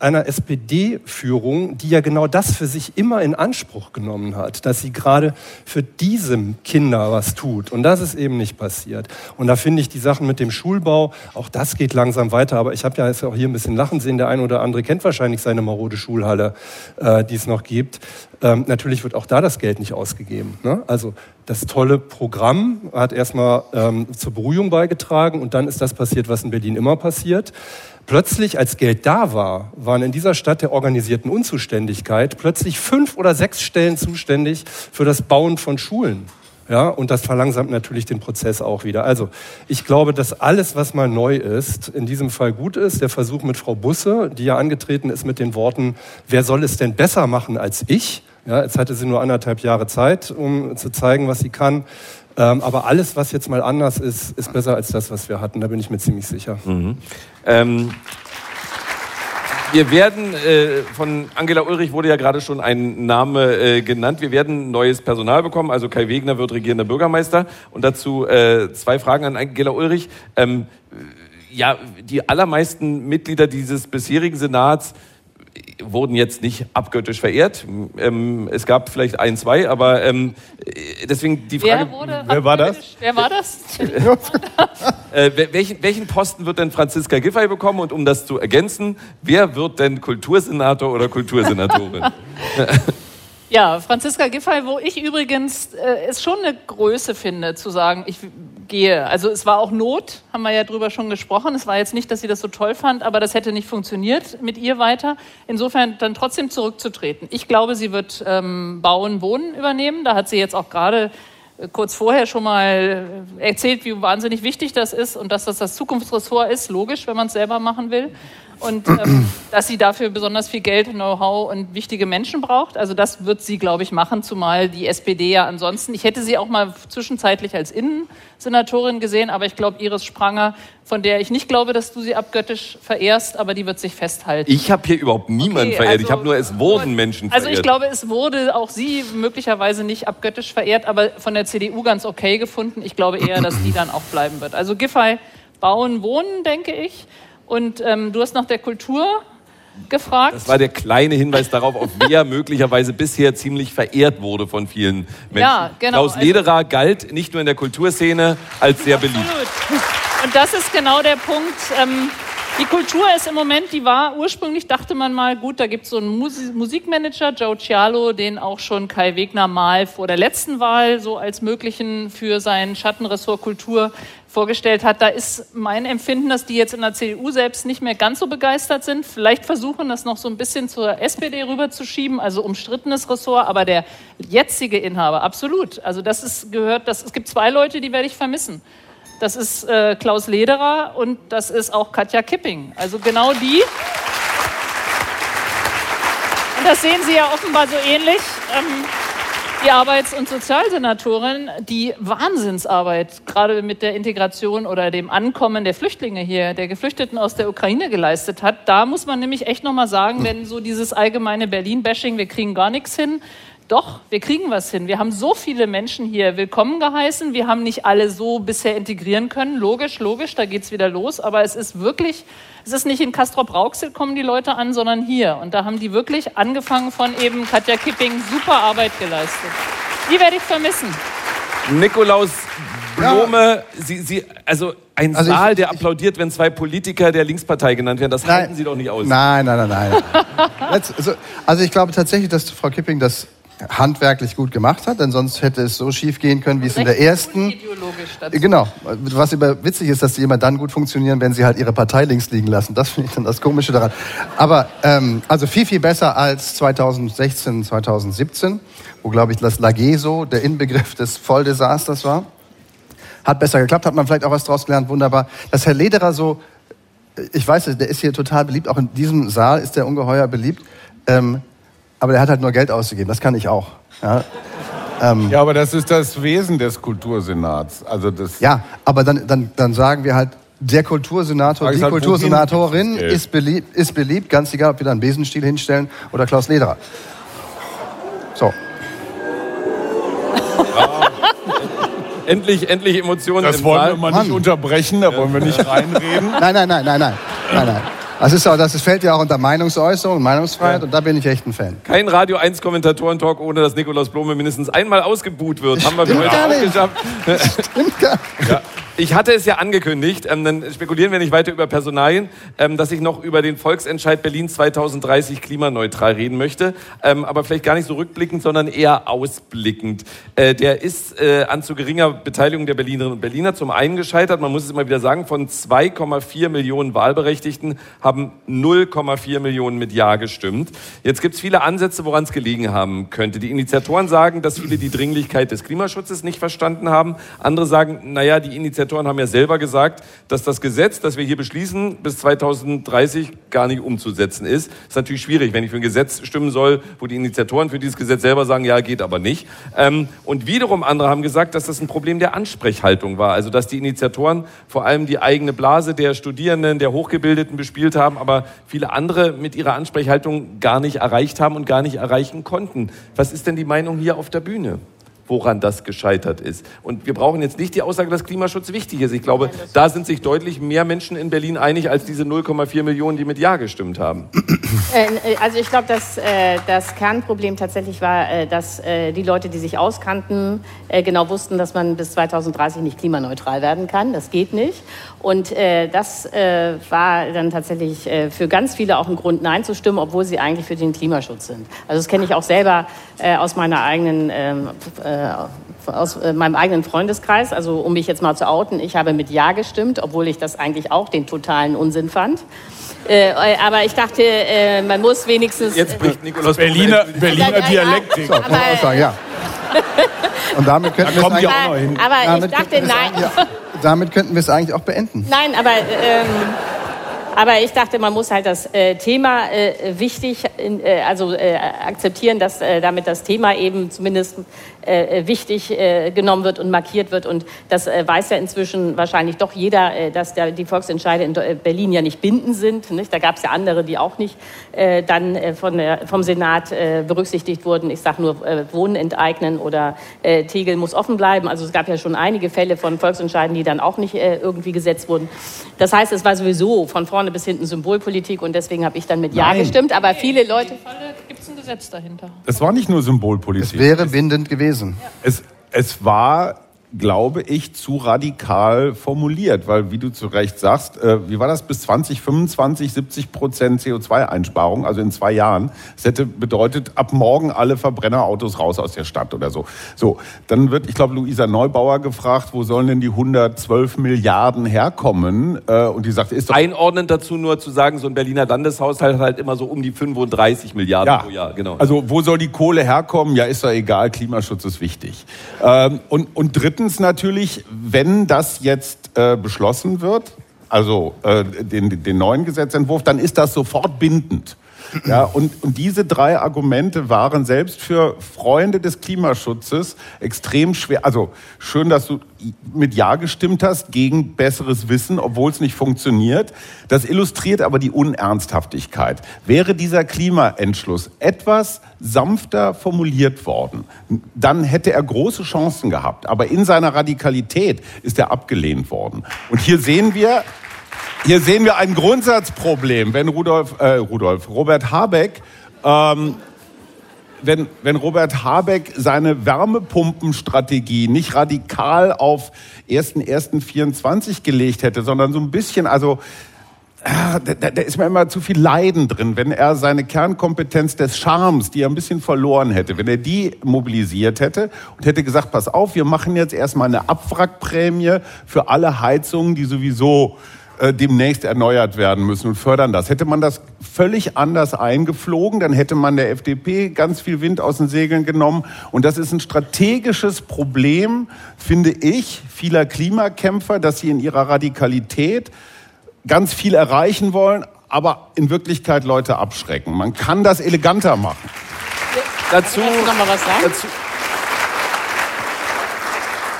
einer SPD-Führung, die ja genau das für sich immer in Anspruch genommen hat, dass sie gerade für diese Kinder was tut. Und das ist eben nicht passiert. Und da finde ich die Sachen mit dem Schulbau, auch das geht langsam weiter. Aber ich habe ja jetzt auch hier ein bisschen lachen sehen. Der eine oder andere kennt wahrscheinlich seine marode Schulhalle, äh, die es noch gibt. Ähm, natürlich wird auch da das Geld nicht ausgegeben. Ne? Also das tolle Programm hat erstmal ähm, zur Beruhigung beigetragen und dann ist das passiert, was in Berlin immer passiert. Plötzlich, als Geld da war, waren in dieser Stadt der organisierten Unzuständigkeit plötzlich fünf oder sechs Stellen zuständig für das Bauen von Schulen. Ja, und das verlangsamt natürlich den Prozess auch wieder. Also, ich glaube, dass alles, was mal neu ist, in diesem Fall gut ist. Der Versuch mit Frau Busse, die ja angetreten ist mit den Worten, wer soll es denn besser machen als ich? Ja, jetzt hatte sie nur anderthalb Jahre Zeit, um zu zeigen, was sie kann. Ähm, aber alles, was jetzt mal anders ist, ist besser als das, was wir hatten. Da bin ich mir ziemlich sicher. Ähm, wir werden, äh, von Angela Ulrich wurde ja gerade schon ein Name äh, genannt, wir werden neues Personal bekommen, also Kai Wegner wird regierender Bürgermeister. Und dazu äh, zwei Fragen an Angela Ulrich. Ähm, ja, die allermeisten Mitglieder dieses bisherigen Senats wurden jetzt nicht abgöttisch verehrt. Ähm, es gab vielleicht ein, zwei, aber ähm, äh, deswegen die Frage... Wer wurde wer war das? Wer war das? Äh, wel- welchen, welchen Posten wird denn Franziska Giffey bekommen? Und um das zu ergänzen, wer wird denn Kultursenator oder Kultursenatorin? Ja, Franziska Giffey, wo ich übrigens äh, es schon eine Größe finde, zu sagen, ich gehe. Also es war auch Not, haben wir ja drüber schon gesprochen. Es war jetzt nicht, dass sie das so toll fand, aber das hätte nicht funktioniert mit ihr weiter. Insofern dann trotzdem zurückzutreten. Ich glaube, sie wird ähm, Bauen, Wohnen übernehmen. Da hat sie jetzt auch gerade kurz vorher schon mal erzählt, wie wahnsinnig wichtig das ist und dass das das Zukunftsressort ist. Logisch, wenn man es selber machen will. Und ähm, dass sie dafür besonders viel Geld, Know-how und wichtige Menschen braucht. Also das wird sie, glaube ich, machen, zumal die SPD ja ansonsten, ich hätte sie auch mal zwischenzeitlich als Innensenatorin gesehen, aber ich glaube, Iris Spranger, von der ich nicht glaube, dass du sie abgöttisch verehrst, aber die wird sich festhalten. Ich habe hier überhaupt niemanden Okay, verehrt. ich also- habe nur, es wurden Menschen verehrt. Also ich glaube, es wurde auch sie möglicherweise nicht abgöttisch verehrt, aber von der CDU ganz okay gefunden. Ich glaube eher, dass die dann auch bleiben wird. Also Giffey Bauen, Wohnen, denke ich. Und ähm, du hast nach der Kultur gefragt. Das war der kleine Hinweis darauf, auf wer möglicherweise bisher ziemlich verehrt wurde von vielen Menschen. Ja, genau. Klaus Lederer galt nicht nur in der Kulturszene als sehr beliebt. Absolut. Und das ist genau der Punkt. Ähm, die Kultur ist im Moment, die war ursprünglich, dachte man mal, gut, da gibt es so einen Musi Musikmanager, Joe Cialo, den auch schon Kai Wegner mal vor der letzten Wahl so als möglichen für sein Schattenressort Kultur vorgestellt hat. Da ist mein Empfinden, dass die jetzt in der CDU selbst nicht mehr ganz so begeistert sind. Vielleicht versuchen das noch so ein bisschen zur SPD rüberzuschieben, also umstrittenes Ressort, aber der jetzige Inhaber, absolut. Also das ist gehört, das, es gibt zwei Leute, die werde ich vermissen. Das ist äh, Klaus Lederer und das ist auch Katja Kipping. Also genau die. Und das sehen Sie ja offenbar so ähnlich. Ähm, die Arbeits- und Sozialsenatorin, die Wahnsinnsarbeit gerade mit der Integration oder dem Ankommen der Flüchtlinge hier, der Geflüchteten aus der Ukraine geleistet hat, da muss man nämlich echt nochmal sagen, wenn so dieses allgemeine Berlin-Bashing, wir kriegen gar nichts hin, doch, wir kriegen was hin. Wir haben so viele Menschen hier willkommen geheißen. Wir haben nicht alle so bisher integrieren können. Logisch, logisch, da geht es wieder los. Aber es ist wirklich, es ist nicht in Castrop-Rauxel kommen die Leute an, sondern hier. Und da haben die wirklich angefangen von eben Katja Kipping super Arbeit geleistet. Die werde ich vermissen. Nikolaus Blome, Sie, Sie, also ein Also ich- Saal, der applaudiert, wenn zwei Politiker der Linkspartei genannt werden, das halten Sie doch nicht aus. Nein, nein, nein, nein. Also, also ich glaube tatsächlich, dass Frau Kipping das handwerklich gut gemacht hat, denn sonst hätte es so schief gehen können, wie es in der ersten. Genau. Was immer witzig ist, dass die immer dann gut funktionieren, wenn sie halt ihre Partei links liegen lassen. Das finde ich dann das Komische daran. Aber ähm, also viel, viel besser als 2016, 2017, wo, glaube ich, das Lageso der Inbegriff des Volldesasters war. Hat besser geklappt, hat man vielleicht auch was draus gelernt, wunderbar. Dass Herr Lederer so, ich weiß, der ist hier total beliebt, auch in diesem Saal ist der ungeheuer beliebt. Ähm, aber der hat halt nur Geld ausgegeben, das kann ich auch. Ja, Ja, aber das ist das Wesen des Kultursenats. Also das Ja, aber dann, dann, dann sagen wir halt, der Kultursenator, die halt, Kultursenatorin ist beliebt, ist beliebt, ganz egal, ob wir da einen Besenstiel hinstellen oder Klaus Lederer. So. Endlich, endlich Emotionen Das im wollen Saal. wir mal nicht Mann. unterbrechen, da wollen wir nicht reinreden. Nein, nein, nein, nein, nein. nein, nein. Das, ist auch, das fällt ja auch unter Meinungsäußerung Meinungsfreiheit und da bin ich echt ein Fan. Kein Radio 1 Kommentatoren-Talk, ohne dass Nikolaus Blome mindestens einmal ausgebuht wird. Haben wir für Stimmt heute gar auch nicht. geschafft. Stimmt gar Ja. Ich hatte es ja angekündigt, ähm, dann spekulieren wir nicht weiter über Personalien, ähm, dass ich noch über den Volksentscheid Berlin 2030 klimaneutral reden möchte, ähm, aber vielleicht gar nicht so rückblickend, sondern eher ausblickend. Äh, der ist äh, an zu geringer Beteiligung der Berlinerinnen und Berliner zum einen gescheitert, man muss es immer wieder sagen, von 2,4 Millionen Wahlberechtigten haben 0,4 Millionen mit Ja gestimmt. Jetzt gibt es viele Ansätze, woran es gelegen haben könnte. Die Initiatoren sagen, dass viele die Dringlichkeit des Klimaschutzes nicht verstanden haben. Andere sagen, naja, die Initiatoren haben ja selber gesagt, dass das Gesetz, das wir hier beschließen, bis 2030 gar nicht umzusetzen ist. ist natürlich schwierig, wenn ich für ein Gesetz stimmen soll, wo die Initiatoren für dieses Gesetz selber sagen, ja, geht aber nicht. Ähm, und wiederum andere haben gesagt, dass das ein Problem der Ansprechhaltung war. Also, dass die Initiatoren vor allem die eigene Blase der Studierenden, der Hochgebildeten bespielt haben, aber viele andere mit ihrer Ansprechhaltung gar nicht erreicht haben und gar nicht erreichen konnten. Was ist denn die Meinung hier auf der Bühne? Woran das gescheitert ist. Und wir brauchen jetzt nicht die Aussage, dass Klimaschutz wichtig ist. Ich glaube, da sind sich deutlich mehr Menschen in Berlin einig als diese 0,4 Millionen, die mit Ja gestimmt haben. Äh, Also ich glaube, dass äh, das Kernproblem tatsächlich war, äh, dass äh, die Leute, die sich auskannten, äh, genau wussten, dass man bis 2030 nicht klimaneutral werden kann. Das geht nicht. Und äh, das äh, war dann tatsächlich äh, für ganz viele auch ein Grund, Nein zu stimmen, obwohl sie eigentlich für den Klimaschutz sind. Also das kenne ich auch selber äh, aus meiner eigenen ähm, äh, aus äh, meinem eigenen Freundeskreis, also um mich jetzt mal zu outen, ich habe mit Ja gestimmt, obwohl ich das eigentlich auch den totalen Unsinn fand. Äh, äh, aber ich dachte, äh, man muss wenigstens. Jetzt spricht Nikolaus Berliner. Berliner. Dialektik. So, kann man auch sagen, ja. Und damit könnten wir es kommen die eigentlich, auch noch hin. aber ich damit dachte, könnten wir es nein. ja, damit könnten wir es eigentlich auch beenden. Nein, aber, ähm, Aber ich dachte, man muss halt das äh, Thema äh, wichtig, äh, also äh, akzeptieren, dass äh, damit das Thema eben zumindest äh, wichtig genommen wird und markiert wird. Und das weiß ja inzwischen wahrscheinlich doch jeder, dass der, die Volksentscheide in Berlin ja nicht bindend sind. Nicht? Da gab es ja andere, die auch nicht dann von der, vom Senat berücksichtigt wurden. Ich sage nur Wohnen enteignen oder Tegel muss offen bleiben. Also es gab ja schon einige Fälle von Volksentscheiden, die dann auch nicht irgendwie gesetzt wurden. Das heißt, es war sowieso von vorne bis hinten Symbolpolitik und deswegen habe ich dann mit Ja Nein. gestimmt. Aber viele Leute. Gibt es ein Gesetz dahinter? Es war nicht nur Symbolpolitik. Es wäre bindend gewesen. Es, es war, glaube ich, zu radikal formuliert, weil, wie du zu Recht sagst, äh, wie war das bis 2025 70 Prozent CO2-Einsparung, also in zwei Jahren. Das hätte bedeutet, ab morgen alle Verbrennerautos raus aus der Stadt oder so. So, dann wird, ich glaube, Luisa Neubauer gefragt, wo sollen denn die 112 Milliarden herkommen? Äh, und die sagt, ist doch Einordnend dazu nur zu sagen, so ein Berliner Landeshaushalt hat halt immer so um die 35 Milliarden Ja, pro Jahr. Genau. Also wo soll die Kohle herkommen? Ja, ist doch egal, Klimaschutz ist wichtig. Ähm, und, und drittens natürlich, wenn das jetzt äh, beschlossen wird, also äh, den, den neuen Gesetzentwurf, dann ist das sofort bindend. Ja, und, und diese drei Argumente waren selbst für Freunde des Klimaschutzes extrem schwer. Also schön, dass du mit Ja gestimmt hast gegen besseres Wissen, obwohl es nicht funktioniert. Das illustriert aber die Unernsthaftigkeit. Wäre dieser Klimaentschluss etwas sanfter formuliert worden, dann hätte er große Chancen gehabt. Aber in seiner Radikalität ist er abgelehnt worden. Und hier sehen wir, hier sehen wir ein Grundsatzproblem, wenn Rudolf, äh, Rudolf Robert Habeck, ähm, wenn, wenn Robert Habeck seine Wärmepumpenstrategie nicht radikal auf 1.1.24 gelegt hätte, sondern so ein bisschen, also ah, da, da ist mir immer zu viel Leiden drin, wenn er seine Kernkompetenz des Charmes, die er ein bisschen verloren hätte, wenn er die mobilisiert hätte und hätte gesagt, pass auf, wir machen jetzt erstmal eine Abwrackprämie für alle Heizungen, die sowieso äh, demnächst erneuert werden müssen und fördern das. Hätte man das völlig anders eingeflogen, dann hätte man der FDP ganz viel Wind aus den Segeln genommen. Und das ist ein strategisches Problem, finde ich, vieler Klimakämpfer, dass sie in ihrer Radikalität ganz viel erreichen wollen, aber in Wirklichkeit Leute abschrecken. Man kann das eleganter machen. dazu, Kannst du noch mal was sagen? dazu,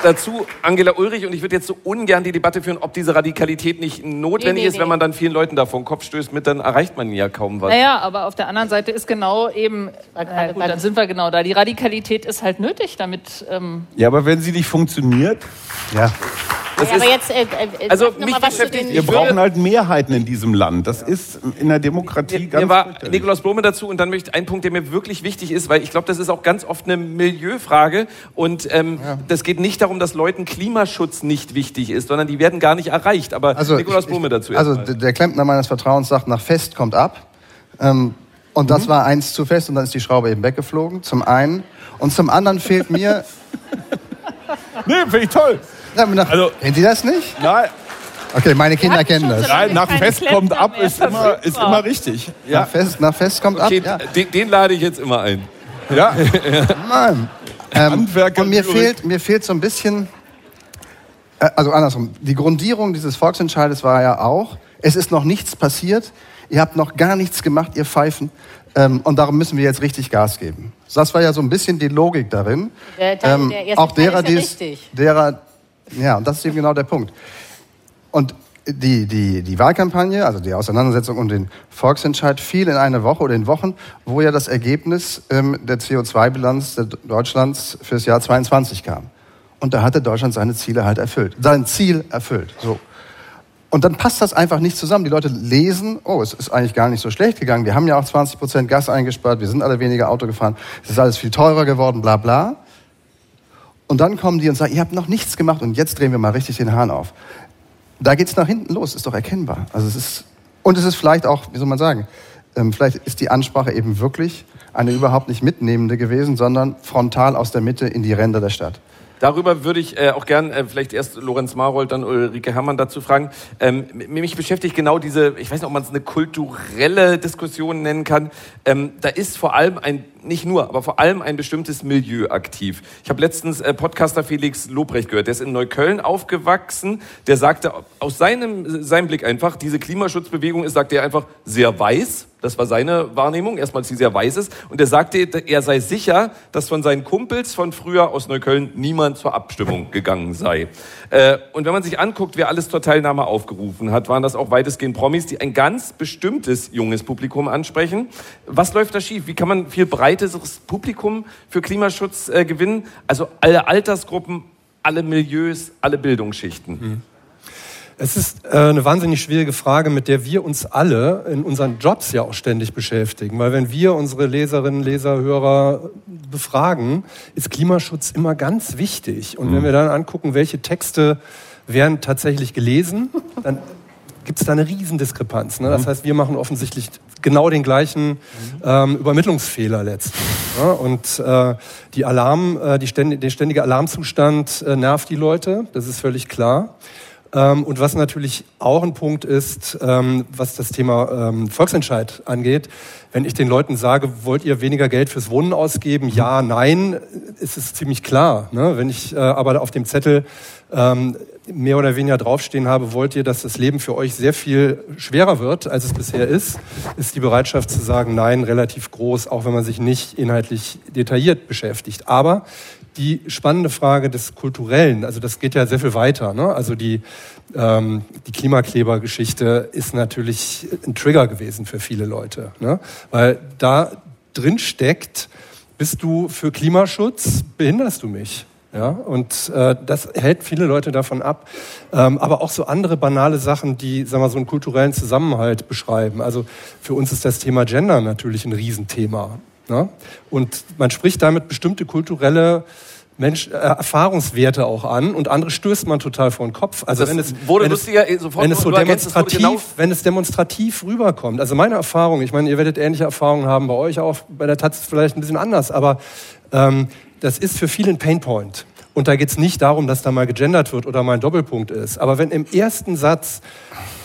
dazu Angela Ulrich und ich würde jetzt so ungern die Debatte führen, ob diese Radikalität nicht notwendig Nee, nee, ist, wenn nee. man dann vielen Leuten da vor den Kopf stößt, mit dann erreicht man ja kaum was. Naja, aber auf der anderen Seite ist genau eben, na gut, dann sind wir genau da. Die Radikalität ist halt nötig, damit ähm, Ja, aber wenn sie nicht funktioniert, Ja. Das Ja, aber ist- jetzt äh, äh, Also, sag noch mich mal was zu beschäftigt- den, wir brauchen halt Mehrheiten in diesem Land. Das ist in der Demokratie Mir, ganz mir war. Nikolaus Blome dazu und dann möchte ich ein Punkt, der mir wirklich wichtig ist, weil ich glaube, das ist auch ganz oft eine Milieufrage und ähm, das geht nicht darum, dass Leuten Klimaschutz nicht wichtig ist, sondern die werden gar nicht erreicht. Aber Also, Nikolaus ich- Blome dazu. Also erstmal. d- der Klempner meines Vertrauens sagt, nach Fest kommt ab. Ähm, und das war eins zu fest und dann ist die Schraube eben weggeflogen, zum einen. Und zum anderen fehlt mir... Nee, finde ich toll. Nach, Also- kennen Sie das nicht? Nein, Okay, meine Kinder kennen das. nein nach Fest kommt ab ist immer, ist immer richtig. Nach, Ja, Fest, nach Fest kommt okay, ab. Ja. den, den lade ich jetzt immer ein. ja. Mann. Ähm, Handwerker und mir fehlt, mir fehlt so ein bisschen, äh, also andersrum, die Grundierung dieses Volksentscheides war ja auch, es ist noch nichts passiert, ihr habt noch gar nichts gemacht, ihr Pfeifen, ähm, und darum müssen wir jetzt richtig Gas geben. Das war ja so ein bisschen die Logik darin. Der Teil- der erste auch Teil derer, ja die es, richtig. derer, ja, und das ist eben genau der Punkt. Und die, die, die Wahlkampagne, also die Auseinandersetzung um den Volksentscheid, fiel in eine Woche oder in Wochen, wo ja das Ergebnis ähm, der CO2-Bilanz Deutschlands fürs Jahr 22 kam. Und da hatte Deutschland seine Ziele halt erfüllt. Sein Ziel erfüllt. So. Und dann passt das einfach nicht zusammen. Die Leute lesen, oh, es ist eigentlich gar nicht so schlecht gegangen. Wir haben ja auch 20 Prozent Gas eingespart, wir sind alle weniger Auto gefahren, es ist alles viel teurer geworden, bla bla. Und dann kommen die und sagen, ihr habt noch nichts gemacht und jetzt drehen wir mal richtig den Hahn auf. Da geht's nach hinten los, ist doch erkennbar. Also es ist, und es ist vielleicht auch, wie soll man sagen, ähm, vielleicht ist die Ansprache eben wirklich eine überhaupt nicht mitnehmende gewesen, sondern frontal aus der Mitte in die Ränder der Stadt. Darüber würde ich äh, auch gern äh, vielleicht erst Lorenz Marold, dann Ulrike Herrmann dazu fragen. Ähm, mich beschäftigt genau diese, ich weiß nicht, ob man es eine kulturelle Diskussion nennen kann. Ähm, da ist vor allem ein nicht nur, aber vor allem ein bestimmtes Milieu aktiv. Ich habe letztens äh, Podcaster Felix Lobrecht gehört, der ist in Neukölln aufgewachsen, der sagte aus seinem, seinem Blick einfach, diese Klimaschutzbewegung ist, sagt er einfach, sehr weiß. Das war seine Wahrnehmung, erstmal, dass sie sehr weiß ist. Und er sagte, er sei sicher, dass von seinen Kumpels von früher aus Neukölln niemand zur Abstimmung gegangen sei. Äh, und wenn man sich anguckt, wer alles zur Teilnahme aufgerufen hat, waren das auch weitestgehend Promis, die ein ganz bestimmtes junges Publikum ansprechen. Was läuft da schief? Wie kann man viel breiteres Publikum für Klimaschutz äh, gewinnen? Also alle Altersgruppen, alle Milieus, alle Bildungsschichten. Mhm. Es ist äh, eine wahnsinnig schwierige Frage, mit der wir uns alle in unseren Jobs ja auch ständig beschäftigen. Weil wenn wir unsere Leserinnen, Leser, Hörer befragen, ist Klimaschutz immer ganz wichtig. Und wenn mhm. wir dann angucken, welche Texte werden tatsächlich gelesen, dann gibt es da eine Riesendiskrepanz. Ne? Das mhm. heißt, wir machen offensichtlich genau den gleichen ähm, Übermittlungsfehler letztlich. Ne? Und äh, die Alarm, äh, die ständige, der ständige Alarmzustand äh, nervt die Leute, das ist völlig klar. Ähm, und was natürlich auch ein Punkt ist, ähm, was das Thema ähm, Volksentscheid angeht, wenn ich den Leuten sage, wollt ihr weniger Geld fürs Wohnen ausgeben? Ja, nein, ist es ziemlich klar. Ne? Wenn ich äh, aber auf dem Zettel mehr oder weniger draufstehen habe, wollt ihr, dass das Leben für euch sehr viel schwerer wird, als es bisher ist, ist die Bereitschaft zu sagen, nein, relativ groß, auch wenn man sich nicht inhaltlich detailliert beschäftigt. Aber die spannende Frage des Kulturellen, also das geht ja sehr viel weiter. Ne? Also die, ähm, die Klimakleber-Geschichte ist natürlich ein Trigger gewesen für viele Leute. Ne? Weil da drin steckt, bist du für Klimaschutz, behinderst du mich. Ja, und äh, das hält viele Leute davon ab. Ähm, aber auch so andere banale Sachen, die sagen wir, so einen kulturellen Zusammenhalt beschreiben. Also für uns ist das Thema Gender natürlich ein Riesenthema. Ne? Und man spricht damit bestimmte kulturelle Mensch, äh, Erfahrungswerte auch an und andere stößt man total vor den Kopf. Also das wenn es, wurde wenn lustiger, es, sofort wenn es so demonstrativ, genau wenn es demonstrativ rüberkommt. Also meine Erfahrung, ich meine, ihr werdet ähnliche Erfahrungen haben bei euch auch, bei der Taz vielleicht ein bisschen anders, aber ähm, das ist für viele ein Painpoint. Und da geht es nicht darum, dass da mal gegendert wird oder mal ein Doppelpunkt ist. Aber wenn im ersten Satz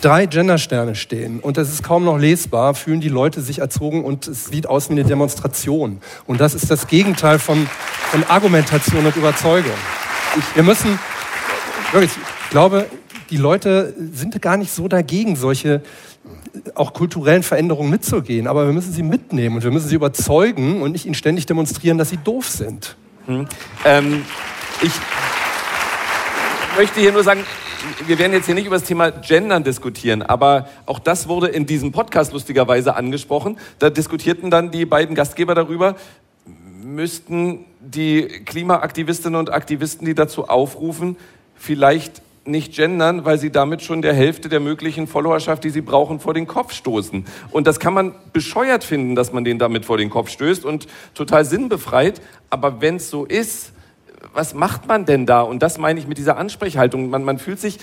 drei Gendersterne stehen und das ist kaum noch lesbar, fühlen die Leute sich erzogen und es sieht aus wie eine Demonstration. Und das ist das Gegenteil von, von Argumentation und Überzeugung. wir müssen, wirklich, ich glaube, die Leute sind gar nicht so dagegen, solche auch kulturellen Veränderungen mitzugehen. Aber wir müssen sie mitnehmen und wir müssen sie überzeugen und nicht ihnen ständig demonstrieren, dass sie doof sind. Hm. Ähm ich möchte hier nur sagen, wir werden jetzt hier nicht über das Thema Gendern diskutieren, aber auch das wurde in diesem Podcast lustigerweise angesprochen. Da diskutierten dann die beiden Gastgeber darüber, müssten die Klimaaktivistinnen und Aktivisten, die dazu aufrufen, vielleicht nicht gendern, weil sie damit schon der Hälfte der möglichen Followerschaft, die sie brauchen, vor den Kopf stoßen. Und das kann man bescheuert finden, dass man den damit vor den Kopf stößt und total sinnbefreit. Aber wenn es so ist, was macht man denn da? Und das meine ich mit dieser Ansprechhaltung. Man, man fühlt sich,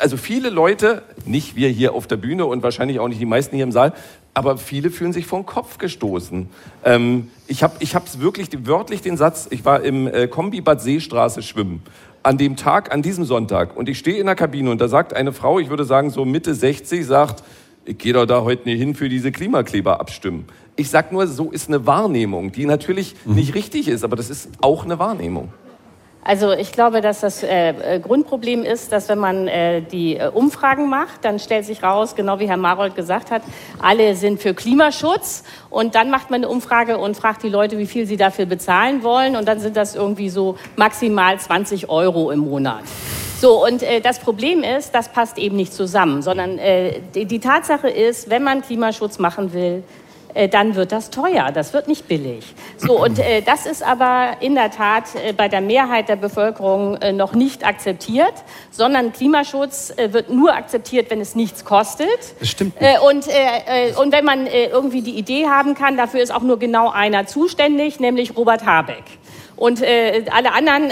also viele Leute, nicht wir hier auf der Bühne und wahrscheinlich auch nicht die meisten hier im Saal, aber viele fühlen sich vor den Kopf gestoßen. Ähm, ich habe ich hab's wirklich wörtlich den Satz, ich war im äh, Kombi Bad Seestraße schwimmen an dem Tag, an diesem Sonntag und ich stehe in der Kabine und da sagt eine Frau, ich würde sagen so Mitte 60, sagt, ich gehe doch da heute nicht hin für diese Klimakleber abstimmen. Ich sag nur, so ist eine Wahrnehmung, die natürlich mhm. nicht richtig ist, aber das ist auch eine Wahrnehmung. Also ich glaube, dass das äh, äh, Grundproblem ist, dass wenn man äh, die äh, Umfragen macht, dann stellt sich raus, genau wie Herr Marold gesagt hat, alle sind für Klimaschutz und dann macht man eine Umfrage und fragt die Leute, wie viel sie dafür bezahlen wollen und dann sind das irgendwie so maximal 20 Euro im Monat. So, und äh, das Problem ist, das passt eben nicht zusammen, sondern äh, die, die Tatsache ist, wenn man Klimaschutz machen will, äh, dann wird das teuer. Das wird nicht billig. So, und äh, das ist aber in der Tat äh, bei der Mehrheit der Bevölkerung äh, noch nicht akzeptiert, sondern Klimaschutz äh, wird nur akzeptiert, wenn es nichts kostet. Das stimmt. Äh, und, und wenn man irgendwie die Idee haben kann, dafür ist auch nur genau einer zuständig, nämlich Robert Habeck. Und äh, alle anderen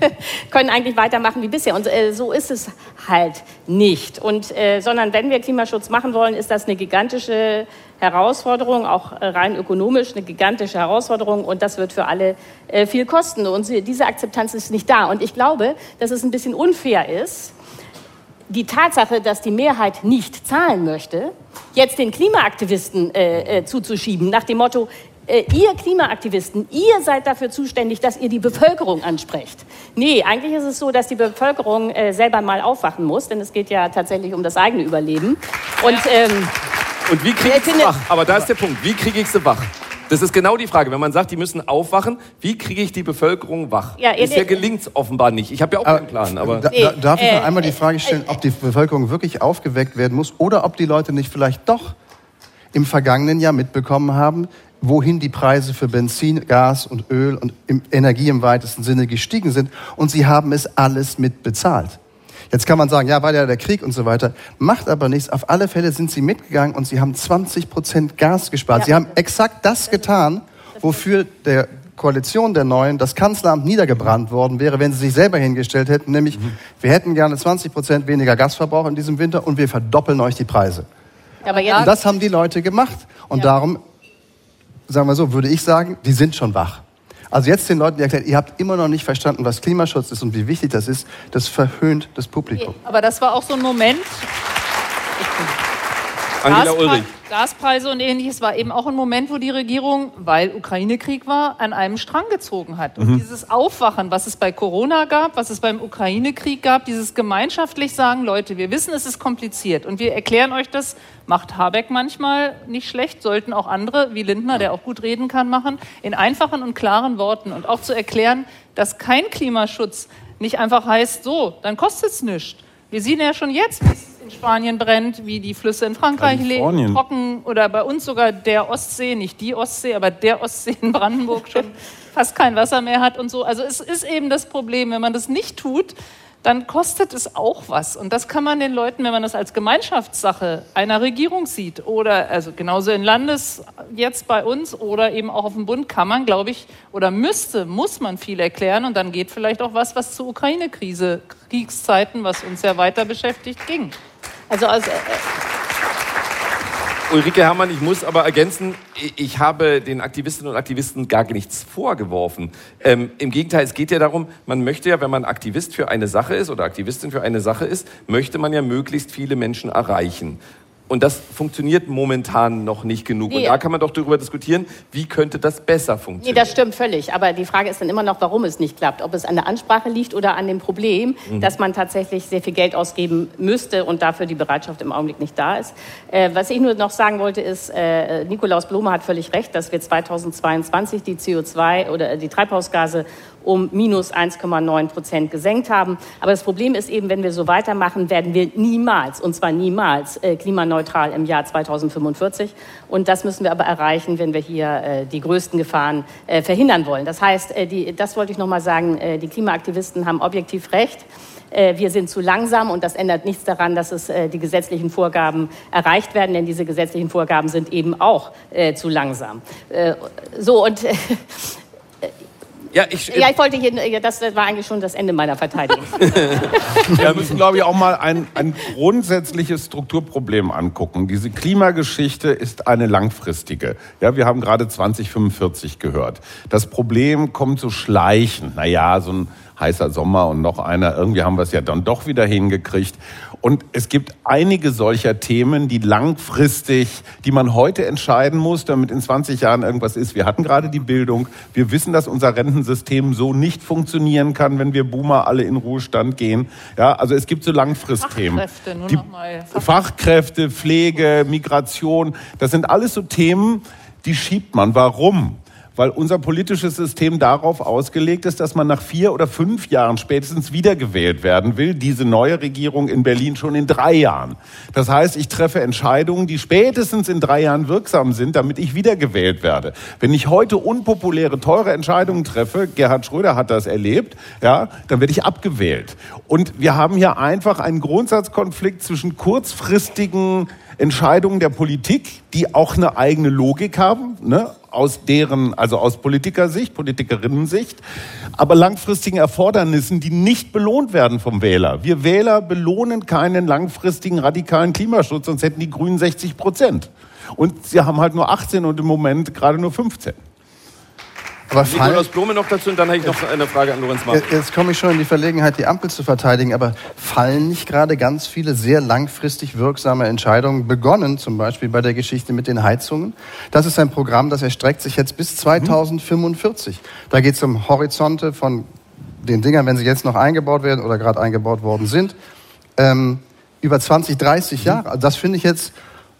können eigentlich weitermachen wie bisher. Und äh, so ist es halt nicht. Und, äh, sondern wenn wir Klimaschutz machen wollen, ist das eine gigantische Herausforderung, auch äh, rein ökonomisch eine gigantische Herausforderung. Und das wird für alle äh, viel kosten. Und diese Akzeptanz ist nicht da. Und ich glaube, dass es ein bisschen unfair ist, die Tatsache, dass die Mehrheit nicht zahlen möchte, jetzt den Klimaaktivisten äh, äh, zuzuschieben, nach dem Motto, äh, ihr Klimaaktivisten, ihr seid dafür zuständig, dass ihr die Bevölkerung ansprecht. Nee, eigentlich ist es so, dass die Bevölkerung äh, selber mal aufwachen muss, denn es geht ja tatsächlich um das eigene Überleben. Und, ähm, Und wie kriege ich sie wach? Aber da ist der Punkt. Wie kriege ich sie wach? Das ist genau die Frage. Wenn man sagt, die müssen aufwachen, wie kriege ich die Bevölkerung wach? Ja, Bisher gelingt es offenbar nicht. Ich habe ja auch keinen Plan. Aber Da, da, darf ich äh, noch einmal die Frage stellen, ob die Bevölkerung wirklich aufgeweckt werden muss oder ob die Leute nicht vielleicht doch im vergangenen Jahr mitbekommen haben, wohin die Preise für Benzin, Gas und Öl und Energie im weitesten Sinne gestiegen sind und sie haben es alles mitbezahlt. Jetzt kann man sagen, ja, war ja der Krieg und so weiter. Macht aber nichts. Auf alle Fälle sind sie mitgegangen und sie haben 20 Prozent Gas gespart. Ja. Sie haben exakt das getan, wofür der Koalition der Neuen das Kanzleramt niedergebrannt worden wäre, wenn sie sich selber hingestellt hätten, nämlich wir hätten gerne 20 Prozent weniger Gasverbrauch in diesem Winter und wir verdoppeln euch die Preise. aber Und jetzt, das haben die Leute gemacht. Und Ja. darum, sagen wir so, würde ich sagen, die sind schon wach. Also jetzt den Leuten, die erklären, ihr habt immer noch nicht verstanden, was Klimaschutz ist und wie wichtig das ist, das verhöhnt das Publikum. Aber das war auch so ein Moment. Angela Ulrich. Gaspreise und ähnliches war eben auch ein Moment, wo die Regierung, weil Ukraine-Krieg war, an einem Strang gezogen hat. Und dieses Aufwachen, was es bei Corona gab, was es beim Ukraine-Krieg gab, dieses gemeinschaftlich sagen, Leute, wir wissen, es ist kompliziert und wir erklären euch das, macht Habeck manchmal nicht schlecht, sollten auch andere, wie Lindner, der auch gut reden kann, machen, in einfachen und klaren Worten und auch zu erklären, dass kein Klimaschutz nicht einfach heißt, so, dann kostet es nichts. Wir sehen ja schon jetzt, Spanien brennt, wie die Flüsse in Frankreich leben, trocken oder bei uns sogar der Ostsee, nicht die Ostsee, aber der Ostsee in Brandenburg schon fast kein Wasser mehr hat und so. Also es ist eben das Problem, wenn man das nicht tut, dann kostet es auch was. Und das kann man den Leuten, wenn man das als Gemeinschaftssache einer Regierung sieht oder also genauso in Landes jetzt bei uns oder eben auch auf dem Bund, kann man, glaube ich, oder müsste, muss man viel erklären und dann geht vielleicht auch was, was zur Ukraine-Krise, Kriegszeiten, was uns ja weiter beschäftigt, ging. Also, also äh, Ulrike Herrmann, ich muss aber ergänzen, ich- ich habe den Aktivistinnen und Aktivisten gar nichts vorgeworfen. Ähm, Im Gegenteil, es geht ja darum, man möchte ja, wenn man Aktivist für eine Sache ist oder Aktivistin für eine Sache ist, möchte man ja möglichst viele Menschen erreichen. Und das funktioniert momentan noch nicht genug. Und Nee. da kann man doch darüber diskutieren, wie könnte das besser Nee, funktionieren. das stimmt völlig. Aber die Frage ist dann immer noch, warum es nicht klappt. Ob es an der Ansprache liegt oder an dem Problem, dass man tatsächlich sehr viel Geld ausgeben müsste und dafür die Bereitschaft im Augenblick nicht da ist. Äh, was ich nur noch sagen wollte, ist, äh, Nikolaus Blome hat völlig recht, dass wir 2022 die CO2 oder äh, die Treibhausgase um minus 1,9 Prozent gesenkt haben. Aber das Problem ist eben, wenn wir so weitermachen, werden wir niemals, und zwar niemals, äh, klimaneutral im Jahr 2045. Und das müssen wir aber erreichen, wenn wir hier äh, die größten Gefahren äh, verhindern wollen. Das heißt, äh, die, das wollte ich noch mal sagen, äh, die Klimaaktivisten haben objektiv recht. Äh, Wir sind zu langsam und das ändert nichts daran, dass es äh, die gesetzlichen Vorgaben erreicht werden, denn diese gesetzlichen Vorgaben sind eben auch äh, zu langsam. So und ja, ich, ja, ich wollte hier, ja, das war eigentlich schon das Ende meiner Verteidigung. Wir müssen, glaube ich, auch mal ein, ein grundsätzliches Strukturproblem angucken. Diese Klimageschichte ist eine langfristige. Ja, wir haben gerade 2045 gehört. Das Problem kommt so schleichend. Naja, so ein heißer Sommer und noch einer. Irgendwie haben wir es ja dann doch wieder hingekriegt. Und es gibt einige solcher Themen, die langfristig, die man heute entscheiden muss, damit in 20 Jahren irgendwas ist. Wir hatten gerade die Bildung. Wir wissen, dass unser Rentensystem so nicht funktionieren kann, wenn wir Boomer alle in Ruhestand gehen. Ja, also es gibt so Langfristthemen. Fachkräfte, nur Die noch mal. Fachkräfte, Pflege, Migration, das sind alles so Themen, die schiebt man. Warum? Weil unser politisches System darauf ausgelegt ist, dass man nach vier oder fünf Jahren spätestens wiedergewählt werden will. Diese neue Regierung in Berlin schon in drei Jahren. Das heißt, ich treffe Entscheidungen, die spätestens in drei Jahren wirksam sind, damit ich wiedergewählt werde. Wenn ich heute unpopuläre, teure Entscheidungen treffe, Gerhard Schröder hat das erlebt, ja, dann werde ich abgewählt. Und wir haben hier einfach einen Grundsatzkonflikt zwischen kurzfristigen Entscheidungen der Politik, die auch eine eigene Logik haben, ne? aus deren, also aus Politikersicht, Politikerinnensicht, aber langfristigen Erfordernissen, die nicht belohnt werden vom Wähler. Wir Wähler belohnen keinen langfristigen radikalen Klimaschutz, sonst hätten die Grünen 60 Prozent. Und sie haben halt nur 18 und im Moment gerade nur 15. Aber Nikolaus Blome noch dazu und dann habe ich noch eine Frage an Lorenz Mark. Jetzt komme ich schon in die Verlegenheit, die Ampel zu verteidigen, aber fallen nicht gerade ganz viele sehr langfristig wirksame Entscheidungen begonnen, zum Beispiel bei der Geschichte mit den Heizungen? Das ist ein Programm, das erstreckt sich jetzt bis 2045. Da geht es um Horizonte von den Dingern, wenn sie jetzt noch eingebaut werden oder gerade eingebaut worden sind, ähm, über 20, 30 Jahre. Also das finde ich jetzt,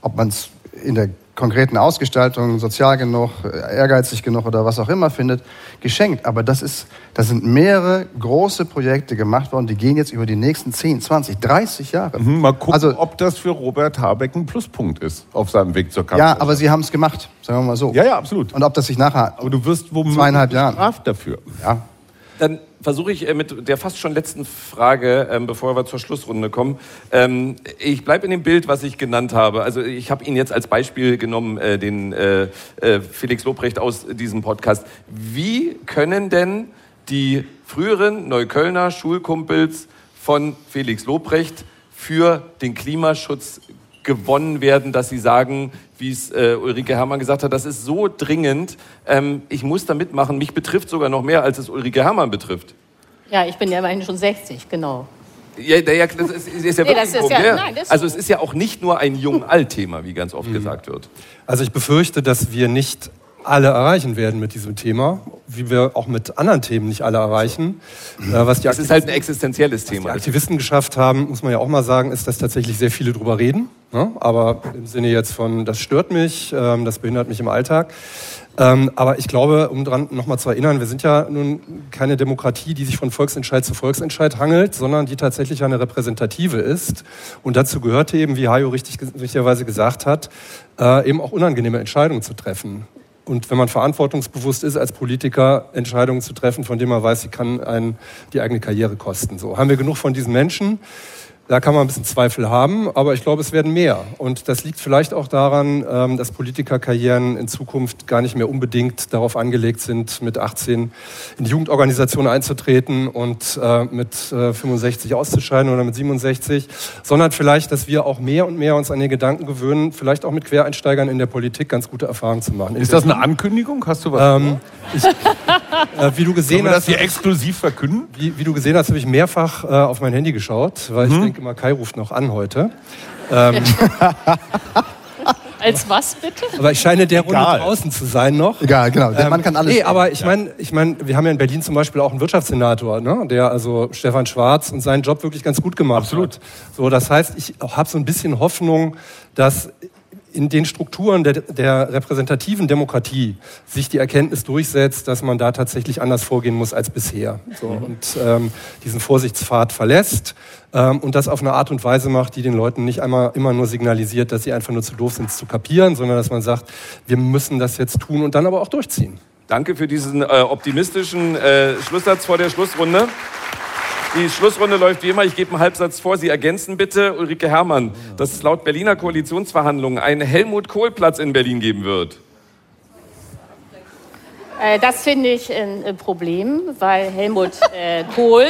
ob man es in der konkreten Ausgestaltung sozial genug, ehrgeizig genug oder was auch immer findet, geschenkt. Aber das ist, da sind mehrere große Projekte gemacht worden, die gehen jetzt über die nächsten 10, 20, 30 Jahre. Mhm, mal gucken, also, ob das für Robert Habeck ein Pluspunkt ist auf seinem Weg zur Kanzlerschaft. Ja, aber sie haben es gemacht, sagen wir mal so. Ja, ja, absolut. Und ob das sich nachher. Aber du wirst womöglich zweieinhalb Jahren dafür. Ja. Dann versuche ich äh, mit der fast schon letzten Frage, ähm, bevor wir zur Schlussrunde kommen. Ähm, ich bleibe in dem Bild, was ich genannt habe. Also ich habe ihn jetzt als Beispiel genommen, äh, den äh, Felix Lobrecht aus diesem Podcast. Wie können denn die früheren Neuköllner Schulkumpels von Felix Lobrecht für den Klimaschutz gewonnen werden, dass sie sagen, wie es äh, Ulrike Herrmann gesagt hat, das ist so dringend, ähm, ich muss da mitmachen, mich betrifft sogar noch mehr, als es Ulrike Herrmann betrifft. Ja, ich bin ja immerhin schon 60, genau. Ja, ja, das ist, ist ja nee, das ist ja, nein, das Also es ist ja auch nicht nur ein Jung-Alt-Thema, wie ganz oft mhm. gesagt wird. Also ich befürchte, dass wir nicht alle erreichen werden mit diesem Thema, wie wir auch mit anderen Themen nicht alle erreichen. Äh, was die das ist halt ein existenzielles Thema. Was die Aktivisten geschafft haben, muss man ja auch mal sagen, ist, dass tatsächlich sehr viele drüber reden. Ne? Aber im Sinne jetzt von, das stört mich, ähm, das behindert mich im Alltag. Ähm, aber ich glaube, um daran nochmal zu erinnern, wir sind ja nun keine Demokratie, die sich von Volksentscheid zu Volksentscheid hangelt, sondern die tatsächlich eine repräsentative ist. Und dazu gehörte eben, wie Hajo richtig, richtigerweise gesagt hat, äh, eben auch unangenehme Entscheidungen zu treffen. Und wenn man verantwortungsbewusst ist, als Politiker Entscheidungen zu treffen, von denen man weiß, sie kann einen die eigene Karriere kosten. So haben wir genug von diesen Menschen. Da kann man ein bisschen Zweifel haben, aber ich glaube, es werden mehr. Und das liegt vielleicht auch daran, ähm, dass Politikerkarrieren in Zukunft gar nicht mehr unbedingt darauf angelegt sind, mit 18 in die Jugendorganisation einzutreten und äh, mit 65 äh, auszuscheiden oder mit 67, sondern vielleicht, dass wir auch mehr und mehr uns an den Gedanken gewöhnen, vielleicht auch mit Quereinsteigern in der Politik ganz gute Erfahrungen zu machen. Ist das eine Ankündigung? Hast du was? Ähm, ich, äh, wie du gesehen wir hast, das hier exklusiv verkünden? Wie, wie du gesehen hast, habe ich mehrfach äh, auf mein Handy geschaut, weil mhm. ich denke immer, Kai ruft noch an heute. Ähm, Als was bitte? Aber ich scheine der Runde Egal. draußen zu sein noch. Egal, genau. Der ähm, Mann kann alles. Nee, aber ich meine, ich mein, wir haben ja in Berlin zum Beispiel auch einen Wirtschaftssenator, ne? der also Stefan Schwarz und seinen Job wirklich ganz gut gemacht Absolut. hat. So, das heißt, ich habe so ein bisschen Hoffnung, dass in den Strukturen der, der, repräsentativen Demokratie sich die Erkenntnis durchsetzt, dass man da tatsächlich anders vorgehen muss als bisher. So, mhm. Und ähm, diesen Vorsichtspfad verlässt ähm, und das auf eine Art und Weise macht, die den Leuten nicht einmal immer nur signalisiert, dass sie einfach nur zu doof sind, es zu kapieren, sondern dass man sagt, wir müssen das jetzt tun und dann aber auch durchziehen. Danke für diesen äh, optimistischen äh, Schlusssatz vor der Schlussrunde. Die Schlussrunde läuft wie immer. Ich gebe einen Halbsatz vor. Sie ergänzen bitte, Ulrike Herrmann, dass es laut Berliner Koalitionsverhandlungen einen Helmut-Kohl-Platz in Berlin geben wird. Äh, das finde ich ein Problem, weil Helmut äh, Kohl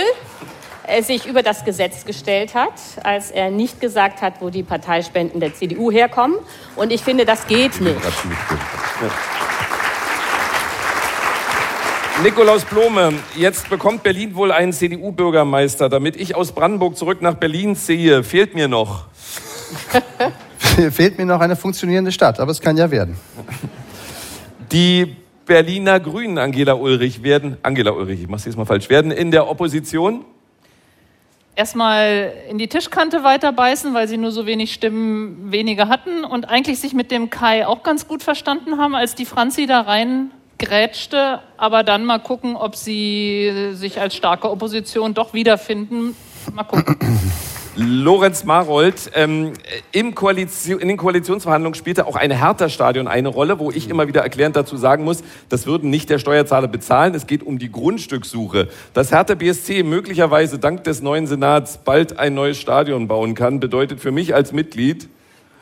äh, sich über das Gesetz gestellt hat, als er nicht gesagt hat, wo die Parteispenden der CDU herkommen. Und ich finde, das geht nicht. Nikolaus Blome, jetzt bekommt Berlin wohl einen CDU-Bürgermeister. Damit ich aus Brandenburg zurück nach Berlin ziehe, fehlt mir noch. fehlt mir noch eine funktionierende Stadt, aber es kann ja werden. Die Berliner Grünen, Angela Ulrich, werden, Angela Ulrich, ich mach's jetzt mal falsch, werden in der Opposition erstmal in die Tischkante weiter beißen, weil sie nur so wenig Stimmen weniger hatten und eigentlich sich mit dem Kai auch ganz gut verstanden haben, als die Franzi da rein grätschte, aber dann mal gucken, ob sie sich als starke Opposition doch wiederfinden. Mal gucken. Lorenz Marold, ähm, im in den Koalitionsverhandlungen spielte auch ein Hertha-Stadion eine Rolle, wo ich immer wieder erklärend dazu sagen muss, das würden nicht der Steuerzahler bezahlen, es geht um die Grundstückssuche. Dass Hertha BSC möglicherweise dank des neuen Senats bald ein neues Stadion bauen kann, bedeutet für mich als Mitglied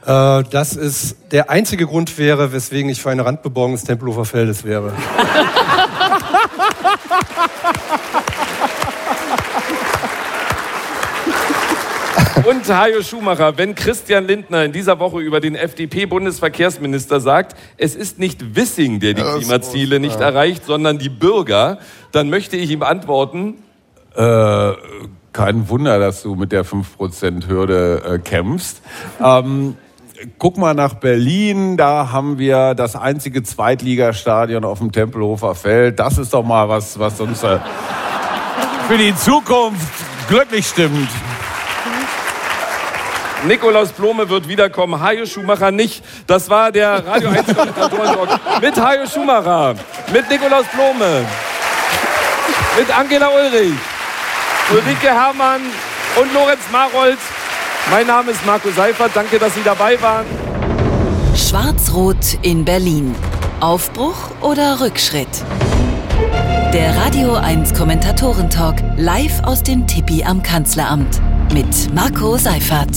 Äh, dass es der einzige Grund wäre, weswegen ich für eine Randbebauung des Tempelhofer Feldes wäre. Und Hajo Schumacher, wenn Christian Lindner in dieser Woche über den FDP-Bundesverkehrsminister sagt, es ist nicht Wissing, der die das Klimaziele nicht erreicht, sondern die Bürger, dann möchte ich ihm antworten, Äh, kein Wunder, dass du mit der 5%-Hürde äh, kämpfst. Ähm, guck mal nach Berlin, da haben wir das einzige Zweitligastadion auf dem Tempelhofer Feld. Das ist doch mal was, was uns äh, für die Zukunft glücklich stimmt. Nikolaus Blome wird wiederkommen, Hajo Schumacher nicht. Das war der Radio 1 Kommentatoren-Talk mit Hajo Schumacher, mit Nikolaus Blome, mit Angela Ulrich, Ulrike Herrmann und Lorenz Marold. Mein Name ist Marco Seifert. Danke, dass Sie dabei waren. Schwarz-Rot in Berlin. Aufbruch oder Rückschritt? Der Radio 1 Kommentatoren-Talk live aus dem Tipi am Kanzleramt mit Marco Seifert.